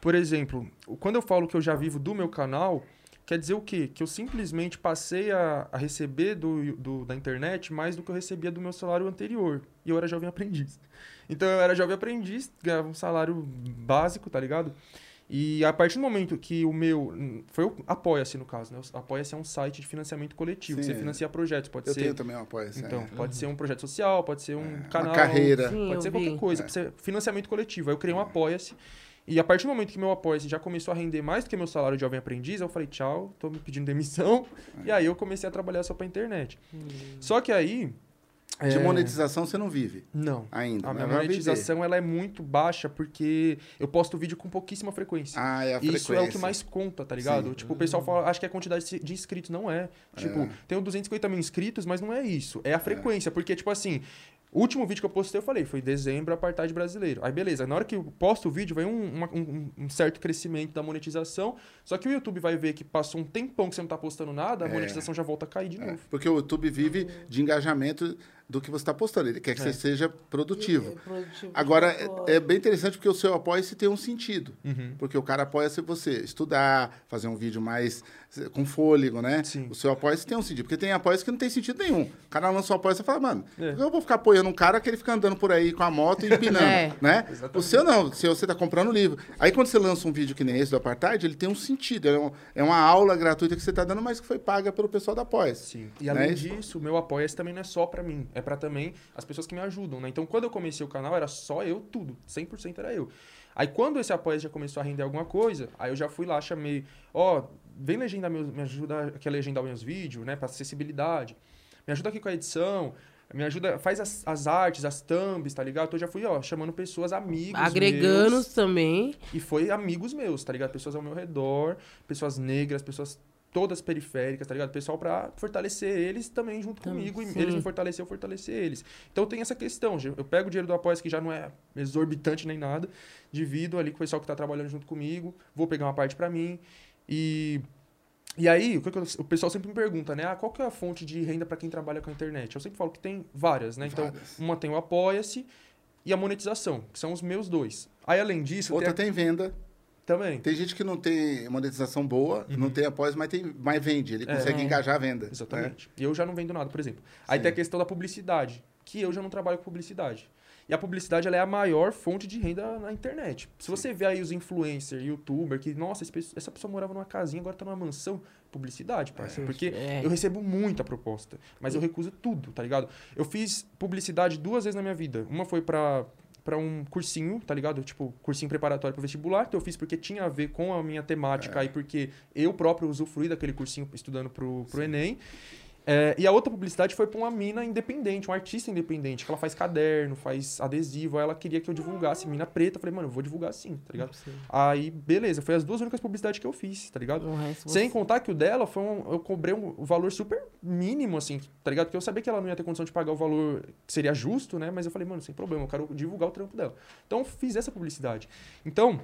S2: por exemplo, quando eu falo que eu já vivo do meu canal, quer dizer o quê? Que eu simplesmente passei a, a receber do, do- da internet mais do que eu recebia do meu salário anterior. E eu era jovem aprendiz. Então eu era jovem aprendiz, ganhava um salário básico, tá ligado? E a partir do momento que o meu. Foi o Apoia-se, no caso, né? O Apoia-se é um site de financiamento coletivo.
S3: Sim,
S2: você
S3: é.
S2: financia projetos. Pode
S3: Eu
S2: ser.
S3: tenho também um apoio. assim,
S2: Então,
S3: é.
S2: pode ser um projeto social, pode ser um
S3: uma
S2: canal.
S3: carreira.
S1: Sim,
S2: Pode ser qualquer
S1: vi.
S2: coisa,
S3: É.
S2: pode ser financiamento coletivo. Aí eu criei um Apoia-se. E a partir do momento que meu Apoia-se já começou a render mais do que meu salário de jovem aprendiz, eu falei, tchau, tô me pedindo demissão.
S3: É.
S2: E aí eu comecei a trabalhar só pra internet.
S1: Hum.
S2: Só que aí.
S3: De
S2: é,
S3: monetização você não vive
S2: Não.
S3: ainda.
S2: A
S3: mas
S2: minha
S3: vai
S2: monetização ela é muito baixa porque eu posto vídeo com pouquíssima frequência.
S3: Ah, é a
S2: Isso é o que
S3: frequência.
S2: mais conta, tá ligado?
S3: Sim.
S2: Tipo, o pessoal fala, acha que é a quantidade de inscritos. Não é. Tipo, tenho 250 mil inscritos, mas não é isso. É a frequência. Porque, tipo assim, o último vídeo que eu postei, eu falei, foi dezembro, apartheid brasileiro. Aí, beleza. Na hora que eu posto o vídeo, vem um, uma- um- um certo crescimento da monetização. Só que o YouTube vai ver que passou um tempão que você não tá postando nada, a
S3: É.
S2: monetização já volta a cair de
S3: É,
S2: novo.
S3: porque o YouTube vive de engajamento do que você está postando. Ele quer que
S2: É.
S3: você seja produtivo.
S1: É produtivo
S3: Agora,
S1: propósito.
S3: é, é bem interessante porque o seu apoia-se tem um sentido.
S2: Uhum.
S3: Porque o cara apoia-se você estudar, fazer um vídeo mais eh, com fôlego, né?
S2: Sim.
S3: O seu apoia-se tem um sentido. Porque tem apoia-se que não tem sentido nenhum. O cara lança um apoia-se e fala, mano,
S2: É.
S3: eu vou ficar apoiando um cara que ele fica andando por aí com a moto e empinando, [laughs]
S1: É.
S3: né?
S2: Exatamente.
S3: O seu não, o seu você tá comprando livro. Aí quando você lança um vídeo que nem esse do Apartheid, ele tem um sentido. É, um- é uma aula gratuita que você tá dando, mas que foi paga pelo pessoal da apoia-se.
S2: Sim. E
S3: Né?
S2: além disso, o meu apoia-se também não é só pra mim, é pra também as pessoas que me ajudam, né? Então, quando eu comecei o canal, era só eu, tudo, 100% era eu. Aí, quando esse apoia já começou a render alguma coisa, aí eu já fui lá, chamei, ó, vem legendar meus, me ajuda aqui a legendar meus vídeos, né, pra acessibilidade. Me ajuda aqui com a edição, me ajuda, faz as, as artes, as thumbs, tá ligado? Então, eu já fui, ó, chamando pessoas, amigos
S1: Agregando
S2: meus,
S1: também.
S2: e foi amigos meus, tá ligado? Pessoas ao meu redor, pessoas negras, pessoas todas periféricas, tá ligado? Pessoal pra fortalecer eles também junto comigo. E
S1: sim.
S2: eles me fortalecer, eu fortalecer eles. Então tem essa questão. Eu pego o dinheiro do apoio que já não é exorbitante nem nada, divido ali com o pessoal que tá trabalhando junto comigo, vou pegar uma parte pra mim. E. E aí, o, que que eu- o pessoal sempre me pergunta, né? Ah, qual que é a fonte de renda pra quem trabalha com a internet? Eu sempre falo que tem várias, né? Então,
S3: Várias.
S2: uma tem o Apoia-se e a monetização, que são os meus dois. Aí, além disso,
S3: Outra
S2: tem,
S3: tem venda.
S2: Também.
S3: Tem gente que não tem monetização boa, não tem apoio, mas, tem, mas vende. Ele
S2: Uhum. É.
S3: consegue
S1: É.
S3: engajar a venda. né?
S2: Exatamente. E eu já não vendo nada, por exemplo. Aí
S3: Sim.
S2: tem a questão da publicidade, que eu já não trabalho com publicidade. E a publicidade ela é a maior fonte de renda na internet. Se você vê aí os influencers, youtuber, que, nossa, essa pessoa morava numa casinha, agora tá numa mansão. Publicidade, parceiro. Porque
S1: É.
S2: eu recebo muita proposta, mas eu recuso tudo, tá ligado? Eu fiz publicidade duas vezes na minha vida. Uma foi pra, pra um cursinho, tá ligado? Tipo, cursinho preparatório pro vestibular, que eu fiz porque tinha a ver com a minha temática
S3: É.
S2: e porque eu próprio usufruí daquele cursinho estudando pro, pro Enem. É, e a outra publicidade foi pra uma mina independente, um artista independente, que ela faz caderno, faz adesivo. Aí ela queria que eu divulgasse mina preta. Eu falei, mano, eu vou divulgar sim, tá ligado? Aí, beleza, foi as duas únicas publicidades que eu fiz, tá ligado? Sem
S1: você-
S2: contar que o dela foi um, eu cobrei um valor super mínimo, assim, tá ligado? Porque eu sabia que ela não ia ter condição de pagar o valor que seria justo, né? Mas eu falei, mano, sem problema, eu quero divulgar o trampo dela. Então eu fiz essa publicidade. Então,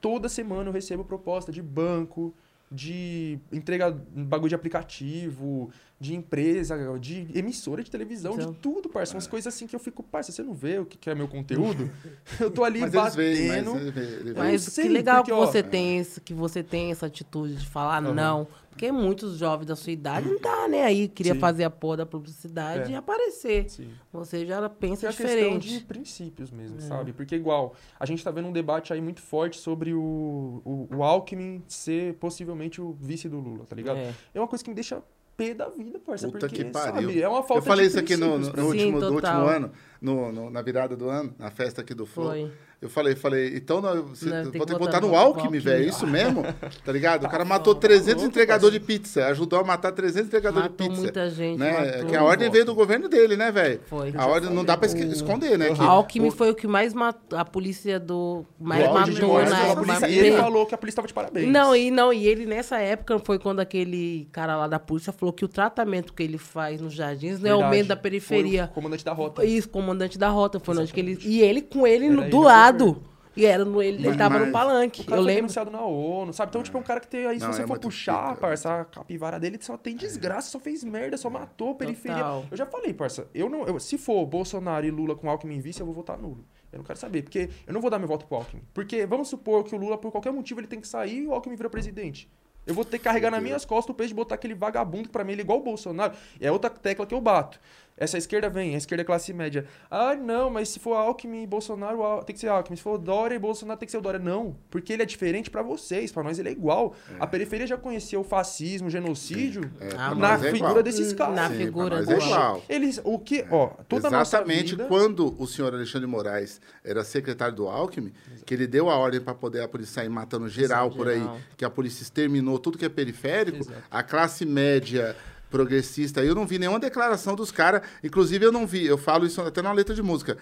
S2: toda semana eu recebo proposta de banco, de entrega bagulho de aplicativo, de empresa, de emissora de televisão,
S1: Então.
S2: de tudo, parça. Umas coisas assim que eu fico, parça, você não vê o que que é meu conteúdo? [laughs] eu tô ali
S3: Mas eles veem,
S2: batendo.
S3: mas eles veem, eles veem.
S1: Mas
S2: sei,
S1: que legal
S2: porque,
S1: que
S2: ó,
S1: você tem esse, que você tem essa atitude de falar não. Porque muitos jovens da sua idade não tá nem aí, queria
S2: Sim.
S1: fazer a porra da publicidade
S2: É.
S1: e aparecer.
S2: Sim.
S1: Você já pensa
S2: É a questão de
S1: diferente.
S2: princípios mesmo, sabe? Porque, igual, a gente tá vendo um debate aí muito forte sobre o, o, o Alckmin ser possivelmente o vice do Lula, tá ligado?
S1: É.
S2: É, uma coisa que me deixa pé da vida, parça.
S3: Puta
S2: porque,
S3: que pariu.
S2: sabe, é uma falta
S3: Eu falei
S2: de
S3: isso aqui no, no, no
S1: Sim,
S3: último, no último ano, no, no- na virada do ano, na festa aqui do Flow.
S1: Foi.
S3: Eu falei, falei, então nós, você,
S1: Não,
S3: vou
S1: tem
S3: ter
S1: que botar
S3: no
S1: no
S3: Alckmin, velho, é isso mesmo? Tá ligado? O cara [laughs] matou 300 entregadores de pizza, ajudou a matar 300 entregadores de
S1: Matou
S3: pizza.
S1: muita gente,
S3: Né?
S1: matou.
S3: Que a ordem veio do governo dele, né, velho?
S1: Foi.
S3: A ordem não dá pra esconder, né? que-
S1: A Alckmin
S3: o-
S1: foi o que mais matou. A polícia do. Mais
S2: De
S1: matou
S2: polícia,
S1: mas-
S2: E ele falou que a polícia tava de parabéns.
S1: Não, e não, e ele nessa época foi quando aquele cara lá da polícia falou que o tratamento que ele faz nos jardins não é o aumento da
S2: Foi
S1: periferia.
S2: o comandante da rota.
S1: Isso, comandante da rota. Foi onde que ele. E ele com ele do lado.
S2: Governo.
S1: E era no, ele, ele
S3: Mas-
S1: tava
S3: mas-
S1: no palanque.
S2: O cara
S1: Eu
S2: foi
S1: lembro.
S2: denunciado na ONU, sabe? Então, tipo, é um cara que tem aí, se
S3: Não,
S2: você
S3: é
S2: for puxar,
S3: pica.
S2: parça, a capivara dele só tem desgraça, só fez merda, só matou a periferia.
S1: Total.
S2: Eu já falei, parça, eu não, eu- se for Bolsonaro e Lula com Alckmin em vice, eu vou votar nulo. Eu não quero saber, porque eu não vou dar meu voto pro Alckmin. Porque vamos supor que o Lula, por qualquer motivo, ele tem que sair e o Alckmin vira presidente. Eu vou ter que carregar nas minhas costas o peso de botar aquele vagabundo que pra mim ele é igual o Bolsonaro. E é outra tecla que eu bato. Essa esquerda vem, a esquerda é classe média. Ah, não, mas se for Alckmin e Bolsonaro, tem que ser Alckmin. Se for Dória e Bolsonaro, tem que ser o Dória. Não, porque ele é diferente pra vocês, pra nós ele é igual. A periferia já conhecia o fascismo, o genocídio
S3: É,
S1: pra
S2: na
S3: é
S2: figura desses caras.
S1: Na
S3: Sim,
S1: figura do
S3: é
S1: Alckmin.
S3: igual.
S2: Eles, o que, ó, toda
S3: Exatamente
S2: vida...
S3: quando o senhor Alexandre de Moraes era secretário do Alckmin, que ele deu a ordem para poder a polícia sair matando geral por aí,
S1: geral.
S3: que a polícia exterminou tudo que é periférico,
S2: Exato.
S3: a classe média progressista, eu não vi nenhuma declaração dos caras, inclusive eu não vi, eu falo isso até na letra de música.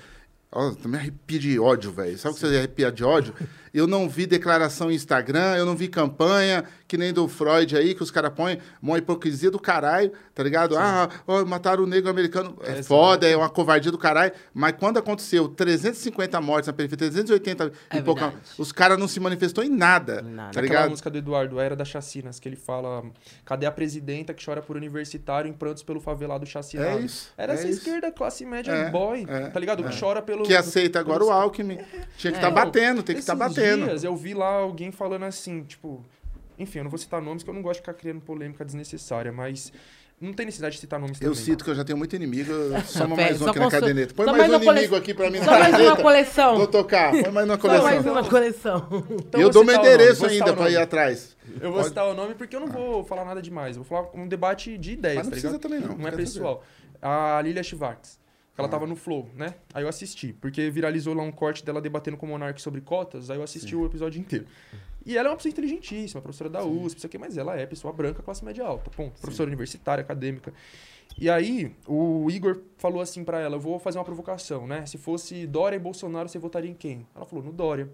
S3: Eu me arrepia de ódio, velho. Sabe o que você arrepia de ódio? [laughs] Eu não vi declaração em Instagram, eu não vi campanha, que nem do Freud aí, que os caras põem uma hipocrisia do caralho, tá ligado? Ah, ó, mataram o negro americano. É,
S2: É,
S3: foda, é uma covardia do caralho. Mas quando aconteceu 350 mortes na periferia, 380
S1: É
S3: e pouca, os caras não se manifestou em nada,
S1: Nada.
S3: tá
S2: Aquela
S3: ligado?
S2: música do Eduardo, Era das Chacinas, que ele fala: Cadê a presidenta que chora por universitário em prantos pelo favelado chacinado?
S3: É isso,
S2: Era
S3: é
S2: essa
S3: isso.
S2: esquerda, classe média
S3: É,
S2: boy,
S3: é,
S2: tá ligado? Que chora pelo.
S3: Que aceita agora o Alckmin. Tinha que estar
S1: É.
S3: batendo, tem que estar
S2: Esses
S3: batendo.
S2: Dias eu vi lá alguém falando assim, tipo. Enfim, eu não vou citar nomes, que eu não gosto de ficar criando polêmica desnecessária, mas. Não tem necessidade de citar nomes
S3: Eu
S2: também.
S3: cito que eu já tenho muito inimigo. Soma
S1: Velho,
S3: mais um
S1: só
S3: aqui na caderneta. Põe
S1: só
S3: mais um
S1: mais uma
S3: inimigo
S1: cole-
S3: aqui pra mim na
S1: Só mais uma
S3: caderneta.
S1: coleção.
S3: Vou tocar. Põe mais uma
S1: Só mais
S3: coleção.
S1: uma coleção.
S2: Então
S3: E eu
S2: eu
S3: dou meu endereço ainda pra ir atrás.
S2: Eu vou citar o nome porque eu não vou falar nada demais. Eu vou falar um debate de ideias,
S3: Mas não
S2: tá
S3: precisa também, não.
S2: Não é pessoal. A Lilia Schwartz. Ela tava no Flow, né? Aí eu assisti, porque viralizou lá um corte dela debatendo com o Monark sobre cotas, aí eu assisti o episódio inteiro. E ela é uma pessoa inteligentíssima, professora da USP, isso aqui, mas ela é pessoa branca, classe média alta, ponto. Professora universitária, acadêmica. E aí, o Igor falou assim pra ela: Eu vou fazer uma provocação, né? Se fosse Dória e Bolsonaro, você votaria em quem? Ela falou: No Dória.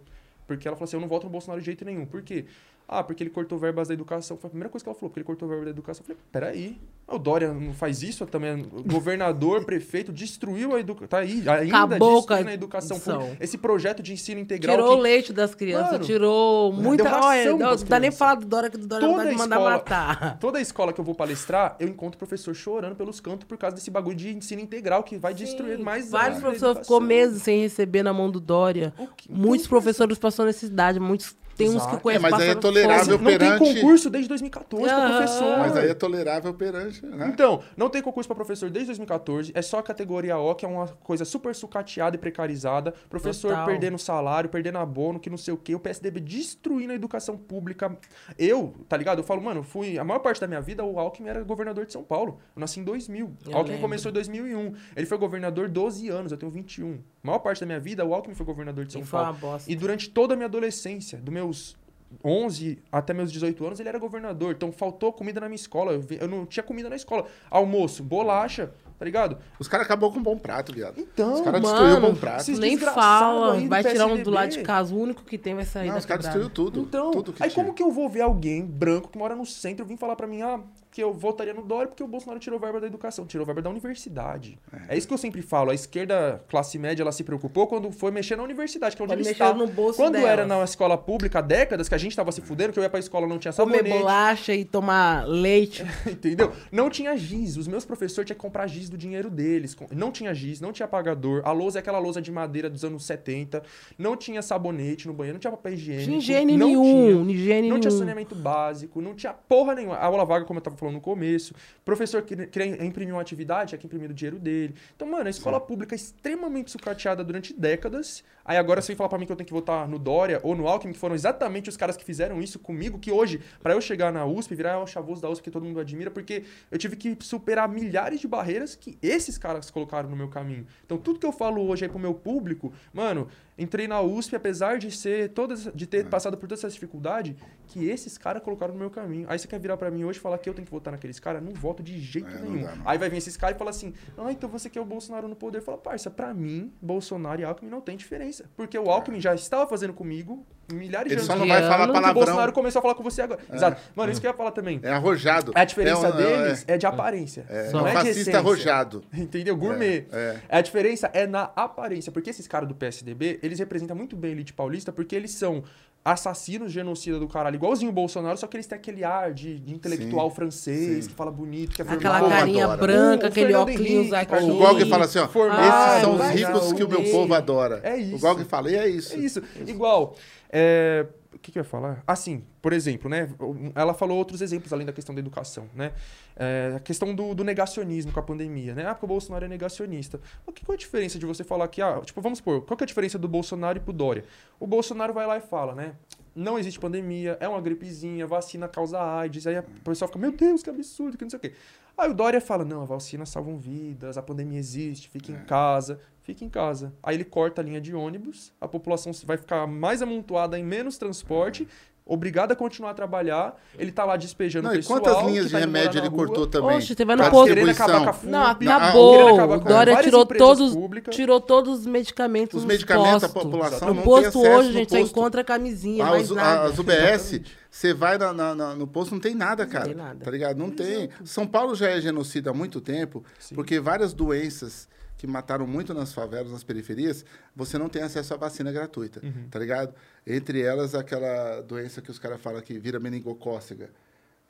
S2: Porque ela falou assim: Eu não voto no Bolsonaro de jeito nenhum. Por quê? Ah, porque ele cortou verbas da educação. Foi a primeira coisa que ela falou, porque ele cortou verbas da educação. Eu falei, peraí. O Dória não faz isso também? O governador, [laughs] prefeito, destruiu a educação. Tá aí, ainda
S1: Acabou
S2: destruindo
S1: a
S2: a educação pública. Esse projeto de ensino integral.
S1: Tirou o
S2: que
S1: leite das crianças,
S2: Mano,
S1: tirou muita. Olha, não dá nem falar do Dora, que do Dora
S2: Toda
S1: de mandar
S2: escola-
S1: matar. [laughs]
S2: Toda escola que eu vou palestrar, eu encontro o professor chorando pelos cantos por causa desse bagulho de ensino integral que vai destruir mais
S1: Vários professores ficou meses sem receber na mão do Dória.
S2: O que-
S1: Muitos
S2: quem
S1: professores passaram necessidade, muitos. Tem uns que
S2: Exato.
S1: conhecem
S3: É, mas aí é tolerável
S1: fome.
S2: Não tem
S3: perante-
S2: concurso desde 2014 pra
S1: Aham.
S2: professor.
S3: Mas aí é tolerável perante, né?
S2: Então, não tem concurso pra professor desde 2014, é só a categoria O, que é uma coisa super sucateada e precarizada. Professor
S1: Total.
S2: perdendo salário, perdendo abono, que não sei o quê. O PSDB destruindo a educação pública. Eu, tá ligado? Eu falo, mano, fui. A maior parte da minha vida, o Alckmin era governador de São Paulo. Eu nasci em 2000.
S1: Eu
S2: O Alckmin
S1: lembro.
S2: começou em 2001. Ele foi governador 12 anos, eu tenho 21. A maior parte da minha vida, o Alckmin foi governador de São
S1: E foi uma
S2: Paulo.
S1: bosta.
S2: E durante toda a minha adolescência, dos meus 11 até meus 18 anos, ele era governador. Então faltou comida na minha escola. Eu, não tinha comida na escola. Almoço, bolacha, tá ligado?
S3: Os caras acabou com um bom prato, viado.
S2: Então,
S3: Os caras destruíram bom prato.
S1: nem fala. Vai tirar um do lado de casa. O único que tem vai sair
S3: Não,
S1: da
S3: os caras destruíram tudo.
S2: Então,
S3: tudo que
S2: aí
S3: tinha.
S2: como que eu vou ver alguém branco que mora no centro vir falar pra mim, ah, que eu votaria no Dória porque o Bolsonaro tirou verba da educação, tirou verba da universidade. É, isso que eu sempre falo. A esquerda, classe média, ela se preocupou quando foi mexer na universidade, que é onde
S1: Quando
S2: ele
S1: mexeu
S2: está.
S1: no bolso
S2: Quando
S1: delas.
S2: era na escola pública, há décadas que a gente tava se fudendo, que eu ia pra escola não tinha
S1: Comer
S2: sabonete.
S1: bolacha e tomar leite. [laughs]
S2: Entendeu? Não tinha giz. Os meus professores tinham que comprar giz do dinheiro deles. Não tinha giz, não tinha apagador. A lousa é aquela lousa de madeira dos anos 70. Não tinha sabonete no banheiro, não tinha papel higiênico.
S1: Tinha higiene
S2: não
S1: nenhum,
S2: tinha.
S1: higiene
S2: Não tinha
S1: nenhum.
S2: saneamento básico, não tinha porra nenhuma. A aula vaga, como eu tava falando no começo. Professor queria imprimir uma atividade, tinha que imprimir o dinheiro dele. Então, mano, a escola pública é extremamente sucateada durante décadas. Aí agora você falar pra mim que eu tenho que votar no Dória ou no Alckmin, que foram exatamente os caras que fizeram isso comigo, que hoje, pra eu chegar na USP, virar o chavoso da USP que todo mundo admira, porque eu tive que superar milhares de barreiras que esses caras colocaram no meu caminho. Então, tudo que eu falo hoje aí pro meu público, mano, entrei na USP, apesar de ser todas, de
S3: É.
S2: ter passado por toda essa dificuldade, que esses caras colocaram no meu caminho. Aí você quer virar pra mim hoje e falar que eu tenho que votar naqueles caras? Não voto de jeito
S3: É,
S2: nenhum.
S3: dá.
S2: Aí vai vir esses caras e fala assim: Ah, então você quer o Bolsonaro no poder? Fala, parça, pra mim, Bolsonaro e Alckmin não tem diferença. Porque o Alckmin já estava fazendo comigo milhares
S3: Ele
S2: de
S3: só
S2: anos.
S3: não vai falar
S2: que o
S3: palavrão.
S2: Bolsonaro começou a falar com você agora. Exato. Mano, isso que eu ia falar também.
S3: É arrojado.
S2: A diferença
S3: é um-
S2: deles é, de aparência.
S3: É,
S2: não
S3: é
S2: é
S3: um
S2: de
S3: fascista
S2: essência.
S3: arrojado. [laughs]
S2: Entendeu? Gourmet.
S3: É,
S2: A diferença é na aparência. Porque esses caras do PSDB, eles representam muito bem a elite paulista, porque eles são assassinos, genocida do caralho, igualzinho o Bolsonaro, só que eles têm aquele ar de, de intelectual
S3: Sim,
S2: francês,
S3: sim.
S2: que fala bonito, que é
S1: Aquela
S2: formal.
S1: carinha
S3: adora.
S1: branca,
S2: O-
S1: aquele óculos aqui.
S3: O Gog fala assim, ó,
S2: Formado,
S3: esses são os ricos que o meu
S2: humilde.
S3: povo adora.
S2: É isso.
S3: O Gog fala, e é isso.
S2: É isso. Igual. é, O que, que eu ia falar? Assim, por exemplo, né? Ela falou outros exemplos além da questão da educação, né? É, a questão do, do negacionismo com a pandemia, né? Ah, porque o Bolsonaro é negacionista. O que, qual é a diferença de você falar que, ah, tipo, vamos supor, qual que é a diferença do Bolsonaro e pro Dória? O Bolsonaro vai lá e fala, né? Não existe pandemia, é uma gripezinha, vacina causa AIDS. Aí a pessoa fica, meu Deus, que absurdo, que não sei o quê. Aí o Dória fala, não, a vacina salvam vidas, a pandemia existe, fique em casa, fique em casa. Aí ele corta a linha de ônibus, a população vai ficar mais amontoada em menos transporte, obrigada a continuar a trabalhar, ele tá lá despejando
S3: Não,
S2: o
S3: e
S2: pessoal.
S3: quantas
S2: que
S3: linhas de
S2: tá morar
S3: remédio ele
S2: rua.
S3: cortou também?
S1: Oxe, teve no posto.
S2: Querendo acabar com a
S1: Não, acabou.
S2: acabar
S1: O
S2: com
S1: Dória tirou todos,
S2: públicas.
S1: tirou todos os medicamentos
S3: Os medicamentos, a população
S1: No
S3: não
S1: posto
S3: tem acesso
S1: hoje,
S3: no
S1: a gente só
S3: posto.
S1: encontra camisinha,
S3: Ah,
S1: mais
S3: os-
S1: nada.
S3: as UBS, você vai na- na- na- no posto, não tem nada, cara.
S1: tem nada.
S3: Tá ligado? Não tem. São Paulo já é genocida há muito tempo, porque várias doenças que mataram muito nas favelas, nas periferias, você não tem acesso à vacina gratuita,
S2: Uhum.
S3: tá ligado? Entre elas, aquela doença que os caras falam que vira meningocócega,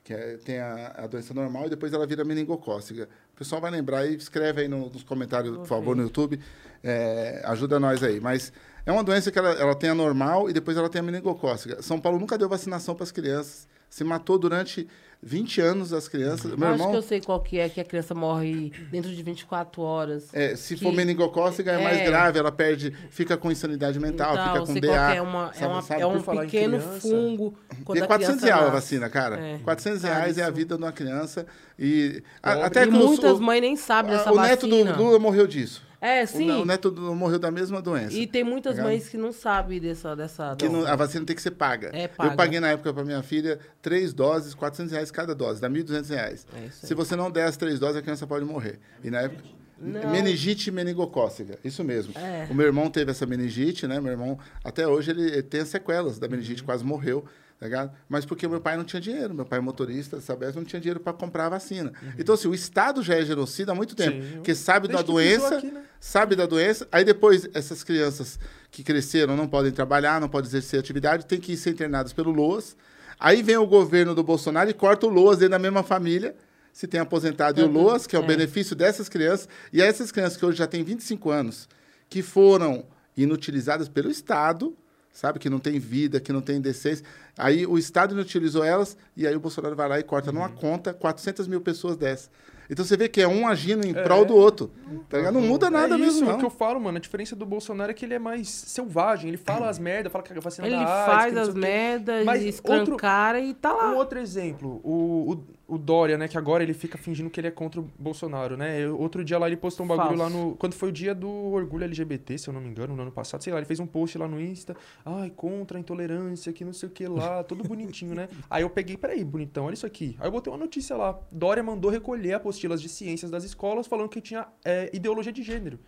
S3: que é- tem a, a doença normal e depois ela vira meningocócega. O pessoal vai lembrar e escreve aí no- nos comentários, por favor, no YouTube. É, ajuda nós aí. Mas é uma doença que ela, ela tem a normal e depois ela tem a meningocócica. São Paulo nunca deu vacinação para as crianças. Se matou durante 20 anos as crianças. Meu
S1: Acho que
S3: irmão,
S1: eu sei qual que é, que a criança morre dentro de 24 horas.
S3: é, se
S1: que-
S3: for meningocócica é mais
S1: é.
S3: grave, ela perde, fica com insanidade mental,
S1: Então,
S3: fica com DA.
S1: que é, uma, é,
S3: sabe-
S1: uma-
S3: sabe?
S1: é um pequeno
S2: criança?
S1: fungo.
S3: E é
S1: a
S3: 400
S1: criança
S3: reais a vacina, cara.
S1: É.
S3: 400 reais é a vida de uma criança. E a- até
S1: E
S3: que o-
S1: muitas
S3: o,
S1: mães nem sabem dessa
S3: o
S1: vacina.
S3: neto do Lula morreu disso.
S1: É, sim.
S3: o neto do Lula morreu da mesma doença.
S1: E tem muitas
S3: Ligado?
S1: mães que não sabem dessa... dessa
S3: Que não- a vacina tem que ser paga.
S1: É paga.
S3: Eu paguei na época para minha filha três doses, 400 reais cada dose, dá 1.200 reais.
S1: É.
S3: Se você não der as três doses, a criança pode morrer. E na época.
S1: Não.
S3: Meningite meningocócica, isso mesmo.
S1: É.
S3: O meu irmão teve essa meningite, né? Meu irmão, até hoje, ele, ele tem as sequelas da meningite, quase morreu. Tá ligado? Mas porque meu pai não tinha dinheiro, meu pai é motorista, Sabesp não tinha dinheiro para comprar a vacina. Então, assim, o Estado já é genocida há muito tempo,
S2: Uhum. Sim.
S3: porque sabe da
S2: Desde pisou
S3: doença,
S2: aqui, né?
S3: sabe da doença, aí depois essas crianças que cresceram não podem trabalhar, não podem exercer atividade, têm que ser internadas pelo LOAS. Aí vem o governo do Bolsonaro e corta o LOAS dentro da mesma família, se tem aposentado e o LOAS, que é o
S1: É.
S3: benefício dessas crianças, e aí essas crianças que hoje já têm 25 anos, que foram inutilizadas pelo Estado, sabe, que não tem vida, que não tem decência, aí o Estado inutilizou elas, e aí o Bolsonaro vai lá e corta numa conta 400 mil pessoas dessas. Então você vê que é um agindo em prol do outro. Tá ligado? Não muda nada
S2: é
S3: mesmo,
S2: isso,
S3: não.
S2: o que eu falo, mano. A diferença do Bolsonaro é que ele é mais selvagem. Ele fala as merdas, fala que a vacina
S1: Ele
S2: da AIDS,
S1: faz as merdas,
S2: Mas
S1: e
S2: outro-
S1: escancara e tá lá.
S2: Um outro exemplo, o, o, Dória, né? Que agora ele fica fingindo que ele é contra o Bolsonaro, né? Outro dia lá ele postou um bagulho
S1: Falso.
S2: lá no. Quando foi o dia do orgulho LGBT, se eu não me engano, no ano passado, sei lá, ele fez um post lá no Insta. Ai, contra a intolerância, que não sei o que lá, todo bonitinho, né? [laughs] Aí eu peguei, peraí, bonitão, olha isso aqui. Aí eu botei uma notícia lá. Dória mandou recolher apostilas de ciências das escolas falando que tinha é, ideologia de gênero.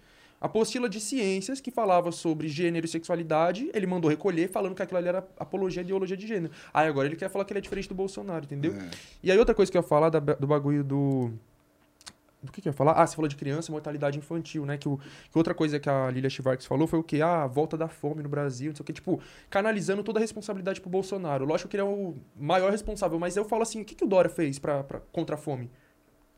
S2: Apostila de ciências que falava sobre gênero e sexualidade, ele mandou recolher falando que aquilo ali era apologia à ideologia de gênero. Aí agora ele quer falar que ele é diferente do Bolsonaro, entendeu?
S3: É.
S2: E aí outra coisa que eu ia falar da- do bagulho do... Do que, que eu ia falar? Ah, você falou de criança e mortalidade infantil, né? Que, o, que outra coisa que a Lilia Schwartz falou foi o quê? Ah, a volta da fome no Brasil, não sei o quê. Tipo, canalizando toda a responsabilidade pro Bolsonaro. Lógico que ele é o maior responsável, mas eu falo assim, o que, que o Dória fez pra, pra, contra a fome?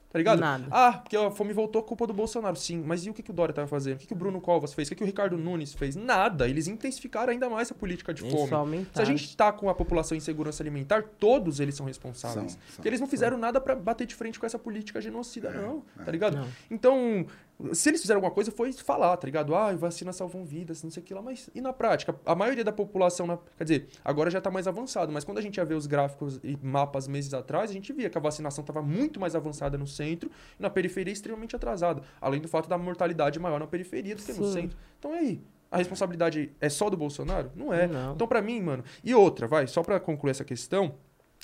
S2: Tá ligado?
S1: Nada.
S2: Ah, porque a fome voltou culpa do Bolsonaro, sim. Mas e o que, que o Dória tava fazendo? O que, que o Bruno Covas fez? O que, que o Ricardo Nunes fez? Nada. Eles intensificaram ainda mais a política de fome. Se a gente tá com a população em segurança alimentar, todos eles são responsáveis.
S3: São, são.
S2: Porque eles não fizeram nada pra bater de frente com essa política genocida, não. Tá ligado?
S1: Não.
S2: Então, se eles fizeram alguma coisa, foi falar, tá ligado? Ah, vacina salvam vidas, não sei o que lá. Mas e na prática? A maioria da população, na- quer dizer, agora já tá mais avançado, mas quando a gente ia ver os gráficos e mapas meses atrás, a gente via que a vacinação tava muito mais avançada no centro e na periferia extremamente atrasada. Além do fato da mortalidade maior na periferia do que no
S1: Sim.
S2: centro. Então e aí? A responsabilidade é só do Bolsonaro? Não é.
S1: Não.
S2: Então, pra mim, mano. E outra, vai, só pra concluir essa questão,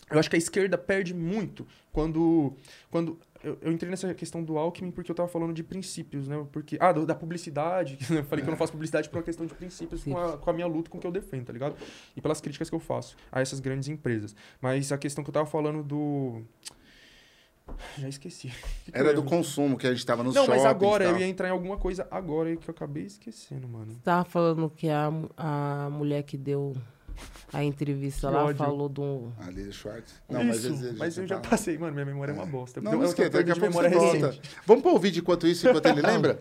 S2: eu acho que a esquerda perde muito quando. quando eu, eu entrei nessa questão do Alckmin porque eu tava falando de princípios, né? Porque, ah, do- da publicidade. [laughs] Eu falei que eu não faço publicidade por uma questão de princípios com a, com a minha luta, com o que eu defendo, tá ligado? E pelas críticas que eu faço a essas grandes empresas. Mas a questão que eu tava falando do. Já esqueci. [laughs] Que que
S3: Era do consumo que a gente tava no
S2: Não, mas agora eu ia entrar em alguma coisa agora que eu acabei esquecendo, mano.
S1: Tava falando que a, a mulher que deu a entrevista
S2: Que
S1: lá
S2: ódio.
S1: falou do.
S3: A Lilia Schwartz. Não, mas,
S2: Isso,
S3: eles-
S2: mas eu já passei, mano. Minha memória é uma bosta.
S3: Não,
S2: eu
S3: não esquenta, daqui a pouco
S2: memória
S3: você volta. Vamos pôr o vídeo enquanto isso, enquanto ele lembra?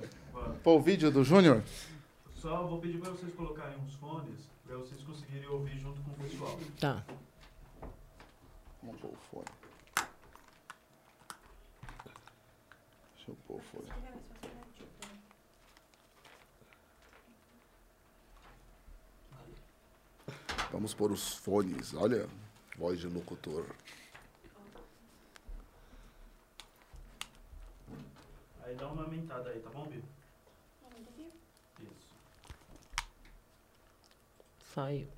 S3: Pôr o vídeo do Júnior?
S4: Só vou pedir para vocês colocarem uns fones para vocês conseguirem ouvir junto com o pessoal.
S1: Tá.
S3: Vamos pôr o fone. Deixa eu pôr o fone. Vamos pôr os fones. Olha, voz de locutor.
S4: Aí dá uma aumentada aí, tá bom, Bibi? Isso.
S1: Saiu.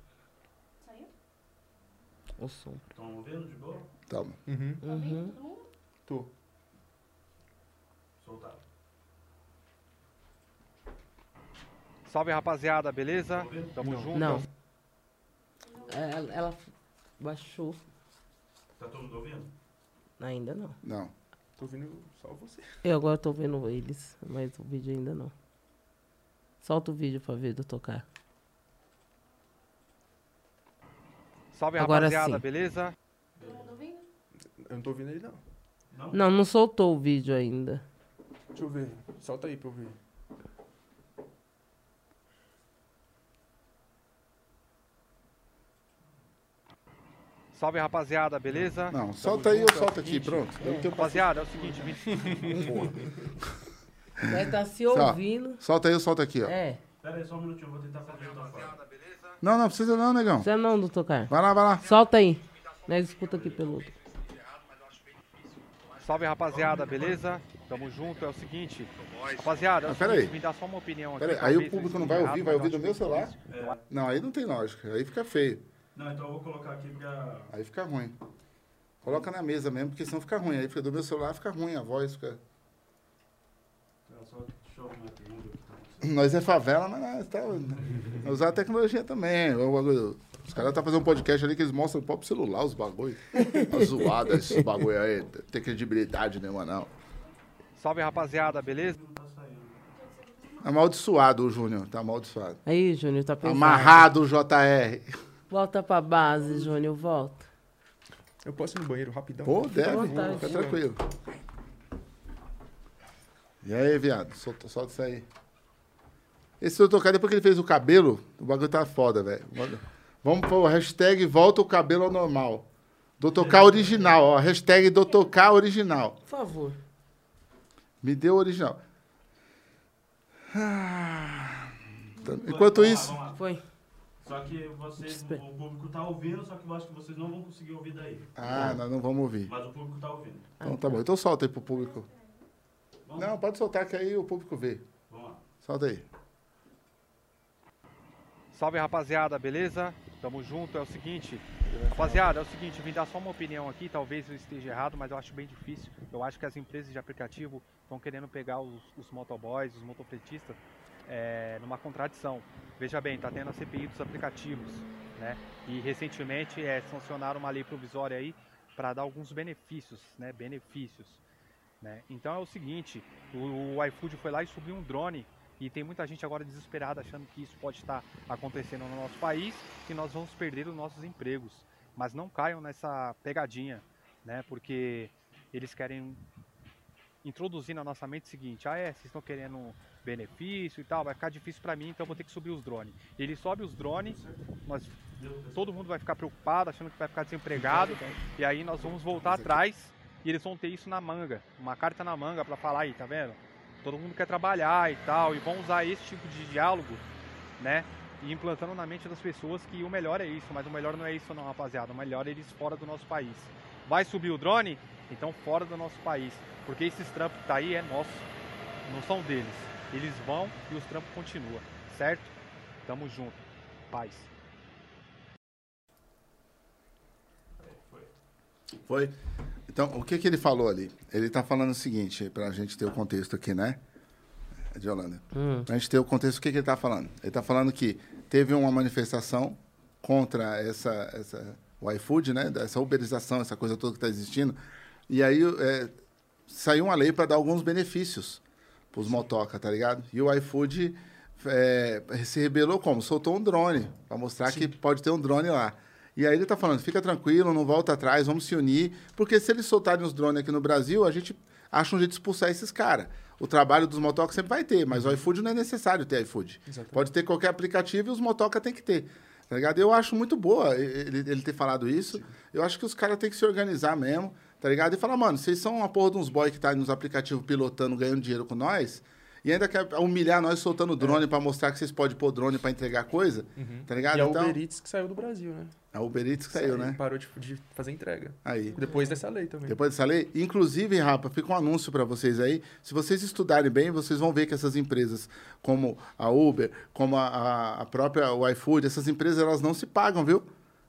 S1: O som.
S4: Estão ouvindo de boa?
S3: Toma.
S2: Uhum.
S1: Uhum.
S2: Tô.
S4: Soltar.
S5: Salve rapaziada, beleza?
S4: Tá?
S5: Tamo junto.
S1: Não. É, Ela, ela baixou.
S4: Tá todo mundo ouvindo?
S1: Ainda não.
S3: Não.
S2: Tô ouvindo só você.
S1: Eu agora tô vendo eles, mas o vídeo ainda não. Solta o vídeo pra ver do tocar.
S5: Salve
S1: Agora
S5: rapaziada,
S1: sim.
S5: beleza?
S2: Eu não tô ouvindo ele, não.
S4: Não?
S1: Não, não soltou o vídeo ainda.
S2: Deixa eu ver. Solta aí pra eu ver.
S5: Salve rapaziada, beleza?
S3: Não, solta aí ou solta aqui, pronto. Eu tenho
S5: Rapaziada, é o seguinte, [laughs]
S1: Vai estar se
S3: Tá.
S1: ouvindo.
S3: Solta aí ou solta aqui, ó.
S1: É.
S4: Pera aí só um minutinho, eu vou tentar fazer outra forma.
S3: Não, não precisa não, negão.
S1: Você não, do tocar.
S3: Vai lá, vai lá.
S1: Solta aí. Nós escuta aqui pelo outro.
S5: Salve rapaziada, beleza? Tamo junto, é o seguinte. Rapaziada, é o
S3: Ah, aí.
S5: me dá só uma opinião aqui.
S3: Pera aí, o público
S5: eu
S3: não vai ouvir, vai ouvir
S5: eu
S3: do meu celular? Não, aí não tem lógica. Aí fica feio.
S4: Não, então eu vou colocar aqui pra.
S3: Aí fica ruim. Coloca na mesa mesmo, porque senão fica ruim. Aí fica do meu celular fica ruim, a voz fica.
S4: Pera só, deixa eu arrumar aqui. vamos ver o que tá acontecendo.
S3: Nós é favela, mas nós tá usar a tecnologia também. Os caras tá fazendo um podcast ali que eles mostram o próprio celular, os bagulho. As zoadas, esses bagulho aí. Tem credibilidade nenhuma, não.
S5: Salve rapaziada, beleza?
S4: Não tá saindo.
S3: Amaldiçoado o Júnior, tá amaldiçoado.
S1: Aí, Júnior, tá pensando.
S3: Amarrado o JR.
S1: Volta pra base, Júnior, volta.
S2: Eu posso ir no banheiro rapidão?
S3: Pô, deve. Fica tranquilo. E aí, viado? Solta, solta isso aí. Esse eu tocar depois que ele fez o cabelo, o bagulho tá foda, velho. Vamos pôr hashtag volta o cabelo ao normal. Dr. K original, ó. Hashtag Dr. K original.
S1: Por favor.
S3: Me deu o original. Ah, tá- Enquanto isso.
S1: Foi.
S4: Só que vocês, o público tá ouvindo, só que eu acho que vocês não vão conseguir ouvir daí.
S3: Ah, nós não vamos ouvir.
S4: Mas o público tá ouvindo.
S3: Então tá bom. Então solta aí pro público.
S4: Vamos?
S3: Não, pode soltar que aí o público vê.
S4: Vamos lá.
S3: Solta aí.
S5: Salve rapaziada, beleza? Tamo junto, é o seguinte. Rapaziada, é o seguinte, vim dar só uma opinião aqui, talvez eu esteja errado, mas eu acho bem difícil. Eu acho que as empresas de aplicativo estão querendo pegar os, os motoboys, os motofretistas, é, numa contradição. Veja bem, está tendo a CPI dos aplicativos, né? E recentemente é, sancionaram uma lei provisória aí para dar alguns benefícios, né? Benefícios. Né? Então é o seguinte, o, o iFood foi lá e subiu um drone e tem muita gente agora desesperada achando que isso pode estar acontecendo no nosso país e nós vamos perder os nossos empregos. Mas não caiam nessa pegadinha, né? Porque eles querem introduzir na nossa mente o seguinte: ah, é, vocês estão querendo benefício e tal, vai ficar difícil para mim, então eu vou ter que subir os drones. Ele sobe os drones, nós, todo mundo vai ficar preocupado, achando que vai ficar desempregado, e aí nós vamos voltar atrás e eles vão ter isso na manga, uma carta na manga para falar aí, tá vendo? Todo mundo quer trabalhar e tal, e vão usar esse tipo de diálogo, né? E implantando na mente das pessoas que o melhor é isso, mas o melhor não é isso não, rapaziada. O melhor é eles fora do nosso país. Vai subir o drone? Então fora do nosso país. Porque esses trampos que tá aí é nosso, não são deles. Eles vão e os trampos continuam, certo? Tamo junto. Paz.
S3: Foi. Então, o que, que ele falou ali? Ele está falando o seguinte, para a gente ter o contexto aqui, né? De Holanda.
S1: Hum.
S3: Para a gente ter o contexto, o que, que ele está falando? Ele está falando que teve uma manifestação contra essa, essa, o iFood, né? Essa uberização, essa coisa toda que está existindo. E aí é, saiu uma lei para dar alguns benefícios para os motoca, tá ligado? E o iFood é, se rebelou como? Soltou um drone para mostrar que pode ter um drone lá. E aí ele tá falando, fica tranquilo, não volta atrás, vamos se unir, porque se eles soltarem os drones aqui no Brasil, a gente acha um jeito de expulsar esses caras. O trabalho dos motoca sempre vai ter, mas o iFood não é necessário ter iFood. Pode ter qualquer aplicativo e os motoca tem que ter. Tá ligado? Eu acho muito boa ele, ele ter falado isso. Eu acho que os caras têm que se organizar mesmo, tá ligado? E falar, mano, vocês são uma porra de uns boy que tá aí nos aplicativos pilotando, ganhando dinheiro com nós, e ainda quer humilhar nós soltando drone pra mostrar que vocês podem pôr drone pra entregar coisa, tá ligado?
S2: E é o
S3: então,
S2: Uber Eats que saiu do Brasil, né?
S3: a Uber Eats que saiu, né?
S2: Parou de, de fazer entrega.
S3: Aí.
S2: Depois dessa lei também.
S3: Depois dessa lei, inclusive, Rapa, fica um anúncio para vocês aí. Se vocês estudarem bem, vocês vão ver que essas empresas, como a Uber, como a, a- a própria o iFood, essas empresas elas não se pagam, viu?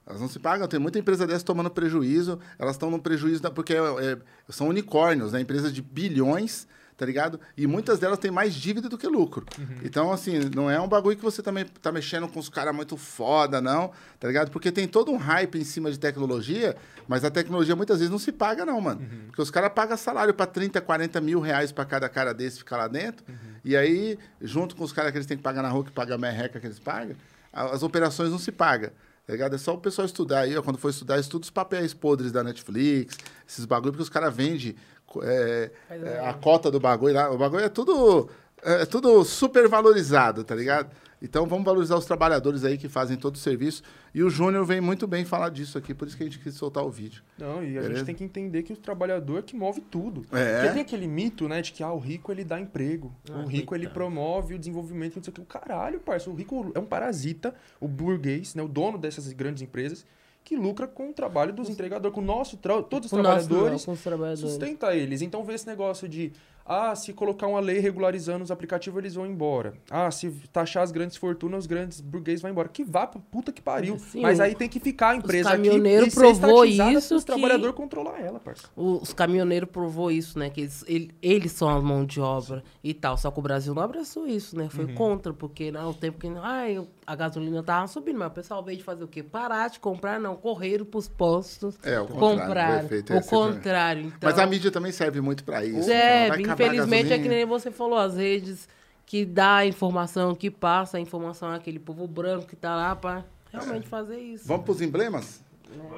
S3: Elas não se pagam. Tem muita empresa dessa tomando prejuízo. Elas estão no prejuízo da- porque é- é- são unicórnios, né? Empresas de bilhões, tá ligado? E muitas delas têm mais dívida do que lucro. Então, assim, não é um bagulho que você também tá mexendo com os caras muito foda, não, tá ligado? Porque tem todo um hype em cima de tecnologia, mas a tecnologia muitas vezes não se paga, não, mano. Porque os caras pagam salário para 30, 40 mil reais para cada cara desse ficar lá dentro. E aí, junto com os caras que eles têm que pagar na rua, que paga a merreca que eles pagam, as operações não se pagam. Tá ligado? É só o pessoal estudar aí, ó. Quando for estudar, estuda os papéis podres da Netflix, esses bagulho, porque os caras vendem é, é, a cota do bagulho lá. O bagulho é tudo, é tudo super valorizado, tá ligado? Então vamos valorizar os trabalhadores aí que fazem todo o serviço. E o Júnior vem muito bem falar disso aqui, por isso que a gente quis soltar o vídeo.
S2: Não, e a
S3: Beleza?
S2: gente tem que entender que o trabalhador é que move tudo.
S3: É.
S2: Porque tem aquele mito, né, de que ah, o rico ele dá emprego.
S1: Ah,
S2: o rico ele promove o desenvolvimento, não sei o que. O caralho, parça. O rico é um parasita, o burguês, né, o dono dessas grandes empresas, que lucra com o trabalho dos entregadores, com o nosso, todos os
S1: o nosso
S2: trabalhadores.
S1: não, com os trabalhadores.
S2: Sustenta eles. Então vê esse negócio de, ah, se colocar uma lei regularizando os aplicativos, eles vão embora. Ah, se taxar as grandes fortunas, os grandes burguês vão embora. Que vá pra puta que pariu.
S1: Sim,
S2: Mas
S1: o-
S2: aí tem que ficar a empresa aqui
S1: caminhoneiro
S2: e ser
S1: provou isso
S2: pros
S1: que-
S2: trabalhador controlar ela, parça.
S1: Os caminhoneiros provou isso, né? Que eles, ele- eles são a mão de obra e tal. Só que o Brasil não abraçou isso, né? Foi
S2: Uhum.
S1: contra, porque no tempo que ai, a gasolina tava subindo, mas o pessoal veio de fazer o quê? Parar de comprar, não. Correram pros postos.
S3: É, o contrário,
S1: Compraram.
S3: o é
S1: O
S3: também.
S1: contrário, então.
S3: Mas a mídia também serve muito para isso. Acabar a
S1: infelizmente, é que nem você falou, as redes que dá a informação, que passa a informação àquele povo branco que tá lá pra realmente fazer isso.
S3: Vamos pros emblemas?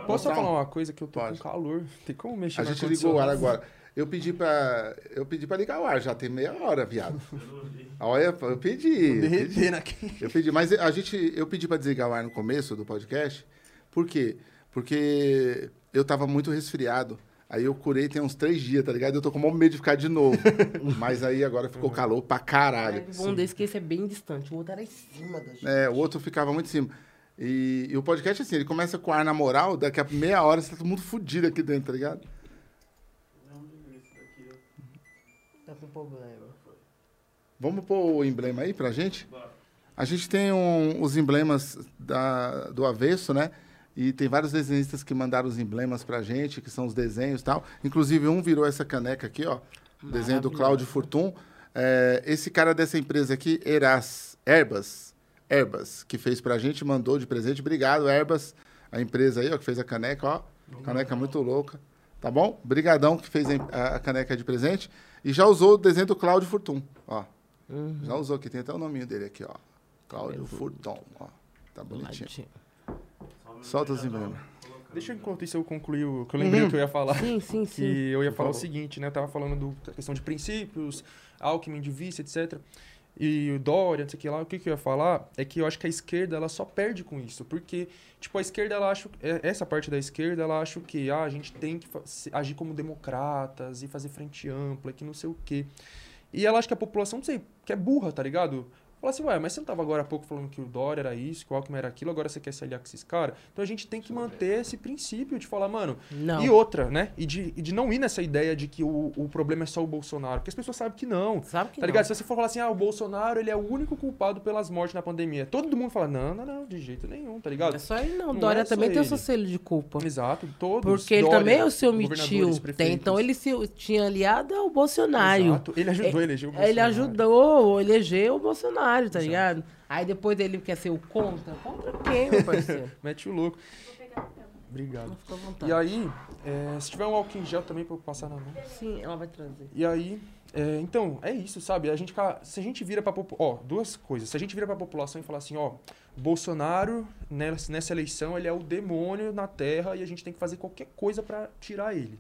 S2: Posso só
S3: um?
S2: falar uma coisa que eu tô
S3: Pode.
S2: com calor? Tem como mexer
S3: A gente ligou o ar agora. Eu pedi pra. Eu pedi pra ligar o ar, já tem meia hora, viado. [laughs] Olha, eu pedi. eu pedi.
S2: Aqui.
S3: Eu pedi, mas a gente, eu pedi para desligar o ar no começo do podcast. Por quê? Porque eu tava muito resfriado. Aí eu curei tem uns três dias, tá ligado? Eu tô com maior medo de ficar de novo. [laughs] mas aí agora ficou calor pra caralho.
S1: É bom desse que esse é bem distante, o outro era em cima da gente.
S3: É, o outro ficava muito em cima. E, e o podcast, assim, ele começa com ar na moral, daqui a meia hora você tá todo mundo fudido aqui dentro, tá ligado?
S1: Tá com problema.
S3: Vamos pôr o emblema aí pra gente? A gente tem um- os emblemas da- do avesso, né? E tem vários desenhistas que mandaram os emblemas pra gente, que são os desenhos e tal. Inclusive, um virou essa caneca aqui, ó. Desenho do Cláudio Furtum. É, esse cara dessa empresa aqui, Eras, Erbas, Erbas, que fez pra gente, mandou de presente. Obrigado, Erbas, a empresa aí, ó, que fez a caneca, ó. Caneca muito louca. Tá bom? Brigadão que fez a, a caneca de presente. E já usou o desenho do Cláudio Furtum, ó. Já usou aqui, tem até o nominho dele aqui, ó. Cláudio Furtum, ó. Tá bonitinho. Solta os emblemas.
S2: Deixa eu, enquanto isso eu concluir o que eu lembrei o que eu ia falar.
S1: Sim, sim, [laughs] sim.
S2: Que eu ia falar o seguinte, né? Eu tava falando do- da questão de princípios, Alckmin de vice, etc. E o Dória, não sei o que lá. O que, que eu ia falar é que eu acho que a esquerda, ela só perde com isso. Porque, tipo, a esquerda, ela acha... é- Essa parte da esquerda, ela acha que ah, a gente tem que agir como democratas e fazer frente ampla, que não sei o quê. E ela acha que a população, não sei, que é burra, tá ligado? Fala assim, ué, mas você não tava agora há pouco falando que o Dória era isso, que o Alckmin era aquilo, agora você quer se aliar com esses caras? Então a gente tem que manter esse princípio de falar, mano,
S1: Não.
S2: e outra, né? E de, e de não ir nessa ideia de que o, o problema é só o Bolsonaro. Porque as pessoas sabem que não.
S1: Sabe que
S2: Tá ligado?
S1: não.
S2: Se você for falar assim, ah, o Bolsonaro ele é o único culpado pelas mortes na pandemia. Todo mundo fala, não, não, não, de jeito nenhum, tá ligado?
S1: É só ele não.
S2: Não
S1: Dória
S2: é
S1: também tem o seu selo de culpa.
S2: Exato, todos.
S1: Porque ele
S2: Dória,
S1: também se omitiu.
S2: governadores,
S1: Tem,
S2: prefeitos.
S1: então ele se tinha aliado ao Bolsonaro.
S2: Exato. Ele ajudou a eleger o Bolsonaro.
S1: Ele ajudou a eleger o Bolsonaro, tá ligado? Aí depois ele quer ser o contra. Contra quem, meu [laughs] parceiro?
S2: Mete o louco. Obrigado.
S1: Fica à vontade.
S2: E aí, é, se tiver um álcool em gel também pra eu passar na mão.
S1: Sim, ela vai trazer.
S2: E aí, é, então, é isso, sabe? A gente, se a gente vira pra população. Ó, duas coisas. Se a gente vira pra população e falar assim, ó, Bolsonaro, nessa, nessa eleição, ele é o demônio na terra e a gente tem que fazer qualquer coisa pra tirar ele.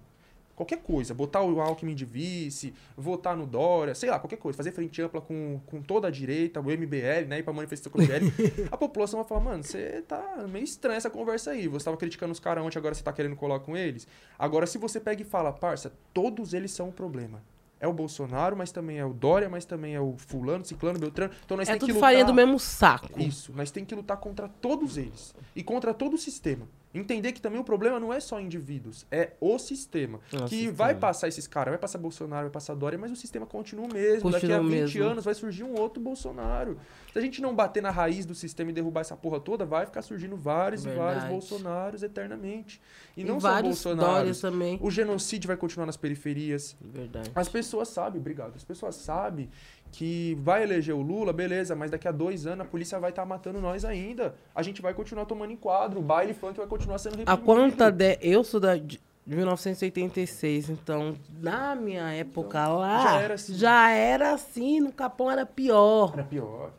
S2: Qualquer coisa. Botar o Alckmin de vice, votar no Dória, sei lá, qualquer coisa. Fazer frente ampla com, com toda a direita, o MBL, né? Ir pra manifestação com o MBL. [laughs] a população vai falar, mano, você tá meio estranha essa conversa aí. Você tava criticando os caras ontem, agora você tá querendo colar com eles. Agora, se você pega e fala, parça, todos eles são um problema. É o Bolsonaro, mas também é o Dória, mas também é o fulano, ciclano, beltrano. Então nós
S1: É
S2: tem que
S1: tudo
S2: lutar...
S1: farinha do mesmo saco.
S2: Isso, nós tem que lutar contra todos eles. E contra todo o sistema. Entender que também o problema não é só indivíduos, é o sistema.
S1: É o
S2: que
S1: sistema.
S2: vai passar esses caras, vai passar Bolsonaro, vai passar Dória, mas o sistema continua o mesmo. Daqui a
S1: Continua
S2: 20
S1: mesmo.
S2: anos vai surgir um outro Bolsonaro. Se a gente não bater na raiz do sistema e derrubar essa porra toda, vai ficar surgindo vários e vários. Bolsonaros eternamente. E
S1: E
S2: não só Bolsonaros.
S1: Também.
S2: O genocídio vai continuar nas periferias.
S1: Verdade.
S2: As pessoas sabem, obrigado. As pessoas sabem que vai eleger o Lula, beleza, mas daqui a dois anos a polícia vai estar matando nós ainda. A gente vai continuar tomando enquadro, o baile funk vai continuar sendo reprimido.
S1: A quanta de... Eu sou da, de 1986, então na minha época lá
S2: já era assim.
S1: já era assim, no Capão era pior.
S2: Era pior.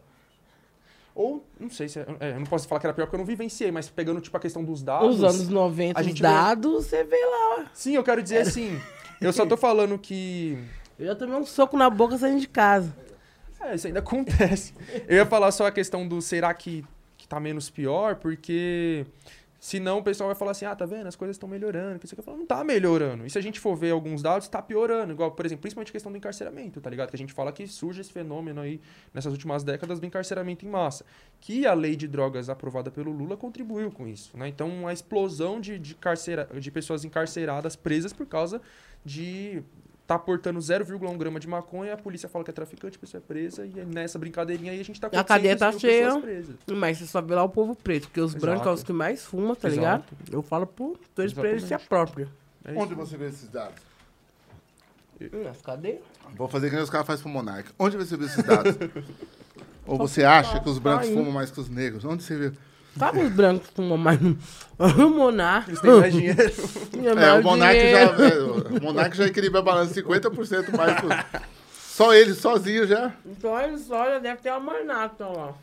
S2: Ou, não sei se é, é, eu não posso falar que era pior porque eu não vivenciei, mas pegando tipo a questão dos dados.
S1: Os anos 90,
S2: a
S1: os
S2: gente vê-
S1: dados, você vê lá.
S2: Sim, eu quero dizer assim. Eu só tô [laughs] falando que
S1: Eu já tomei um soco na boca saindo de casa.
S2: É, isso ainda [laughs] acontece. Eu ia falar só a questão do será que, que tá menos pior, porque senão o pessoal vai falar assim, ah, tá vendo, as coisas estão melhorando. Que você fala, não tá melhorando. E se a gente for ver alguns dados, tá piorando. Igual, por exemplo, principalmente a questão do encarceramento, tá ligado? Que a gente fala que surge esse fenômeno aí nessas últimas décadas do encarceramento em massa. Que a lei de drogas aprovada pelo Lula contribuiu com isso, né? Então, a explosão de, de, carcera, de pessoas encarceradas, presas por causa de tá portando 0,1 grama de maconha, a polícia fala que é traficante, a pessoa é presa, e nessa brincadeirinha aí a gente tá com
S1: A cadeia tá
S2: 800 mil pessoas
S1: cheia. Mas você só vê lá o povo preto, porque os
S2: Exato.
S1: brancos são os que mais fumam, tá ligado?
S2: Exato.
S1: Eu falo por tua
S2: Exatamente.
S1: experiência própria.
S2: É isso.
S3: Onde você vê esses dados?
S1: Hum, Nas cadeias?
S3: Vou fazer que nem os caras fazem pro Monarca. Onde você viu esses dados? [laughs] Ou você acha que os brancos
S1: aí.
S3: fumam mais que os negros? Onde você viu?
S1: Sabe os brancos fumam mais? O Monar.
S2: Eles têm mais dinheiro.
S3: É, o Monark já, é, o Monark já equilibra a balança 50% mais. Só ele, sozinho já.
S1: Então ele só já deve ter uma manata lá.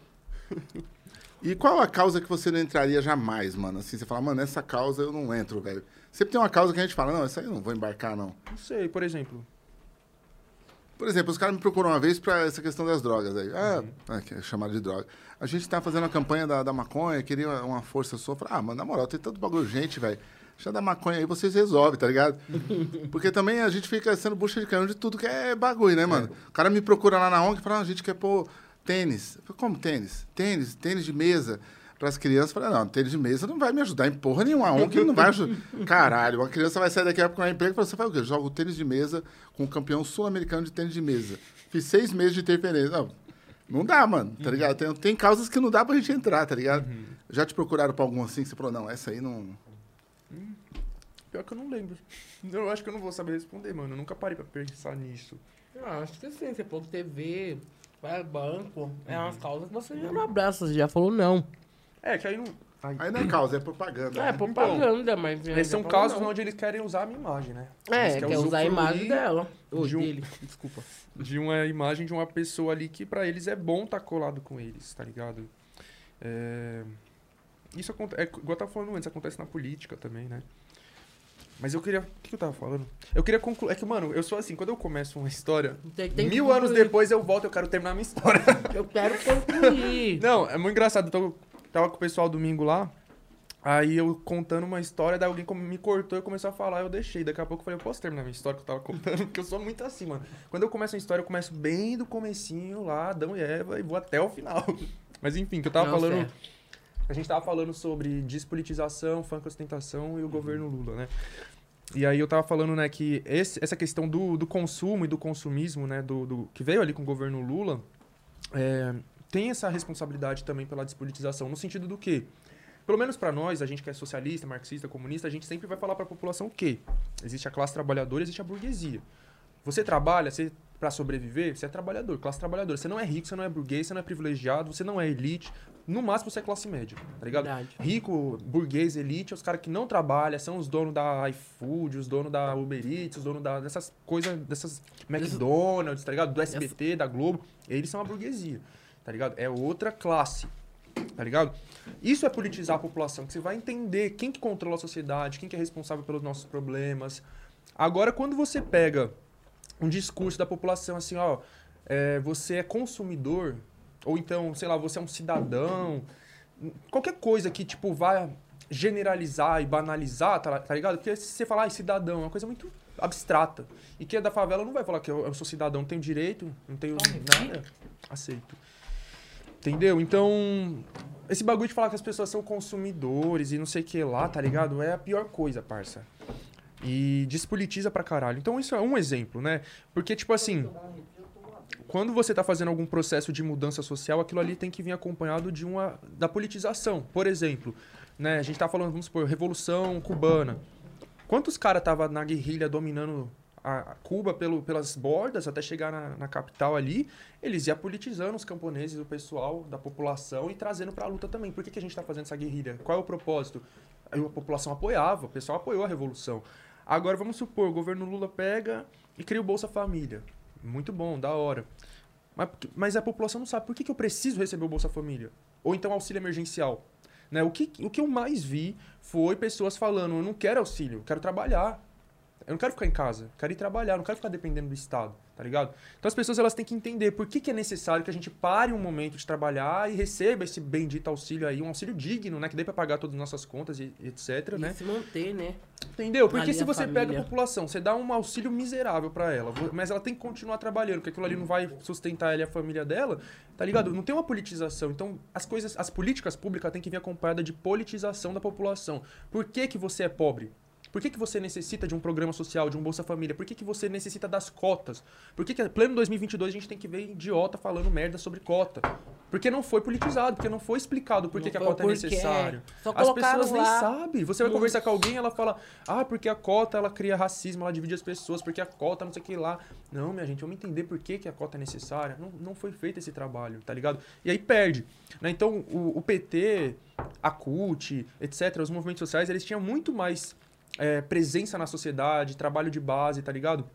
S3: E qual a causa que você não entraria jamais, mano? Assim, você fala, mano, essa causa eu não entro, velho. Sempre tem uma causa que a gente fala, não, essa aí eu não vou embarcar, não.
S2: Não sei, por exemplo.
S3: Por exemplo, os caras me procuram uma vez pra essa questão das drogas aí. Ah, ah, que é chamado de droga. A gente tá fazendo a campanha da, da maconha, queria uma, força sua. Falei, ah, mano, na moral, tem tanto bagulho urgente, velho. Deixa da maconha aí, vocês resolvem, tá ligado? [laughs] Porque também a gente fica sendo bucha de canhão de tudo que é bagulho, né, mano? O cara me procura lá na ONG e fala, ah, a gente quer pôr tênis. Falei, como tênis? Tênis, tênis de mesa. Para as crianças, falei, não, tênis de mesa não vai me ajudar em porra nenhuma. A ONG não vai ajudar. [laughs] Caralho, uma criança vai sair daqui a pouco com um emprego e fala, você faz o quê? Joga o tênis de mesa com o campeão sul-americano de tênis de mesa. Fiz seis meses de interferência. Não, não dá, mano, tá ligado? Tem, tem causas que não dá pra gente entrar, tá ligado? Já te procuraram pra algum assim que você falou, não, essa aí não...
S2: Pior que eu não lembro. Eu acho que eu não vou saber responder, mano. Eu nunca parei pra pensar nisso.
S1: Ah, acho que sim, você falou TV, vai banco, é umas causas que você já não abraça, você já falou não.
S2: É, que aí não.
S3: Aí não é causa, é propaganda.
S1: É,
S3: né?
S1: propaganda, mas... já
S2: Esses são
S1: falou
S2: casos
S1: não.
S2: onde eles querem usar a minha imagem, né?
S1: É,
S2: Eles
S1: quer usar a imagem dela. Ou
S2: de um-
S1: dele, desculpa.
S2: de uma imagem de uma pessoa ali que pra eles é bom estar colado com eles, tá ligado? É... Isso acontece, é, igual eu tava falando antes, acontece na política também, né? Mas eu queria. O que que eu tava falando? Eu queria concluir. É que, mano, eu sou assim, quando eu começo uma história,
S1: Tem- tem
S2: mil anos depois eu volto e eu quero terminar a minha história.
S1: Eu quero concluir. [laughs]
S2: Não, é muito engraçado. Eu tô- tava com o pessoal domingo lá. Aí eu contando uma história, daí alguém me cortou e começou a falar, eu deixei. Daqui a pouco eu falei, eu posso terminar minha história que eu tava contando? [laughs] Porque eu sou muito assim, mano. Quando eu começo uma história, eu começo bem do comecinho lá, Adão e Eva, e vou até o final. [laughs] Mas enfim, que eu tava falando. A gente tava falando sobre despolitização, funk ostentação e o governo Lula, né? E aí eu tava falando, né, que esse- essa questão do, do consumo e do consumismo, né, do, do- que veio ali com o governo Lula, é, tem essa responsabilidade também pela despolitização, no sentido do quê? Pelo menos pra nós, a gente que é socialista, marxista, comunista, a gente sempre vai falar pra população o quê? Existe a classe trabalhadora, existe a burguesia. Você trabalha, você para sobreviver, você é trabalhador, classe trabalhadora. Você não é rico, você não é burguês, você não é privilegiado, você não é elite. No máximo você é classe média, tá ligado?
S1: Verdade.
S2: Rico, burguês, elite, os caras que não trabalham, são os donos da iFood, os donos da Uber Eats, os donos da, dessas coisas, dessas McDonald's, tá ligado? Do SBT, da Globo. Eles são a burguesia, tá ligado? É outra classe, tá ligado? Isso é politizar a população, que você vai entender quem que controla a sociedade, quem que é responsável pelos nossos problemas. Agora, quando você pega um discurso da população assim, ó, é, você é consumidor, ou então, sei lá, você é um cidadão, qualquer coisa que, tipo, vai generalizar e banalizar, tá, tá ligado? Porque se você falar ah, cidadão, é uma coisa muito abstrata. E quem é da favela não vai falar que eu, eu sou cidadão, não tenho direito, não tenho nada. Aceito. Entendeu? Então, esse bagulho de falar que as pessoas são consumidores e não sei o que lá, tá ligado? É a pior coisa, parça. E despolitiza pra caralho. Então, isso é um exemplo, né? Porque, tipo assim, quando você tá fazendo algum processo de mudança social, aquilo ali tem que vir acompanhado de uma da politização. Por exemplo, né, a gente tá falando, vamos supor, revolução cubana. Quantos caras tava na guerrilha dominando a a Cuba pelo, pelas bordas até chegar na, na capital ali, eles iam politizando os camponeses, o pessoal da população e trazendo pra luta também. Por que, que a gente tá fazendo essa guerrilha? Qual é o propósito? Aí a população apoiava, o pessoal apoiou a revolução. Agora vamos supor, o governo Lula pega e cria o Bolsa Família. Muito bom, da hora. Mas, mas a população não sabe por que, que eu preciso receber o Bolsa Família. Ou então auxílio emergencial. Né? O, que, o que eu mais vi foi pessoas falando: eu não quero auxílio, eu quero trabalhar. Eu não quero ficar em casa, quero ir trabalhar, não quero ficar dependendo do Estado, tá ligado? Então as pessoas elas têm que entender por que, que é necessário que a gente pare um momento de trabalhar e receba esse bendito auxílio aí, um auxílio digno, né? Que dê pra pagar todas as nossas contas e etc,
S1: E
S2: né?
S1: se manter, né?
S2: Entendeu? Porque
S1: Ali
S2: se você pega a população, você dá um auxílio miserável pra ela, mas ela tem que continuar trabalhando, porque aquilo ali não vai sustentar ela e a família dela, tá ligado? Não tem uma politização. Então, as coisas, as políticas públicas têm que vir acompanhadas de politização da população. Por que que você é pobre? Por que, que você necessita de um programa social, de um Bolsa Família? Por que, que você necessita das cotas? Por que, que pleno 2022 a gente tem que ver idiota falando merda sobre cota? Porque não foi politizado, porque não foi explicado por que, que a cota é necessária. As pessoas nem
S1: lá
S2: sabem. Você vai conversar com alguém, ela fala, ah, porque a cota ela cria racismo, ela divide as pessoas, porque a cota não sei o que lá. Não, minha gente, vamos entender por que, que a cota é necessária. Não, não foi feito esse trabalho, tá ligado? E aí perde. Né? Então, o, o PT, a CUT, etc., os movimentos sociais, eles tinham muito mais é, presença na sociedade, trabalho de base, tá ligado?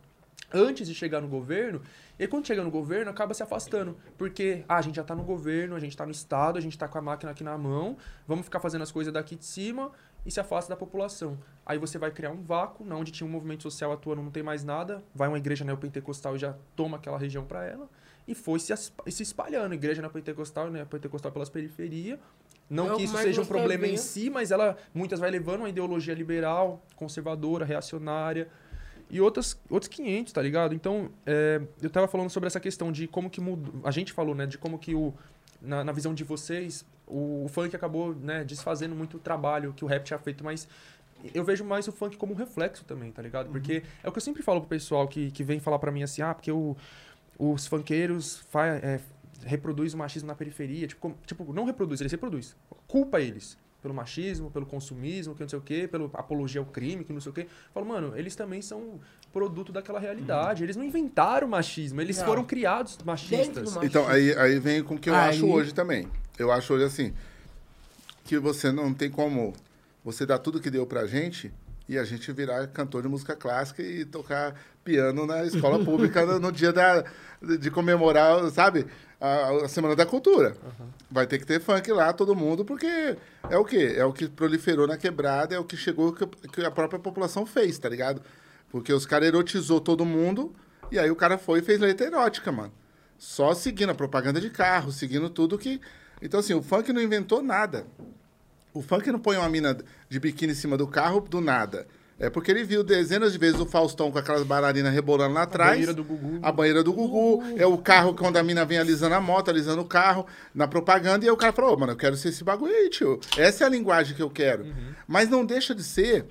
S2: Antes de chegar no governo, e quando chega no governo, acaba se afastando. Porque, ah, a gente já tá no governo, a gente tá no Estado, a gente tá com a máquina aqui na mão, vamos ficar fazendo as coisas daqui de cima e se afasta da população. Aí você vai criar um vácuo, na onde tinha um movimento social atuando, não tem mais nada, vai uma igreja neopentecostal e já toma aquela região para ela, e foi se, se espalhando. Igreja neopentecostal, neopentecostal pelas periferias. Não
S1: É
S2: que isso seja um problema em si, mas ela muitas vai levando uma ideologia liberal, conservadora, reacionária e outras, outros 500, tá ligado? Então, é, eu tava falando sobre essa questão de como que mudou. A gente falou, né? De como que o. Na, na visão de vocês, o, o funk acabou, né, desfazendo muito o trabalho que o rap tinha feito, mas eu vejo mais o funk como um reflexo também, tá ligado? Porque é o que eu sempre falo pro pessoal que, que vem falar pra mim assim, ah, porque o, os funkeiros fa, é, reproduzem o machismo na periferia. Tipo, como- tipo, não reproduz, eles reproduzem. Culpa eles. pelo machismo, pelo consumismo, que não sei o quê, pelo apologia ao crime, que não sei o quê. Eu falo, mano, eles também são produto daquela realidade. Eles não inventaram o machismo, eles
S1: Não.
S2: foram criados machistas.
S3: Então, aí, aí vem com o que eu
S1: Aí-
S3: acho hoje também. Eu acho hoje assim, que você não tem como você dar tudo que deu pra gente e a gente virar cantor de música clássica e tocar piano na escola pública [laughs] no, no dia da, de comemorar, sabe, a, a Semana da Cultura. Vai ter que ter funk lá, todo mundo, porque é o quê? É o que proliferou na quebrada, é o que chegou, que, que a própria população fez, tá ligado? Porque os caras erotizou todo mundo e aí o cara foi e fez letra erótica, mano. Só seguindo a propaganda de carro, seguindo tudo que. Então, assim, o funk não inventou nada. O funk não põe uma mina de biquíni em cima do carro do nada. É porque ele viu dezenas de vezes o Faustão com aquelas bailarinas rebolando lá atrás.
S2: banheira do Gugu.
S3: A banheira do Gugu. É o carro quando a mina vem alisando a moto, alisando o carro, na propaganda. E aí o cara falou, "Ô, mano, eu quero ser esse bagulho aí, tio. Essa é a linguagem que eu quero. Mas não deixa de ser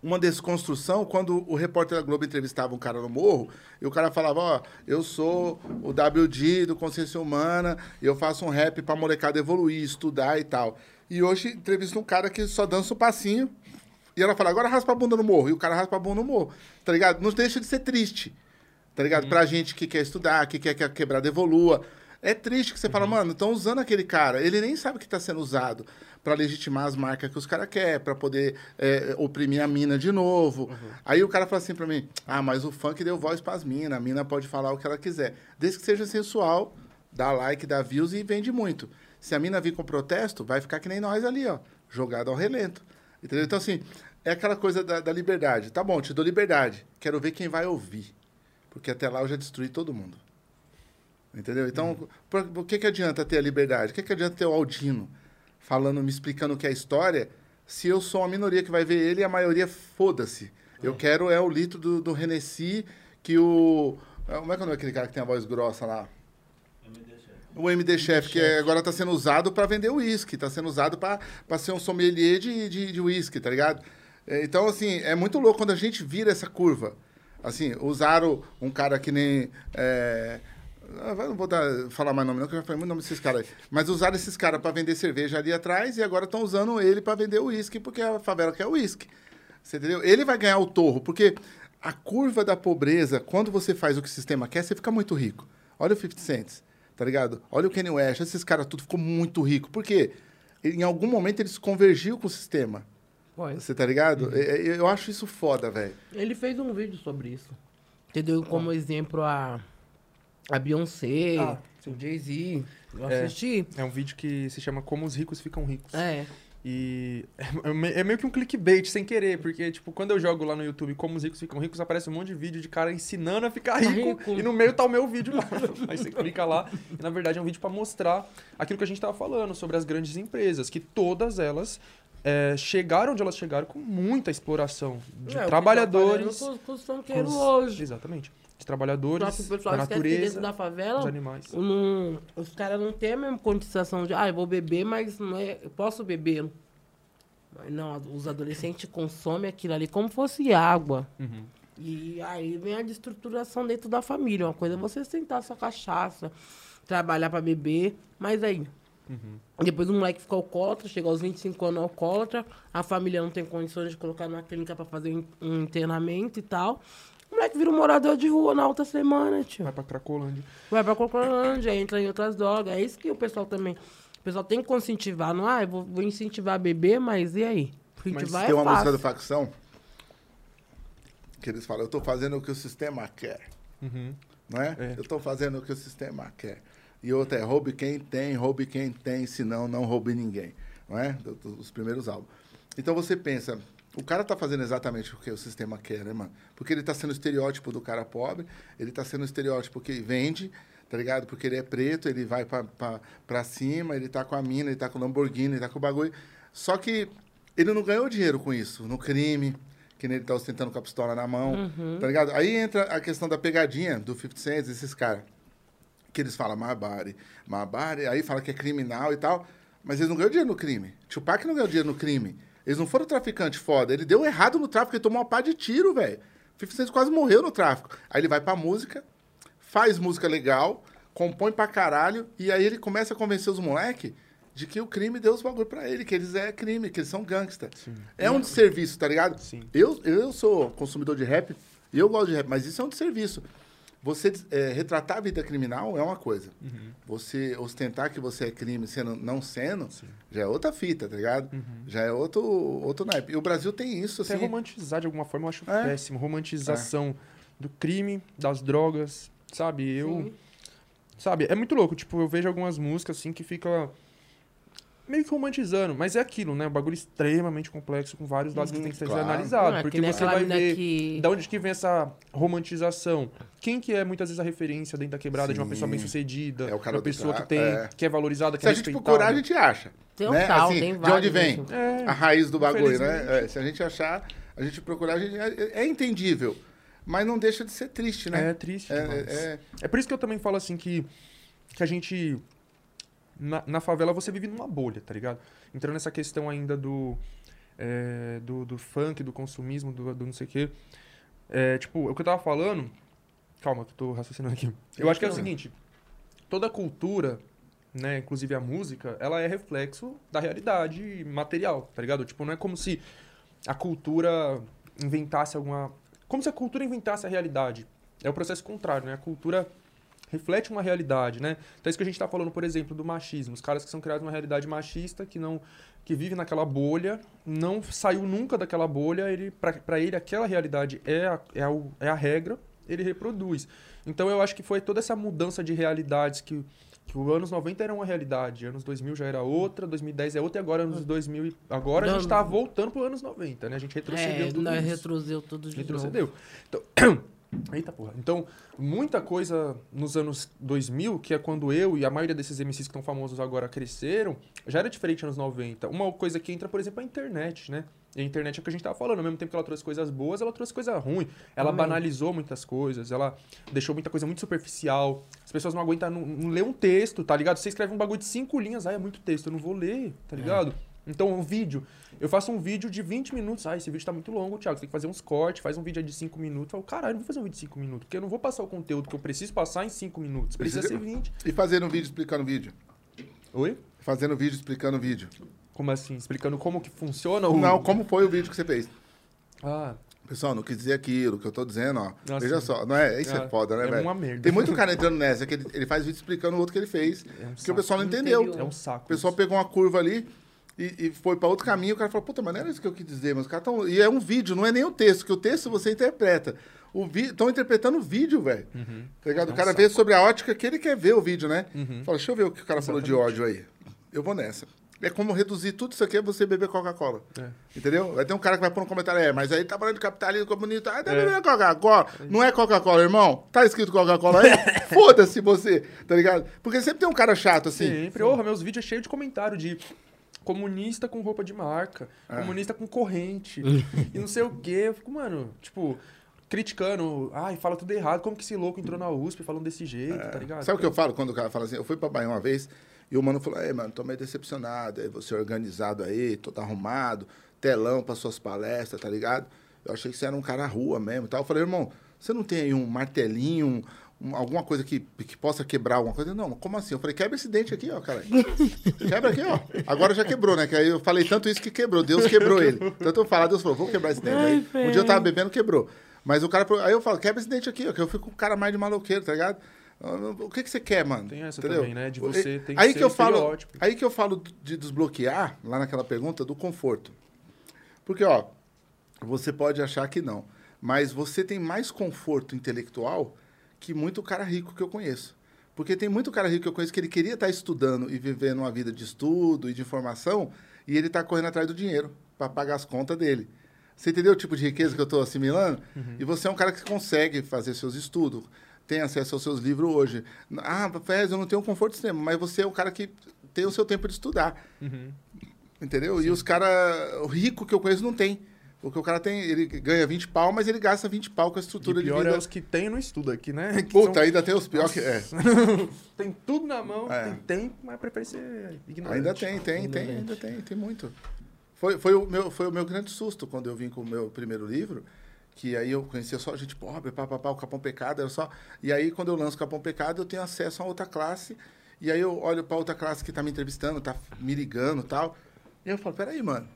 S3: uma desconstrução quando o repórter da Globo entrevistava um cara no morro e o cara falava, ó, eu sou o WD do Consciência Humana, eu faço um rap pra molecada evoluir, estudar e tal. E hoje entrevista um cara que só dança o passinho e ela fala, agora raspa a bunda no morro. E o cara raspa a bunda no morro, tá ligado? Não deixa de ser triste, tá ligado? Pra gente que quer estudar, que quer que a quebrada evolua. É triste que você fala, mano, estão usando aquele cara. Ele nem sabe que está sendo usado para legitimar as marcas que os caras querem, para poder é, oprimir a mina de novo. Aí o cara fala assim pra mim: ah, mas o funk deu voz pras minas, a mina pode falar o que ela quiser. Desde que seja sensual, dá like, dá views e vende muito. Se a mina vir com protesto, vai ficar que nem nós ali, ó, jogado ao relento. Entendeu? Então, assim, é aquela coisa da, da liberdade. Tá bom, te dou liberdade. Quero ver quem vai ouvir. Porque até lá eu já destruí todo mundo. Entendeu? Então, por, por que, que adianta ter a liberdade? O que, que adianta ter o Aldino falando, me explicando o que é a história, se eu sou uma minoria que vai ver ele e a maioria foda-se? Eu quero é o litro do, do Renessi, que o. Como é que é daquele cara que tem a voz grossa lá? O MD Chef, que é- agora está sendo usado para vender uísque, está sendo usado para ser um sommelier de, de, de uísque, tá ligado? É, Então, assim, é muito louco quando a gente vira essa curva. Assim, usaram um cara que nem. é, ah, Não vou dar- falar mais nome, não, que eu já falei muito nome desses caras. aí. Mas usaram esses caras para vender cerveja ali atrás e agora estão usando ele para vender uísque, porque a favela quer uísque. Você entendeu? Ele vai ganhar o torro, porque a curva da pobreza, quando você faz o que o sistema quer, você fica muito rico. Olha o 50 Cents, tá ligado? Olha o Kanye West, esses caras tudo ficou muito rico. Por quê? Em algum momento eles convergiu com o sistema.
S1: Foi.
S3: Você tá ligado? É- é- Eu acho isso foda, velho.
S1: Ele fez um vídeo sobre isso. Entendeu? Como exemplo a, a Beyoncé,
S2: Ah,
S1: o Jay-Z. Eu
S2: É.
S1: assisti.
S2: É um vídeo que se chama Como os Ricos Ficam Ricos.
S1: É.
S2: E é é meio que um clickbait sem querer, porque, tipo, quando eu jogo lá no YouTube Como os Ricos Ficam Ricos, aparece um monte de vídeo de cara ensinando a ficar rico,
S1: rico.
S2: e no meio tá o meu vídeo lá. [laughs] Aí você clica lá, e na verdade é um vídeo pra mostrar aquilo que a gente tava falando sobre as grandes empresas, que todas elas é, chegaram onde elas chegaram com muita exploração de
S1: É,
S2: trabalhadores.
S1: tá com os- com os
S2: com os-
S1: hoje.
S2: Exatamente. De
S1: Só
S2: trabalhadores,
S1: que o pessoal
S2: da
S1: dentro
S2: natureza,
S1: da favela,
S2: dos animais.
S1: não- os caras não têm a mesma condição de, ah, eu vou beber, mas não é, eu posso beber. Não, os adolescentes consomem aquilo ali como fosse água.
S2: Uhum.
S1: E aí vem a destruturação dentro da família. Uma coisa é você sentar sua cachaça, trabalhar pra beber, mas aí. Depois o moleque fica alcoólatra, chega aos 25 anos alcoólatra, a família não tem condições de colocar numa clínica pra fazer um- internamento e tal. O moleque vira um morador de rua na outra semana, tio.
S2: Vai pra Cracolândia.
S1: Vai pra Cocolândia, entra em outras drogas. É isso que o pessoal também. O pessoal tem que conscientizar, não? Ah, eu vou, vou incentivar a beber, mas e aí? Incentivar
S3: Tem
S1: é
S3: uma música do
S1: fácil.
S3: Facção que eles falam, eu tô fazendo o que o sistema quer.
S2: Uhum.
S3: Não é?
S2: É.
S3: Eu tô fazendo o que o sistema quer. E outra é roube quem tem, roube quem tem, senão não roube ninguém. Não é? Dos primeiros álbuns. Então você pensa, o cara tá fazendo exatamente o que o sistema quer, né, mano? Porque ele tá sendo o estereótipo do cara pobre, ele tá sendo o estereótipo que vende, tá ligado? Porque ele é preto, ele vai pra, pra, pra cima, ele tá com a mina, ele tá com o Lamborghini, ele tá com o bagulho. Só que ele não ganhou dinheiro com isso, no crime, que nem ele tá ostentando com a pistola na mão, tá ligado? Aí entra a questão da pegadinha do 50 Cent, esses caras que eles falam Mabari, Mabari, aí fala que é criminal e tal, mas eles não ganham dinheiro no crime. Tupac não ganhou dinheiro no crime. Eles não foram traficante foda. Ele deu errado no tráfico, ele tomou uma pá de tiro, velho. 50 Cent quase morreu no tráfico. Aí ele vai pra música, faz música legal, compõe pra caralho, e aí ele começa a convencer os moleques de que o crime deu os bagulho pra ele, que eles é crime, que eles são gangsta. É um desserviço, tá ligado?
S2: Sim.
S3: Eu, eu sou consumidor de rap e eu gosto de rap, mas isso é um desserviço. Você é, retratar a vida criminal é uma coisa.
S2: Uhum.
S3: Você ostentar que você é crime sendo não sendo, já é outra fita, tá ligado?
S2: Uhum.
S3: Já é outro, outro naipe. E o Brasil tem isso,
S2: Até
S3: assim.
S2: romantizar de alguma forma eu acho
S3: É.
S2: péssimo. Romantização do crime, das drogas, sabe? Eu. Sabe? É muito louco. Tipo, eu vejo algumas músicas assim que fica meio que romantizando. Mas é aquilo, né? Um bagulho extremamente complexo, com vários lados que tem que ser
S3: claro.
S2: analisado.
S1: Não, é que
S2: porque você vai ver
S1: que-
S2: da onde que vem essa romantização. Quem que é muitas vezes a referência dentro da quebrada de uma
S3: Sim.
S2: pessoa bem sucedida,
S3: É o cara
S2: uma pessoa
S3: tra-
S2: que tem,
S3: é.
S2: que é valorizada, que
S3: Se
S2: é
S3: a gente
S2: respeitada.
S3: procurar, a gente acha.
S1: Tem um
S3: né?
S1: tal,
S3: assim,
S1: tem
S3: de onde vem.
S2: É,
S3: a raiz do bagulho, né? É, se a gente achar, a gente procurar, a gente, é, é entendível. Mas não deixa de ser triste, né?
S2: É triste
S3: É, é-
S2: É por isso que eu também falo assim que, que a gente. Na, na favela você vive numa bolha, tá ligado? Entrando nessa questão ainda do. é, do, do funk, do consumismo, do, do não sei o quê. É, tipo, o que eu tava falando. Calma, que eu tô raciocinando aqui. Eu acho que é o seguinte: toda cultura, né, inclusive a música, ela é reflexo da realidade material, tá ligado? Tipo, não é como se a cultura inventasse alguma. Como se a cultura inventasse a realidade. É o processo contrário, né? A cultura reflete uma realidade, né? Então é isso que a gente tá falando, por exemplo, do machismo. Os caras que são criados numa realidade machista, que não que vive naquela bolha, não saiu nunca daquela bolha, ele para ele aquela realidade é a, é, a, é a regra, ele reproduz. Então eu acho que foi toda essa mudança de realidades que que os anos 90 era uma realidade, anos 2000 já era outra, 2010 é outra e agora anos 2000 e- agora a
S1: Não,
S2: gente tá voltando para anos 90, né? A gente retrocedeu
S1: É,
S2: tudo
S1: nós
S2: isso.
S1: retrocedeu tudo de
S2: Retrocedeu. Então, [clears throat] Eita porra. Então, muita coisa nos anos 2000, que é quando eu e a maioria desses MCs que estão famosos agora cresceram, já era diferente nos anos 90. Uma coisa que entra, por exemplo, é a internet, né? E a internet é o que a gente tava falando. Ao mesmo tempo que ela trouxe coisas boas, ela trouxe coisa ruim. Ela
S1: Também.
S2: banalizou muitas coisas, ela deixou muita coisa muito superficial. As pessoas não aguentam não, não ler um texto, tá ligado? Você escreve um bagulho de cinco linhas, ah, é muito texto, eu não vou ler, tá ligado? Então, um vídeo. Eu faço um vídeo de 20 minutos. Ah, esse vídeo tá muito longo, Thiago. Você tem que fazer uns cortes, faz um vídeo de 5 minutos. Eu falo, caralho, não vou fazer um vídeo de 5 minutos, porque eu não vou passar o conteúdo que eu preciso passar em 5 minutos. Precisa ser 20.
S3: E fazendo vídeo explicando vídeo.
S2: Oi?
S3: Fazendo vídeo explicando vídeo.
S2: Como assim? Explicando como que funciona o.
S3: Não, como foi o vídeo que você fez?
S2: Ah,
S3: Pessoal, não quis dizer aquilo que eu tô dizendo, ó.
S2: Nossa.
S3: Veja só, não é? Isso é,
S2: É,
S3: foda, né,
S2: é
S3: velho?
S2: uma merda.
S3: Tem muito cara entrando nessa, que ele, ele faz vídeo explicando o outro que ele fez,
S2: É um
S3: que o
S2: saco.
S3: pessoal não entendeu.
S2: é um saco.
S3: O pessoal
S2: isso.
S3: pegou uma curva ali e, e foi pra outro caminho. O cara falou, puta, mas não era isso que eu quis dizer. Mas os caras tão... E é um vídeo, não é nem o texto, que o texto você interpreta. Estão interpretando o vídeo, velho. Tá ligado?
S2: É um
S3: o cara
S2: saco.
S3: vê sobre a ótica que ele quer ver o vídeo, né?
S2: Uhum.
S3: Fala, deixa eu ver o que o cara falou de ódio aí. Eu vou nessa. É como reduzir tudo isso aqui é você beber Coca-Cola.
S2: É.
S3: Entendeu? Vai ter um cara que vai pôr um comentário, é, mas aí tá falando de capitalismo comunista. Ah, tá
S2: É.
S3: bebendo Coca-Cola. Não é Coca-Cola, irmão? Tá escrito Coca-Cola aí? [laughs] Foda-se você, tá ligado? Porque sempre tem um cara chato assim.
S2: Sempre. Porra, meus vídeos é cheio de comentário de comunista com roupa de marca,
S3: É.
S2: comunista com corrente, [laughs] e não sei o quê. Eu fico, mano, tipo, criticando, ai, fala tudo errado, como que esse louco entrou na USP falando desse jeito, tá ligado?
S3: É. Sabe o que eu falo quando o cara fala assim? Eu fui pra Bahia uma vez e o mano falou: Ei, mano, tô meio decepcionado. Aí você organizado aí, todo arrumado, telão pra suas palestras, tá ligado? Eu achei que você era um cara rua mesmo e tal. Eu falei, irmão, você não tem aí um martelinho, um- um- alguma coisa que, que possa quebrar alguma coisa? Não, como assim? Eu falei, quebra esse dente aqui, ó, cara. [laughs] Quebra aqui, ó. Agora já quebrou, né? Que aí eu falei tanto isso que quebrou. Deus quebrou ele. Tanto eu falar, Deus falou, vou quebrar esse dente. Aí, um dia eu tava bebendo, quebrou. Mas o cara. Aí eu falo, quebra esse dente aqui, ó, que eu fico com o cara mais de maloqueiro, tá ligado? O que, que você quer, mano?
S2: Tem essa
S3: Entendeu?
S2: também, né? De você tem que
S3: aí
S2: ser
S3: que eu falo. Aí que eu falo de desbloquear, lá naquela pergunta, do conforto. Porque, ó, você pode achar que não, mas você tem mais conforto intelectual que muito cara rico que eu conheço. Porque tem muito cara rico que eu conheço que ele queria estar estudando e vivendo uma vida de estudo e de informação, e ele está correndo atrás do dinheiro para pagar as contas dele. Você entendeu o tipo de riqueza que eu estou assimilando? E você é um cara que consegue fazer seus estudos, tem acesso aos seus livros hoje. Ah, Fez, eu não tenho conforto extremo, mas você é um cara que tem o seu tempo de estudar.
S2: Uhum.
S3: Entendeu? E os caras, o rico que eu conheço não tem. Porque o cara tem, ele ganha 20 pau, mas ele gasta 20 pau com a
S2: E
S3: estrutura de
S2: pior
S3: vida.
S2: é os que tem e não estuda aqui, né? [laughs] Que
S3: Puta,
S2: são-
S3: ainda tem os piores que. É. [laughs]
S2: Tem tudo na mão,
S3: É.
S2: tem tempo, mas prefere ser ignorante.
S3: Ainda tem, tem, tem, ainda tem, tem muito. Foi, foi, o meu, foi o meu grande susto quando eu vim com o meu primeiro livro, que aí eu conhecia só gente pobre, pá, pá, pá, o Capão Pecado, era só... E aí, quando eu lanço o Capão Pecado, eu tenho acesso a outra classe E aí eu olho pra outra classe que tá me entrevistando, tá me ligando e tal. E eu falo, peraí, mano.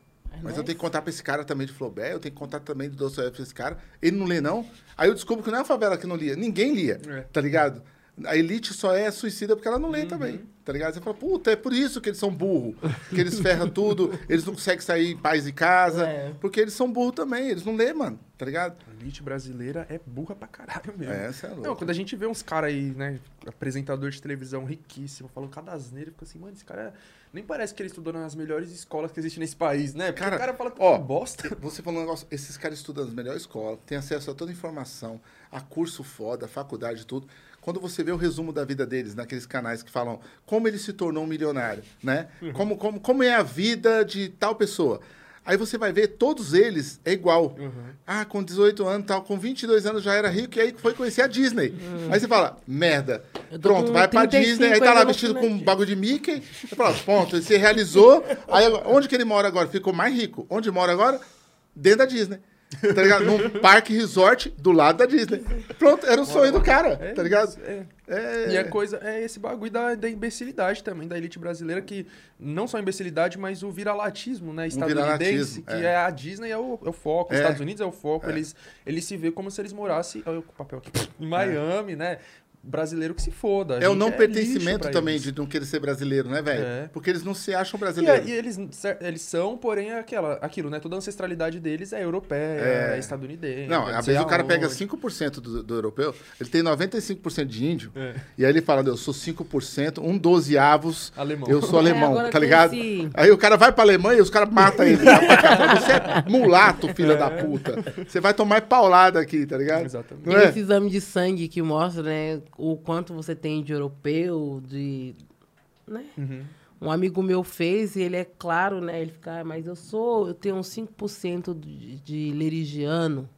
S3: Mas eu tenho que contar pra esse cara também de Flaubert, eu tenho que contar também do Dostoiévski pra esse cara. Ele não lê, não? Aí eu descubro que não é a favela que não lia. Ninguém lia,
S2: É.
S3: tá ligado? A elite só é suicida porque ela não
S2: Uhum.
S3: lê também, tá ligado? Você fala, puta, é por isso que eles são burros. Que eles ferram tudo, eles não conseguem sair em paz de casa.
S1: É.
S3: Porque eles são burros também, eles não lê, mano, tá ligado?
S2: A elite brasileira é burra pra caralho mesmo.
S3: É, cê é louco.
S2: Não, quando a gente vê uns caras aí, né, apresentador de televisão riquíssimo, falando cada asneira, fica assim, mano, esse cara nem parece que ele estudou nas melhores escolas que existem nesse país, né? Porque
S3: Cara,
S2: o cara fala que
S3: ó,
S2: é bosta. [laughs]
S3: Você falou um negócio, esses caras estudam nas melhores escolas, têm acesso a toda a informação, a curso foda, faculdade, tudo. Quando você vê o resumo da vida deles naqueles canais que falam como ele se tornou um milionário, né? Como, como, como é a vida de tal pessoa. Aí você vai ver, todos eles é igual. Ah, com 18 anos tal, com 22 anos já era rico e aí foi conhecer a Disney. Aí você fala, merda. Pronto, vai pra
S1: 35
S3: Disney, aí tá lá vestido com um bagulho de Mickey. Você fala, ponto, ele se realizou. Aí onde que ele mora agora? Ficou mais rico. Onde mora agora? Dentro da Disney. Tá ligado? Num parque resort do lado da Disney. Pronto, era o sonho do cara,
S2: É
S3: tá ligado?
S2: é.
S3: É.
S2: E a coisa é esse bagulho da, da imbecilidade também, da elite brasileira, que não só a imbecilidade, mas o viralatismo, né? Estadunidense, que
S3: é.
S2: é. a Disney é o, é o foco,
S3: É.
S2: os Estados Unidos é o foco, eles, eles se vê como se eles morassem, olha o papel aqui, em Miami, né? Brasileiro que se foda. a
S3: É o não
S2: lixo
S3: pertencimento também
S2: eles.
S3: de não querer ser brasileiro, né, velho?
S2: É.
S3: Porque eles não se acham
S2: E,
S3: brasileiros.
S2: e eles, eles são, porém, é aquela, aquilo, né? Toda a ancestralidade deles é europeia,
S3: É.
S2: é, estadunidense.
S3: Não,
S2: é
S3: às vezes o cara pega
S2: aonde.
S3: 5% do, do europeu, ele tem 95% de índio,
S2: É.
S3: e aí ele fala, eu sou 5%, um dozeavos,
S2: Alemão.
S3: eu sou
S1: É,
S3: alemão, tá ligado?
S1: esse-
S3: Aí o cara vai pra Alemanha e os caras matam ele. [laughs] Você é mulato, filha da puta. Você vai tomar paulada aqui, tá ligado?
S2: Exatamente.
S3: Não
S1: Tem
S3: é?
S1: esse exame de sangue que mostra, né, o quanto você tem de europeu, de. Né?
S2: Uhum.
S1: Um amigo meu fez e ele é claro, né? Ele fica, "Ah, mas eu sou, eu tenho uns 5% de, de lerigiano.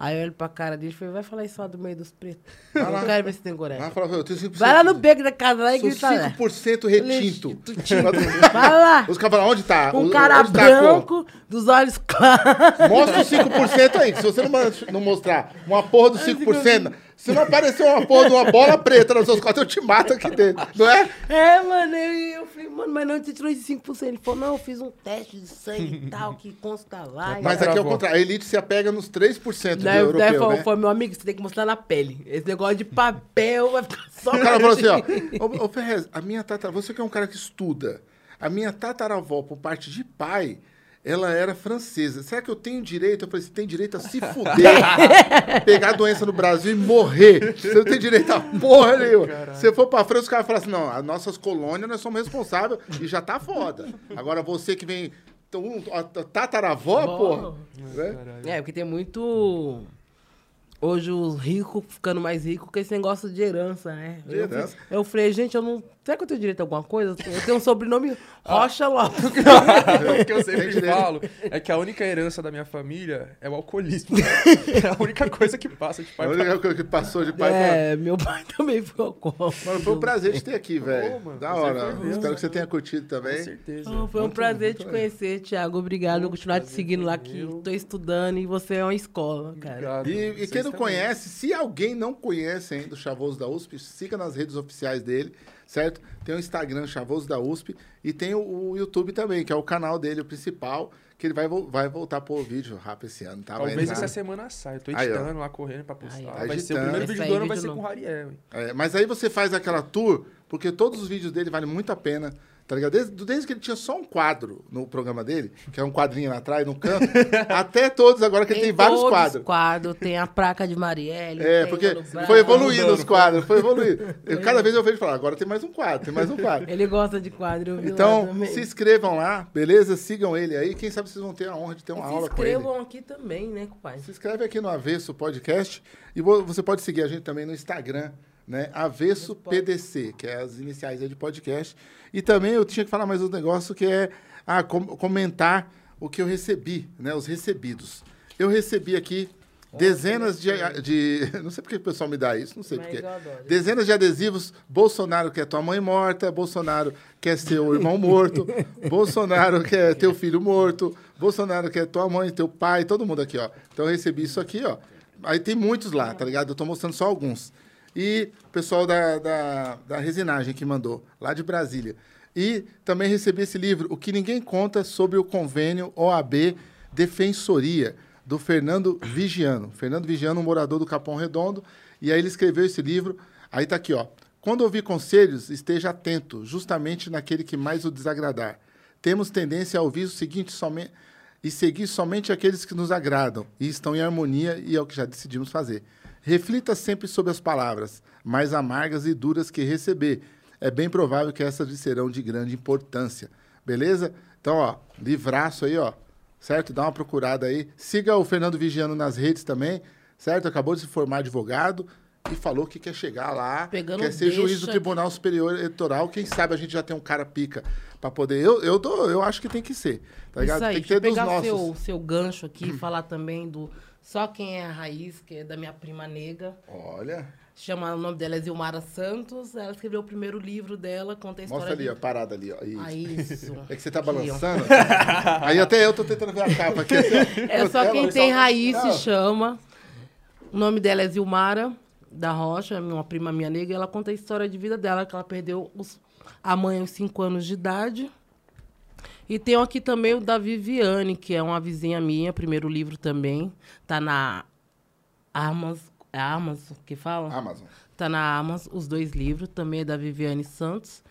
S1: Aí eu olho pra cara dele e falei, vai falar isso lá do meio dos pretos. Eu não quero ver se tem
S3: Ah,
S1: coragem.
S3: fala, eu tenho 5%.
S1: Vai lá no beco da casa lá e
S3: Sou
S1: grita lá.
S3: 5% retinto. [laughs]
S1: Vai lá.
S3: Os caras onde tá?
S1: Um
S3: O-
S1: cara
S3: tá
S1: branco, dos olhos claros.
S3: Mostra os 5% aí, que se você não, não mostrar uma porra dos 5%, se não aparecer uma porra de uma bola preta nas suas costas, eu te mato aqui dentro, não é?
S1: É, mano, eu, eu falei, mano, mas não, você tirou esse 5%. Ele falou, não, eu fiz um teste de sangue e tal, que consta lá.
S3: Mas aqui é o contrário, a elite se apega nos 3% do
S1: daí
S3: europeu,
S1: falou,
S3: né?
S1: falou, meu amigo, você tem que mostrar na pele. Esse negócio de papel vai ficar só
S3: O cara falou assim, ó, [laughs] ô, ô Ferrez, a minha tataravó, você que é um cara que estuda, a minha tataravó, por parte de pai, ela era francesa. Será que eu tenho direito? Eu falei, você tem direito a se [laughs] fuder, pegar a doença no Brasil e morrer. Você não tem direito a porra nenhuma. Se você for pra França, os caras falam assim, não, as nossas colônias, nós somos responsáveis e já tá foda. Agora você que vem... então, um, a tataravó,
S1: Bom.
S3: porra. né?
S1: É, porque tem muito. Hoje os ricos ficando mais ricos com esse negócio de herança, né?
S3: De
S1: Eu
S3: herança.
S1: fui- Eu falei, gente, eu não. Será que eu tenho direito a alguma coisa? Eu tenho um sobrenome [laughs] Rocha Lopes. [laughs]
S2: o que eu [laughs] sempre falo é que a única herança da minha família é o alcoolismo. é a única coisa que passa de pai
S3: A
S2: pra
S3: única coisa que passou de pai pra...
S1: É, meu pai também foi alcoólatra.
S3: Mano, foi um prazer te ter aqui, velho. Da hora. Espero que você tenha curtido também.
S2: Com certeza.
S1: Oh, foi um
S3: Muito,
S1: prazer
S3: muito
S1: te conhecer, Thiago. Obrigado. Vou continuar te seguindo lá que
S2: meu.
S1: tô estudando e você é uma escola, cara.
S2: Obrigado.
S3: E, e quem não
S2: também.
S3: conhece, se alguém não conhece ainda o Chavoso da USP, siga nas redes oficiais dele, certo? Tem o Instagram Chavoso da USP e tem o, o YouTube também, que é o canal dele, o principal, que ele vai, vai voltar pro vídeo rápido esse ano, tá?
S2: Talvez essa semana saia. Eu tô
S3: Aí,
S2: editando lá, correndo pra postar.
S1: Aí,
S2: vai ser o primeiro vídeo do ano, vai ser com o. Rariel.
S3: É, mas aí você faz aquela tour, porque todos os vídeos dele valem muito a pena, tá ligado? Desde, desde que ele tinha só um quadro no programa dele, que é um quadrinho lá atrás, no canto, [laughs] até todos agora que ele tem vários quadros.
S1: quadros. Tem a placa de Marielle.
S3: É,
S1: tem
S3: porque foi evoluindo os quadros, foi evoluindo. Eu, cada vez eu vejo falar, agora tem mais um quadro, tem mais um quadro.
S1: Ele gosta de quadro,
S3: Então, se inscrevam lá, beleza? Sigam ele aí. Quem sabe vocês vão ter a honra de ter uma
S1: E se
S3: aula com ele.
S1: inscrevam aqui também, né, compadre?
S3: Se inscreve aqui no Avesso Podcast e vo- você pode seguir a gente também no Instagram, né? Avesso PDC, que é as iniciais aí de podcast. E também eu tinha que falar mais um negócio que é ah, com- comentar o que eu recebi, né? Os recebidos. Eu recebi aqui dezenas de, de. [laughs] Não sei porque o pessoal me dá isso, não sei porque. Dezenas de adesivos. Bolsonaro quer tua mãe morta, Bolsonaro quer seu irmão morto, [laughs] Bolsonaro quer [laughs] teu filho morto, Bolsonaro quer tua mãe, teu pai, todo mundo aqui, ó. Então eu recebi isso aqui, ó. Aí tem muitos lá, tá ligado? Eu tô mostrando só alguns. E o pessoal da, da, da resinagem que mandou, lá de Brasília. E também recebi esse livro, O que Ninguém Conta sobre o Convênio OAB Defensoria, do Fernando Vigiano. Fernando Vigiano, um morador do Capão Redondo. E aí ele escreveu esse livro. Aí tá aqui, ó. Quando ouvir conselhos, esteja atento, justamente naquele que mais o desagradar. Temos tendência a ouvir o seguinte somente e seguir somente aqueles que nos agradam e estão em harmonia e é o que já decidimos fazer. Reflita sempre sobre as palavras, mais amargas e duras que receber. É bem provável que essas lhe serão de grande importância. Beleza? Então, ó, livraço aí, ó. Certo? Dá uma procurada aí. Siga o Fernando Vigiano nas redes também, certo? Acabou de se formar advogado e falou que quer chegar lá,
S1: Pegando
S3: quer ser juiz do Tribunal Superior Eleitoral. Quem sabe a gente já tem um cara pica para poder. Eu, eu, dou, eu acho que tem que ser. Tá ligado?
S1: Aí,
S3: tem que ter dos nossos.
S1: seu, seu gancho aqui e falar também do Só Quem é a Raiz, que é da minha prima nega.
S3: Olha.
S1: Chama, o nome dela é Zilmara Santos. Ela escreveu o primeiro livro dela, conta a história
S3: Mostra ali,
S1: de...
S3: ó, parada ali, ó. Isso.
S1: Ah, isso. [laughs]
S3: É que você tá
S1: Aqui, ó.
S3: balançando. Aí até eu tô tentando ver a capa aqui. [laughs]
S1: É só quem tem raiz se
S3: Não.
S1: chama. O nome dela é Zilmara da Rocha, uma prima minha negra. e Ela conta a história de vida dela, que ela perdeu os- a mãe aos 5 anos de idade. E tem aqui também o da Viviane, que é uma vizinha minha, primeiro livro também. Tá na Armas. É Armas que fala?
S3: Amazon.
S1: Tá na Amazon, os dois livros, também é da Viviane Santos.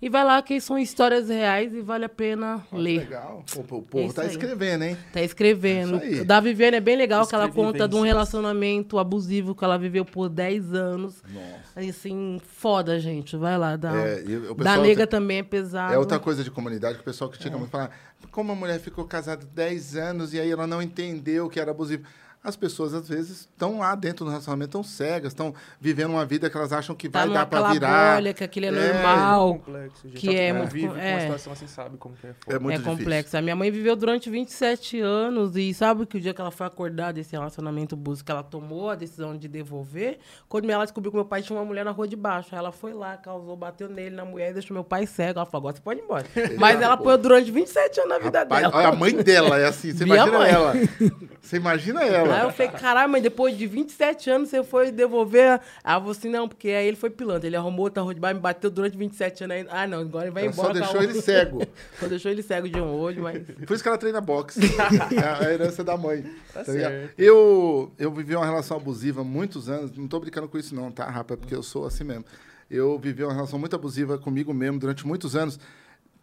S1: E vai lá, que são histórias reais e vale a pena
S3: Olha,
S1: ler.
S3: Legal. O povo
S1: Isso
S3: tá
S1: aí.
S3: escrevendo, hein?
S1: Tá escrevendo. O da Viviane é bem legal, que ela conta de um relacionamento abusivo que ela viveu por 10 anos.
S3: Nossa.
S1: Assim, foda, gente. Vai lá. Da,
S3: É,
S1: da nega
S3: tem-
S1: também é pesado.
S3: É outra coisa de comunidade que o pessoal
S1: É.
S3: critica muito. Fala, como a mulher ficou casada 10 anos e aí ela não entendeu que era abusivo. As pessoas, às vezes, estão lá dentro do relacionamento, estão cegas, estão vivendo uma vida que elas acham que
S1: Tá
S3: vai dar pra
S1: naquela
S3: virar.
S1: que aquilo é,
S3: É,
S1: normal.
S2: complexo, gente.
S1: que é muito-
S2: vive com
S1: é.
S2: uma situação assim sabe como que é foda.
S3: É muito
S1: é
S3: difícil.
S1: complexo. A minha mãe viveu durante 27 anos e sabe que o dia que ela foi acordar desse relacionamento abuso, que ela tomou a decisão de devolver, quando ela descobriu que meu pai tinha uma mulher na rua de baixo, aí ela foi lá, causou, bateu nele na mulher e deixou meu pai cego. Ela falou, agora você pode ir embora. Mas ela apoiou durante 27 anos na vida
S3: Rapaz,
S1: dela.
S3: olha, a mãe dela é assim, você imagina
S1: mãe.
S3: ela. Você imagina ela.
S1: Aí eu falei, caralho, mas depois de 27 anos você foi devolver. Aí ela falou assim, não, porque aí ele foi pilantra. Ele arrumou outra rua de baixo, me bateu durante 27 anos. Aí, ah, não, agora ele vai
S3: Ela
S1: embora.
S3: só
S1: a
S3: deixou ele cego. [laughs]
S1: Só deixou ele cego de um olho, mas. [laughs]
S3: Por isso que ela treina boxe. [laughs] é a- herança da mãe. Tá
S2: certo.
S3: Eu, eu vivi uma relação abusiva há muitos anos. Não tô brincando com isso, não, tá, Rafa? É porque eu sou assim mesmo. Eu vivi uma relação muito abusiva comigo mesmo durante muitos anos.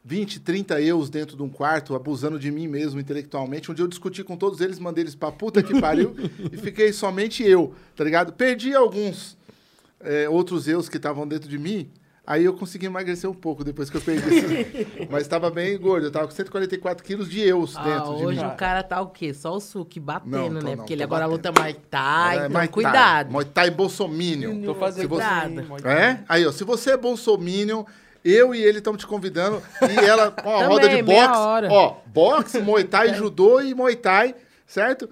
S3: 20, 30 eus dentro de um quarto, abusando de mim mesmo intelectualmente. Um dia eu discuti com todos eles, mandei eles pra puta que pariu [laughs] e fiquei somente eu, tá ligado? Perdi alguns é, outros eus que estavam dentro de mim. Aí eu consegui emagrecer um pouco depois que eu perdi. [laughs] Mas estava bem gordo. Eu tava com 144 quilos de eus
S1: Ah,
S3: dentro de
S1: hoje
S3: mim.
S1: o cara tá o quê? Só o suque batendo,
S3: Não, tô
S1: né?
S3: não,
S1: Porque ele agora
S3: batendo.
S1: luta Muay Thai,
S3: É,
S1: então
S3: Muay
S1: cuidado.
S3: Muay Thai Bolsominion.
S2: Tô fazendo
S3: Se você-
S1: Cuidado.
S2: pode-
S3: É? Aí, ó, se você é Bolsominion, eu e ele estamos te convidando. E ela, a [laughs]
S1: Também,
S3: roda de boxe.
S1: hora.
S3: Ó, boxe, Muay Thai, [laughs] judô e Muay Thai, certo?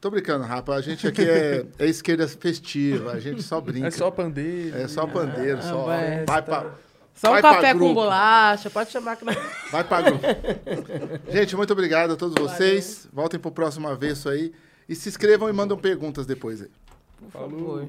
S3: Tô brincando, rapaz. A gente aqui é, é esquerda festiva, a gente só brinca.
S2: É só pandeiro.
S3: É só pandeiro, só.
S1: vai.
S3: Vai pra,
S1: Só um
S3: vai pra
S1: café com bolacha, pode chamar que nós... [laughs]
S3: Vai pra grupo. Gente, muito obrigado a todos vocês. Voltem pro próximo avesso aí. E se inscrevam e mandam perguntas depois aí.
S1: Por favor.